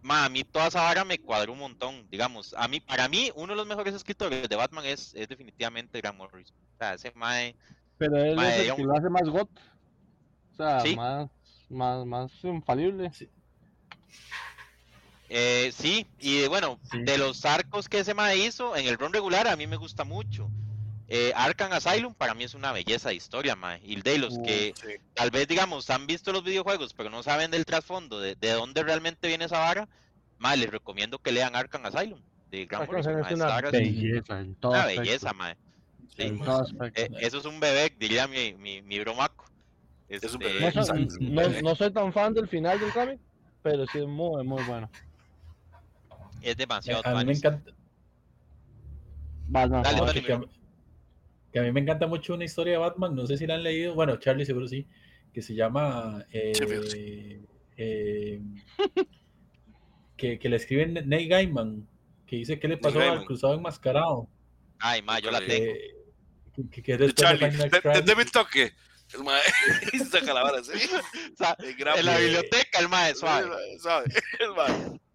Speaker 1: Ma, a mí toda esa vara me cuadró un montón, digamos. A mí, para mí, uno de los mejores escritores de Batman es, es definitivamente Grant Morrison. O sea, ese mae,
Speaker 4: Pero él
Speaker 1: Mae,
Speaker 4: es el
Speaker 1: digamos-
Speaker 4: que lo hace más got, o sea,
Speaker 1: Sí.
Speaker 4: más, más, más infalible.
Speaker 1: Eh, sí, y bueno,
Speaker 3: Sí.
Speaker 1: de los arcos que ese mae hizo en el run regular, a mí me gusta mucho. Eh, Arkham Asylum para mí es una belleza de historia, mae. Y de los
Speaker 4: Uh,
Speaker 1: que
Speaker 2: Sí.
Speaker 1: tal vez, digamos, han visto los videojuegos, pero no saben del trasfondo, de, de dónde realmente viene esa vara, mae, les recomiendo que lean Arkham Asylum, de Grant
Speaker 4: Arkham
Speaker 1: Morrison,
Speaker 4: es una belleza en todo
Speaker 1: una
Speaker 4: aspecto,
Speaker 1: belleza, mae. Sí,
Speaker 4: en todo aspecto.
Speaker 1: eh, eso es un bebé, diría mi, mi, mi bromaco.
Speaker 2: Es un
Speaker 1: Este,
Speaker 2: bebé.
Speaker 4: No no, no soy tan fan del final del cómic, pero sí es muy, muy bueno.
Speaker 1: Es demasiado
Speaker 3: A mí me encanta.
Speaker 4: Batman,
Speaker 1: Dale, dale.
Speaker 3: que, a, mí- que a mí me encanta mucho una historia de Batman, no sé si la han leído, bueno, Charlie seguro sí, que se llama eh, eh, que, que le escribe Neil Gaiman, que dice qué le pasó al cruzado enmascarado,
Speaker 1: Ay, mae, yo la
Speaker 2: Ok.
Speaker 1: tengo.
Speaker 3: que, que,
Speaker 2: De Charlie, deme toque. El mae, y saca la vara así.
Speaker 1: O sea,
Speaker 2: El gran
Speaker 1: en la
Speaker 3: eh,
Speaker 1: biblioteca, el mae, suave.
Speaker 2: El mae.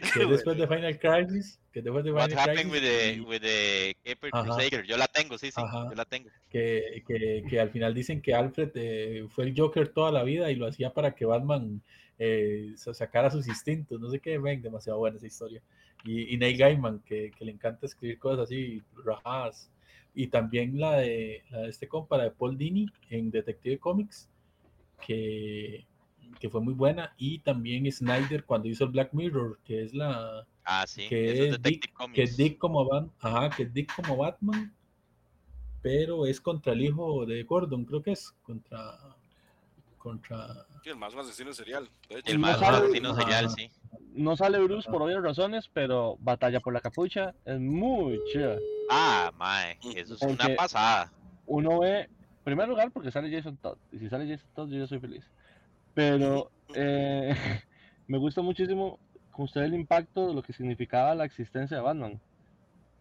Speaker 3: que es después de Final Crisis, que es después de
Speaker 1: What
Speaker 3: Final
Speaker 1: happened
Speaker 3: Crisis,
Speaker 1: with the, with the Caper. Crusader? Yo la tengo, sí, sí,
Speaker 3: Ajá.
Speaker 1: yo la tengo.
Speaker 3: que, que, que al final dicen que Alfred eh, fue el Joker toda la vida y lo hacía para que Batman eh, sa- sacara sus instintos, no sé qué, ven, demasiado buena esa historia. Y, y Neil Gaiman, que, que le encanta escribir cosas así, rajadas. Y también la de, la de este compa, la de Paul Dini en Detective Comics, que, que fue muy buena. Y también Snyder cuando hizo el Black Mirror, que es la
Speaker 1: Ah, sí,
Speaker 3: que
Speaker 1: eso es
Speaker 3: Dick, que es Dick como Bat- ajá, que es Dick como Batman, pero es contra el hijo de Gordon, creo que es contra contra
Speaker 2: Sí, el más asesino serial. De hecho,
Speaker 1: El
Speaker 4: no
Speaker 1: más asesino
Speaker 3: Ajá.
Speaker 1: serial, sí.
Speaker 4: No sale Bruce por obvias razones, pero Batalla por la Capucha es muy chida.
Speaker 1: Ah, mae, eso es una pasada.
Speaker 4: Uno ve, en primer lugar, porque sale Jason Todd. Y si sale Jason Todd, yo ya soy feliz. Pero eh, me gusta muchísimo con usted el impacto de lo que significaba la existencia de Batman.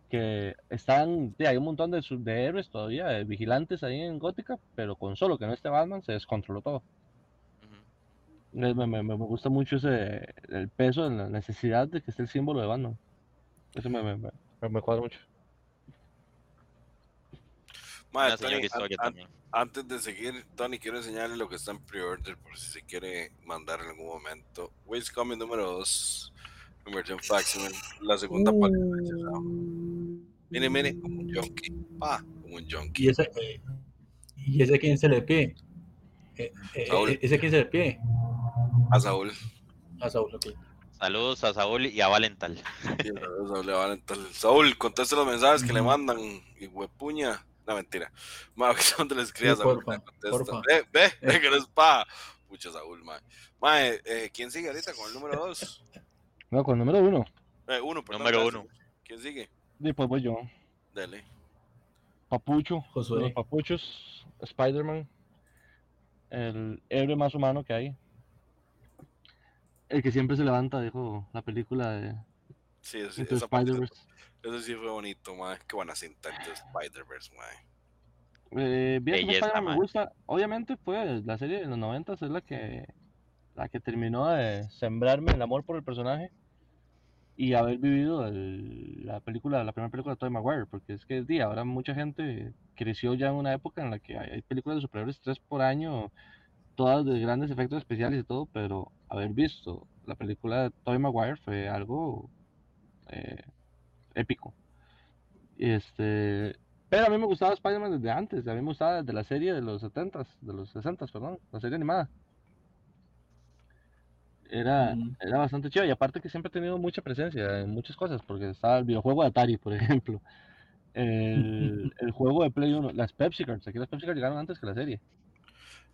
Speaker 4: Que están, sí, hay un montón de, sub- de héroes todavía, de vigilantes ahí en Gótica, pero con solo que no esté Batman se descontroló todo.
Speaker 1: Ujú.
Speaker 4: Me, me- me- me gusta mucho ese, el peso, la necesidad de que esté el símbolo de Batman. Eso me, me, me, me cuadra mucho.
Speaker 2: Tony, an-
Speaker 1: también.
Speaker 2: antes de seguir, Tony, quiero enseñarle lo que está en pre-order por si se quiere mandar en algún momento. Coming número 2, Emergent Facsimile, la segunda parte. Mire, mire, como un junkie. Pa, como un junkie.
Speaker 3: y ese eh, y ese quién se le pide Eh, eh, eh, ese quién se le pide
Speaker 2: A Saúl.
Speaker 3: a Saúl ok.
Speaker 1: Saludos a Saúl y a Valental.
Speaker 2: Sí, a entrar. Saúl, conteste los mensajes que le mandan. Y huepuña. No, mentira. Ma, ¿dónde le escribas
Speaker 3: Sí,
Speaker 2: a Saúl?
Speaker 3: porfa.
Speaker 2: Ve, ve, ve que no es pa. Pucha, Saúl, ma. Ma, eh, eh, ¿quién sigue ahorita con el número 2?
Speaker 4: No, con el número uno,
Speaker 2: Eh, uno, perdón,
Speaker 1: Número
Speaker 2: gracias.
Speaker 1: uno.
Speaker 2: ¿Quién sigue?
Speaker 4: después voy yo.
Speaker 2: Dale.
Speaker 4: Papucho,
Speaker 3: Josué.
Speaker 4: los papuchos, Spider-Man, el héroe más humano que hay. El que siempre se levanta, dijo la película de
Speaker 2: Sí, sí
Speaker 4: Into
Speaker 2: esa parte, eso sí fue bonito, ma. Qué buena cinta de Spider-Verse, ma.
Speaker 4: Eh, bien,
Speaker 1: Belleza,
Speaker 4: me gusta. Obviamente, pues la serie de los 90 es la que la que terminó de sembrarme el amor por el personaje y haber vivido el- la película, la primera película de Tobey Maguire, porque es que di, ahora mucha gente creció ya en una época en la que hay, hay películas de superhéroes tres por año, todas de grandes efectos especiales y todo, pero haber visto la película de Tobey Maguire fue algo eh, épico. Y Este, pero a mí me gustaba Spider-Man desde antes, a mí me gustaba desde la serie de los 70s, de los 60s, perdón, la serie animada. Era, era bastante chido y aparte que siempre ha tenido mucha presencia en muchas cosas, porque estaba el videojuego de Atari, por ejemplo. el, el juego de Play 1, las Pepsi Cards, aquí las Pepsi Cards llegaron antes que la serie.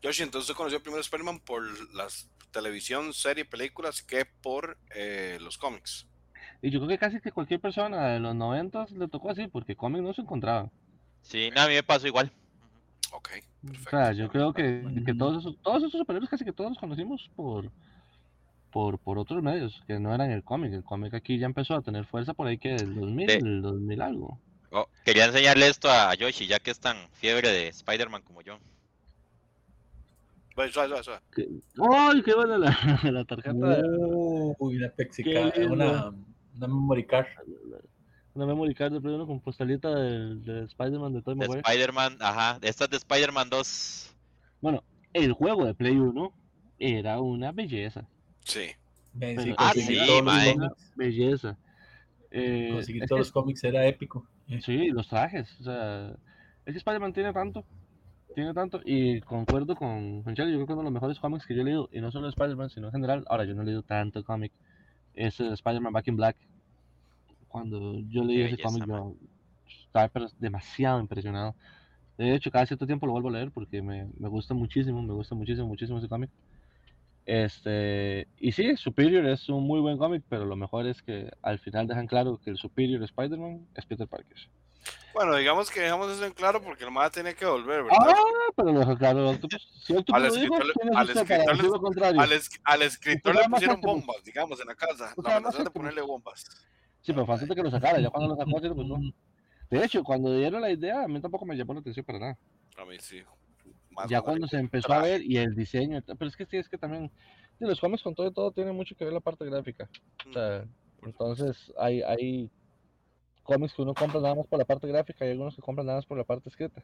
Speaker 2: Yoshi, entonces usted conoció primero Spider-Man por la televisión, serie, películas que por eh, los cómics.
Speaker 4: Y yo creo que casi que cualquier persona de los 90 le tocó así, porque cómics no se encontraban.
Speaker 1: Sí, nada, a mí me pasó igual.
Speaker 2: Ok,
Speaker 4: O
Speaker 2: perfecto.
Speaker 4: sea, yo creo que, que todos esos, todos esos superhéroes casi que todos los conocimos por, por, por otros medios, que no eran el cómic. El cómic aquí ya empezó a tener fuerza por ahí que el 2000,
Speaker 1: De-
Speaker 4: el 2000 algo.
Speaker 1: Oh, quería enseñarle esto a Yoshi, ya que es tan fiebre de Spider-Man como yo.
Speaker 2: Bueno, suave, suave,
Speaker 4: ¡Ay, qué buena la, la tarjeta! de-
Speaker 3: Uy, card,
Speaker 4: lindo.
Speaker 3: una, una memory card.
Speaker 4: Una memory card de Play 1 con postalita del, de Spider-Man de Tobey
Speaker 1: De. Spider-Man, ajá. Esta es de Spider-Man 2.
Speaker 4: Bueno, el juego de Play 1 era una belleza.
Speaker 2: Sí.
Speaker 4: Pero-
Speaker 1: Ah,
Speaker 3: conseguir
Speaker 1: sí,
Speaker 3: todos los
Speaker 1: mae.
Speaker 3: cómics.
Speaker 4: Belleza. Eh,
Speaker 3: Conseguir todos
Speaker 4: que-
Speaker 3: los cómics era épico.
Speaker 4: Sí, los trajes. O sea, es que Spider-Man tiene tanto. Tiene tanto. Y concuerdo con, con Charlie, Yo creo que uno de los mejores cómics que yo he leído, y no solo Spider-Man, sino en general. Ahora, yo no he leído tanto cómic. Es el Spider-Man Back in Black. Cuando yo leí ese cómic, yo estaba pero demasiado impresionado. De hecho, cada cierto tiempo lo vuelvo a leer porque me, me gusta muchísimo, me gusta muchísimo, muchísimo ese cómic. Este, y sí, Superior es un muy buen cómic, pero lo mejor es que al final dejan claro que el Superior Spider-Man es Peter Parker.
Speaker 2: Bueno, digamos que dejamos eso en claro porque el MAD tiene que volver, ¿verdad?
Speaker 4: Ah, pero lo dejó claro Octopus. Si
Speaker 2: Al
Speaker 4: dijo,
Speaker 2: escritor le-
Speaker 4: ¿quién es
Speaker 2: al escritor? Al, es- al escritor le pusieron bombas, digamos, en la casa.
Speaker 4: Usted
Speaker 2: La
Speaker 4: llama
Speaker 2: amenazaron de
Speaker 4: Octopus.
Speaker 2: ponerle bombas.
Speaker 4: Sí, pero fue antes de que lo sacara, ya cuando lo sacó, sí, pues, no. De hecho, cuando dieron la idea, a mí tampoco me llamó la atención para nada.
Speaker 2: A mí sí. Más
Speaker 4: ya
Speaker 2: cuando
Speaker 4: se empezó a
Speaker 2: traje.
Speaker 4: ver y el diseño, pero es que sí, es que también, los cómics con todo y todo tienen mucho que ver la parte gráfica. O sea, entonces hay, hay cómics que uno compra nada más por la parte gráfica y algunos que compran nada más por la parte escrita.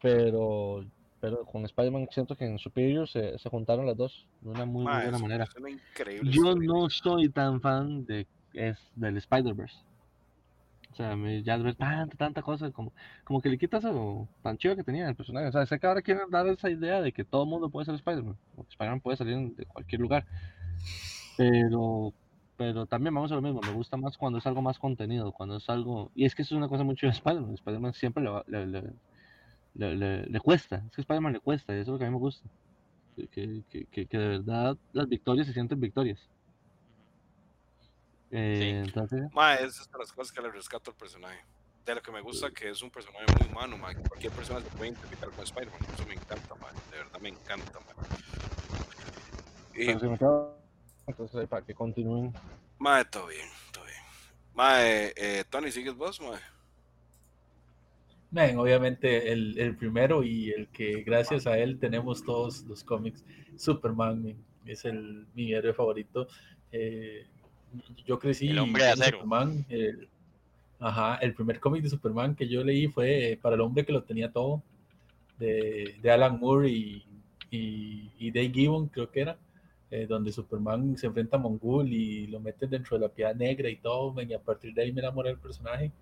Speaker 4: Pero, pero con Spider-Man siento que en Superior se, se juntaron las dos de una muy, muy buena manera.
Speaker 2: Increíble
Speaker 4: Yo
Speaker 2: historia.
Speaker 4: no soy tan fan de es del Spider-Verse. O sea, me, ya ver tanta, tanta cosa, como, como que le quita eso tan chido que tenía el personaje. O sea, sé que ahora quieren dar esa idea de que todo el mundo puede ser Spider-Man. o que Spider-Man puede salir de cualquier lugar. Pero, pero también vamos a lo mismo. Me gusta más cuando es algo más contenido, cuando es algo... Y es que eso es una cosa mucho de Spider-Man. Spider-Man siempre le, va- le, le, le, cuesta. Es que Spider-Man le cuesta y eso es lo que a mí me gusta. Que, que, que, que- de verdad las victorias se sienten victorias. Eh, entonces,
Speaker 2: Ma, esas son las cosas que le rescato al personaje. De lo que me gusta que es un personaje muy humano, ma. Cualquier persona se puede identificar con Spider-Man. Eso me encanta, ma. De verdad me encanta, ma. Y,
Speaker 4: entonces para que continúen.
Speaker 2: ma, todo bien, todo bien. Ma, eh, eh, Tony, ¿sigues vos, ma?
Speaker 3: Men, obviamente el, el primero y el que gracias a él tenemos todos los cómics, Superman men, es el, mi héroe favorito. Eh, yo crecí
Speaker 1: El hombre de acero.
Speaker 3: Superman. el- ajá, el primer cómic de Superman que yo leí fue para el hombre que lo tenía todo, de, de Alan Moore y, y, y Dave Gibbon, creo que era, eh, donde Superman se enfrenta a Mongul y lo meten dentro de la piedad negra y todo, y a partir de ahí me enamoré del personaje.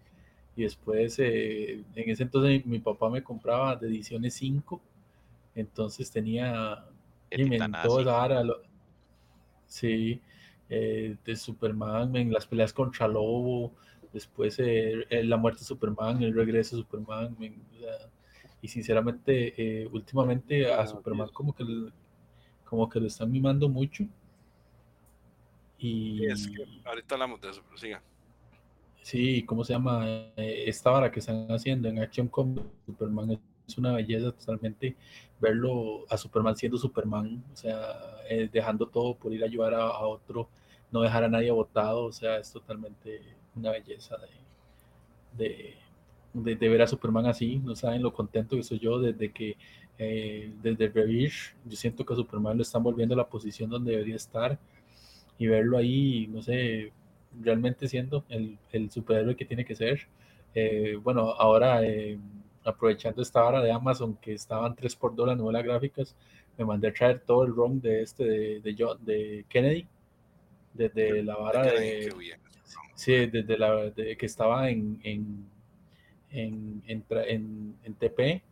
Speaker 3: Y después, eh, en ese entonces mi papá me compraba de ediciones 5, entonces tenía y lo- sí, eh, de Superman, en las peleas contra Lobo, después eh, la muerte de Superman, el regreso de Superman, y sinceramente, eh, últimamente a
Speaker 4: Ah,
Speaker 3: Superman
Speaker 4: Dios.
Speaker 3: como que, como que lo están mimando mucho. Y
Speaker 2: Es que ahorita hablamos de eso, pero siga.
Speaker 3: Sí, ¿cómo se llama? Eh, Esta vara que están haciendo en Action Comics, Superman es una belleza totalmente verlo a Superman siendo Superman, o sea, eh, dejando todo por ir a ayudar a, a otro, no dejar a nadie botado, o sea, es totalmente una belleza de, de, de- de ver a Superman así, no saben lo contento que soy yo desde que, eh, desde Rebirth, yo siento que Superman lo están volviendo a la posición donde debería estar y verlo ahí, no sé, realmente siendo el, el superhéroe que tiene que ser. Eh, bueno, ahora eh, aprovechando esta vara de Amazon que estaban 3 por 2 las novelas gráficas, me mandé a traer todo el ROM de este de, de, John- de Kennedy, desde la vara de,
Speaker 2: bien, bien.
Speaker 3: Sí, desde la de que estaba en, en, en- en TP,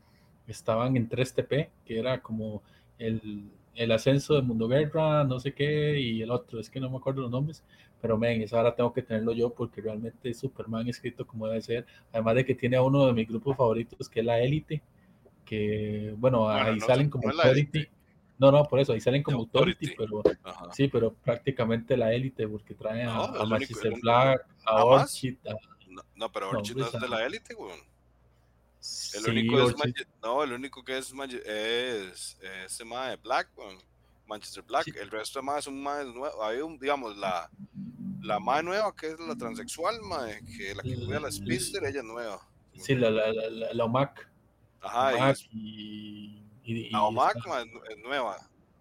Speaker 3: estaban en 3 TP, que era como el, el ascenso de Mundo Guerra, no sé qué, y el otro, es que no me acuerdo los nombres, pero men, esa ahora tengo que tenerlo yo porque realmente es Superman escrito como debe ser, además de que tiene a uno de mis grupos favoritos que es la Élite, que bueno,
Speaker 2: Bueno,
Speaker 3: ahí
Speaker 2: no,
Speaker 3: salen
Speaker 2: no
Speaker 3: como Authority,
Speaker 2: Élite.
Speaker 3: no, no, por eso, ahí salen como
Speaker 2: Authority.
Speaker 3: Pero
Speaker 2: Ajá.
Speaker 3: sí, pero prácticamente la Élite porque trae a,
Speaker 2: No,
Speaker 3: a
Speaker 2: único-
Speaker 3: Black, a. Orchid, a-
Speaker 2: No, no, pero
Speaker 3: No,
Speaker 2: Orchid no es de la élite, weón. El
Speaker 3: sí,
Speaker 2: único es
Speaker 3: Orchid.
Speaker 2: Manche- no, el único que es Manche- es ese mae Black. Manchester Black.
Speaker 3: Sí.
Speaker 2: El resto de más son más nuevos. Hay un, digamos, la la más nueva que es la transexual, mae, que la que cuida la Spister, ella es nueva.
Speaker 3: Sí, la, la, la, la, OMAC.
Speaker 2: Ajá, y
Speaker 3: OMAC
Speaker 2: es-
Speaker 3: y, y- y
Speaker 2: la OMAC, mae, es nueva.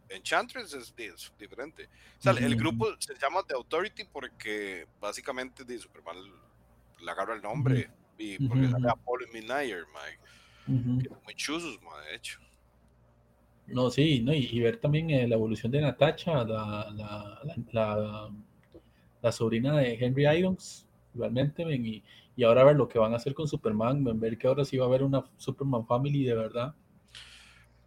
Speaker 2: Enchantress es, es diferente. O sea, el grupo se llama The Authority porque básicamente de Superman le agarra el nombre y porque
Speaker 3: Ujú,
Speaker 2: sale
Speaker 3: ujú.
Speaker 2: Apollo Midnighter, mae,
Speaker 3: Ujú.
Speaker 2: que son muy chuzos, mae, de hecho.
Speaker 3: No, sí, no, y, y ver también eh, la evolución de Natacha, la, la, la, la- sobrina de Henry Irons, igualmente, men, y, y ahora ver lo que van a hacer con Superman, men, ver que ahora sí va a haber una Superman Family de verdad.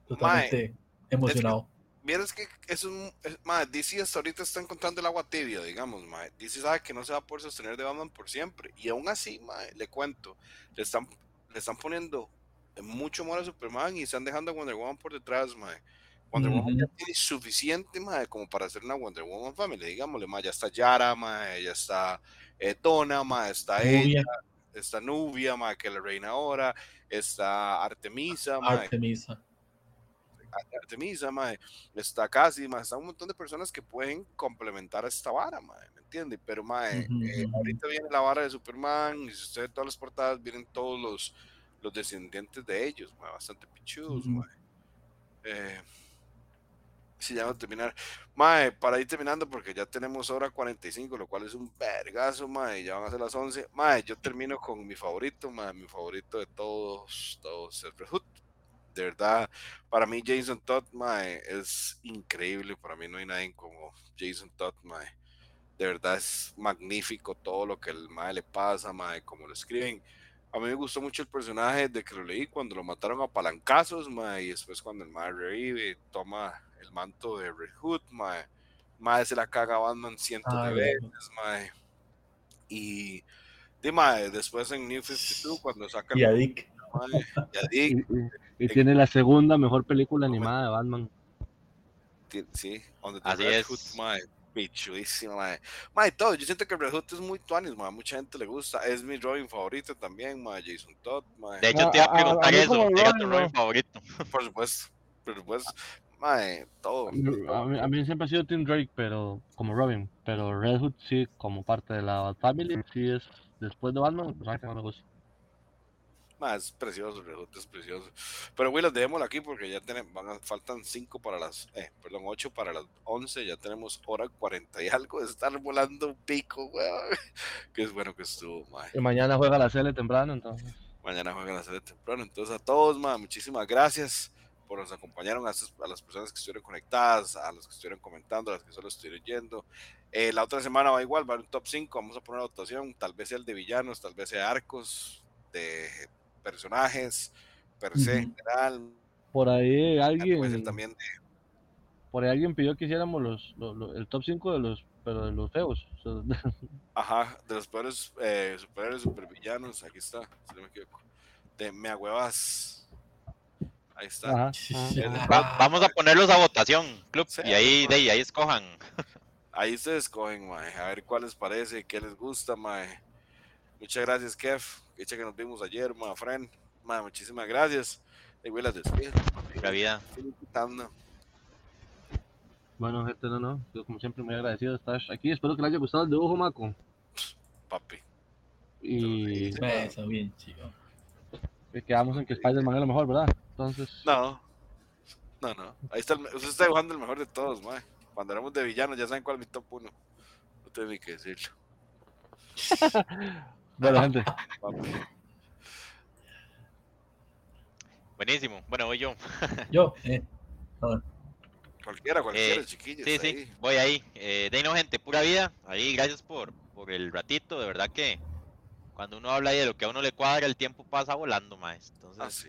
Speaker 3: Totalmente emocionado.
Speaker 2: Vieras que es un. es- mae, DC hasta ahorita está encontrando el agua tibia, digamos, mae. DC sabe que no se va a poder sostener de Batman por siempre. Y aún así, mae, le cuento, le están, le están poniendo mucho amor a Superman y están dejando a Wonder Woman por detrás, mae. Wonder Woman ya tiene suficiente, mae, como para hacer una Wonder Woman Family, digámosle, mae. Ya está Yara, mae, ya está eh, Donna, mae, está ella, está Nubia, mae, que la reina ahora, está Artemisa, mae.
Speaker 3: Artemisa.
Speaker 2: Artemisa, mae, está casi, mae, está un montón de personas que pueden complementar a esta vara, mae, ¿me entiende? Pero, mae, eh, ahorita viene la vara de Superman, y si usted ve todas las portadas, vienen todos los, los descendientes de ellos, mae, bastante pichudos,
Speaker 3: Ujú.
Speaker 2: mae. Eh, si ya a terminar. Mae, para ir terminando, porque ya tenemos hora 45, lo cual es un vergazo, mae, ya van a ser las 11. Mae, yo termino con mi favorito, mae, mi favorito de todos, todos, Red Hood. De verdad, para mí Jason Todd, mae, es increíble, para mí no hay nadie como Jason Todd, mae. De verdad es magnífico todo lo que el mae le pasa, mae, como lo escriben. A mí me gustó mucho el personaje de que lo leí cuando lo mataron a palancazos, mae, y después cuando el mae revive, toma el manto de Red Hood, mae. Mae se la caga a Batman cientos
Speaker 3: Ah,
Speaker 2: de veces, mae. Y, de mae, después en New 52, cuando saca
Speaker 3: Y a Dick.
Speaker 2: mae, y a
Speaker 4: Y,
Speaker 2: Dick,
Speaker 4: y- tiene la segunda mejor película animada de Batman.
Speaker 2: sí, donde
Speaker 1: Así
Speaker 2: Red
Speaker 1: es.
Speaker 2: Hood, mae, pichudísimo, mae. Mae, todo, yo siento que Red Hood es muy tuanis, mae, mucha gente le gusta, es mi Robin favorito también, mae, Jason Todd, mae.
Speaker 1: De hecho, te iba
Speaker 4: a-
Speaker 1: preguntar eso. Diga tu
Speaker 4: Robin,
Speaker 1: favorito.
Speaker 2: Por supuesto, por supuesto, mae, todo.
Speaker 4: A mí, a mí siempre ha sido Tim Drake, pero como Robin. Pero Red Hood sí, como parte de la Family, sí es después de Batman, pues, que no me gusta.
Speaker 2: Mae, es precioso, es precioso. Pero, Willis, dejémoslo aquí porque ya tenemos, van a- faltan 5 para las, eh, perdón, 8 para las 11, ya tenemos hora 40 y algo de estar volando un pico, weón. Que es bueno que estuvo, mae.
Speaker 4: Y mañana juega la Cele temprano, entonces.
Speaker 2: Mañana juegan a de temprano. Entonces, a todos, ma, muchísimas gracias por nos acompañaron, a, a las personas que estuvieron conectadas, a los que estuvieron comentando, a las que solo estuvieron yendo. Eh, la otra semana va igual, va un top 5, vamos a poner votación, tal vez sea el de villanos, tal vez sea arcos, de personajes, per se,
Speaker 3: Ujú.
Speaker 2: general,
Speaker 4: Por ahí
Speaker 2: puede ser
Speaker 4: alguien,
Speaker 2: también de
Speaker 4: por ahí alguien pidió que hiciéramos los, lo- lo- el top 5 de los, pero de los feos. o sea,
Speaker 2: Ajá, de los peores eh, superhéroes, supervillanos, aquí está, si no me equivoco. De Mea Huevas. Ahí está.
Speaker 4: Ajá,
Speaker 3: Sí,
Speaker 4: ajá.
Speaker 3: sí.
Speaker 1: Va- vamos a ponerlos a votación, club.
Speaker 2: Sí,
Speaker 1: y ahí, de ahí, ahí escojan.
Speaker 2: Ahí ustedes escogen, mae, a ver cuál les parece, qué les gusta, mae. Muchas gracias, Kev. Echa que nos vimos ayer, mae, friend. Mae, muchísimas gracias. Y voy a las.
Speaker 1: La vida.
Speaker 4: Bueno, gente, no, no. Yo como siempre muy agradecido de estar aquí. Espero que les haya gustado el dibujo, Maco.
Speaker 2: Papi.
Speaker 4: Y
Speaker 3: está bien, chico.
Speaker 4: que quedamos en que Spider-Man es lo mejor, ¿verdad? Entonces,
Speaker 2: No. No, no. Ahí está, el, usted está dibujando el mejor de todos, mae. Cuando hablamos de villanos, ya saben cuál es mi top 1. No tengo ni que decirlo.
Speaker 4: gente.
Speaker 1: Buenísimo. Bueno, voy yo.
Speaker 3: Yo, eh,
Speaker 2: Cualquiera, cualquiera,
Speaker 1: Eh,
Speaker 2: chiquillos.
Speaker 1: Sí, sí,
Speaker 2: ahí.
Speaker 1: voy ahí. Eh, de no, gente, pura vida. Ahí, gracias por, por el ratito. De verdad que cuando uno habla ahí de lo que a uno le cuadra, el tiempo pasa volando, más. Entonces,
Speaker 2: Ah, sí.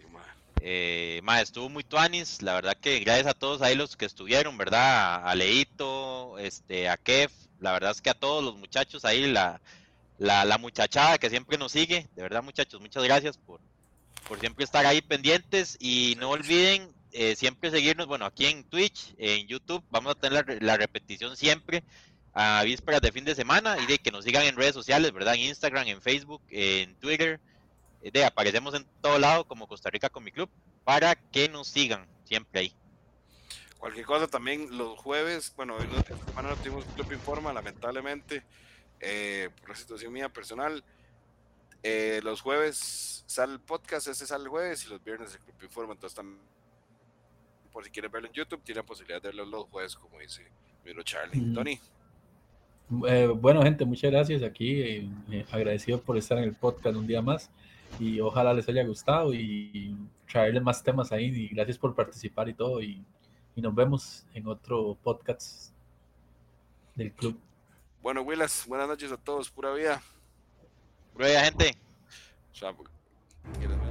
Speaker 1: Eh, ma, estuvo muy tuanis, la verdad que gracias a todos ahí los que estuvieron, ¿verdad? A Leito, este, a Kev, la verdad es que a todos los muchachos ahí, la, la, la muchachada que siempre nos sigue, de verdad muchachos, muchas gracias por, por siempre estar ahí pendientes. Y no olviden eh, siempre seguirnos, bueno, aquí en Twitch, en YouTube, vamos a tener la, la repetición siempre a vísperas de fin de semana. Y de que nos sigan en redes sociales, ¿verdad? En Instagram, en Facebook, en Twitter, eh, de aparecemos en todo lado como Costa Rica con mi club para que nos sigan siempre ahí.
Speaker 2: Cualquier cosa también los jueves, bueno, esta semana no tuvimos Club Informa, lamentablemente, eh, por la situación mía personal. Eh, los jueves sale el podcast, ese sale el jueves y los viernes el Club Informa. Entonces, también, por si quieren verlo en YouTube, tienen posibilidad de verlo los jueves, como dice Miro Charlie.
Speaker 3: Ujú.
Speaker 2: Tony,
Speaker 3: Eh, bueno, gente, muchas gracias aquí. eh, eh, agradecido por estar en el podcast un día más. Y ojalá les haya gustado y traerles más temas ahí. Y gracias por participar y todo. Y, y nos vemos en otro podcast del club.
Speaker 2: Bueno, Willas, buenas noches a todos, pura vida.
Speaker 1: Prueba, gente.
Speaker 2: Chao. Quiero-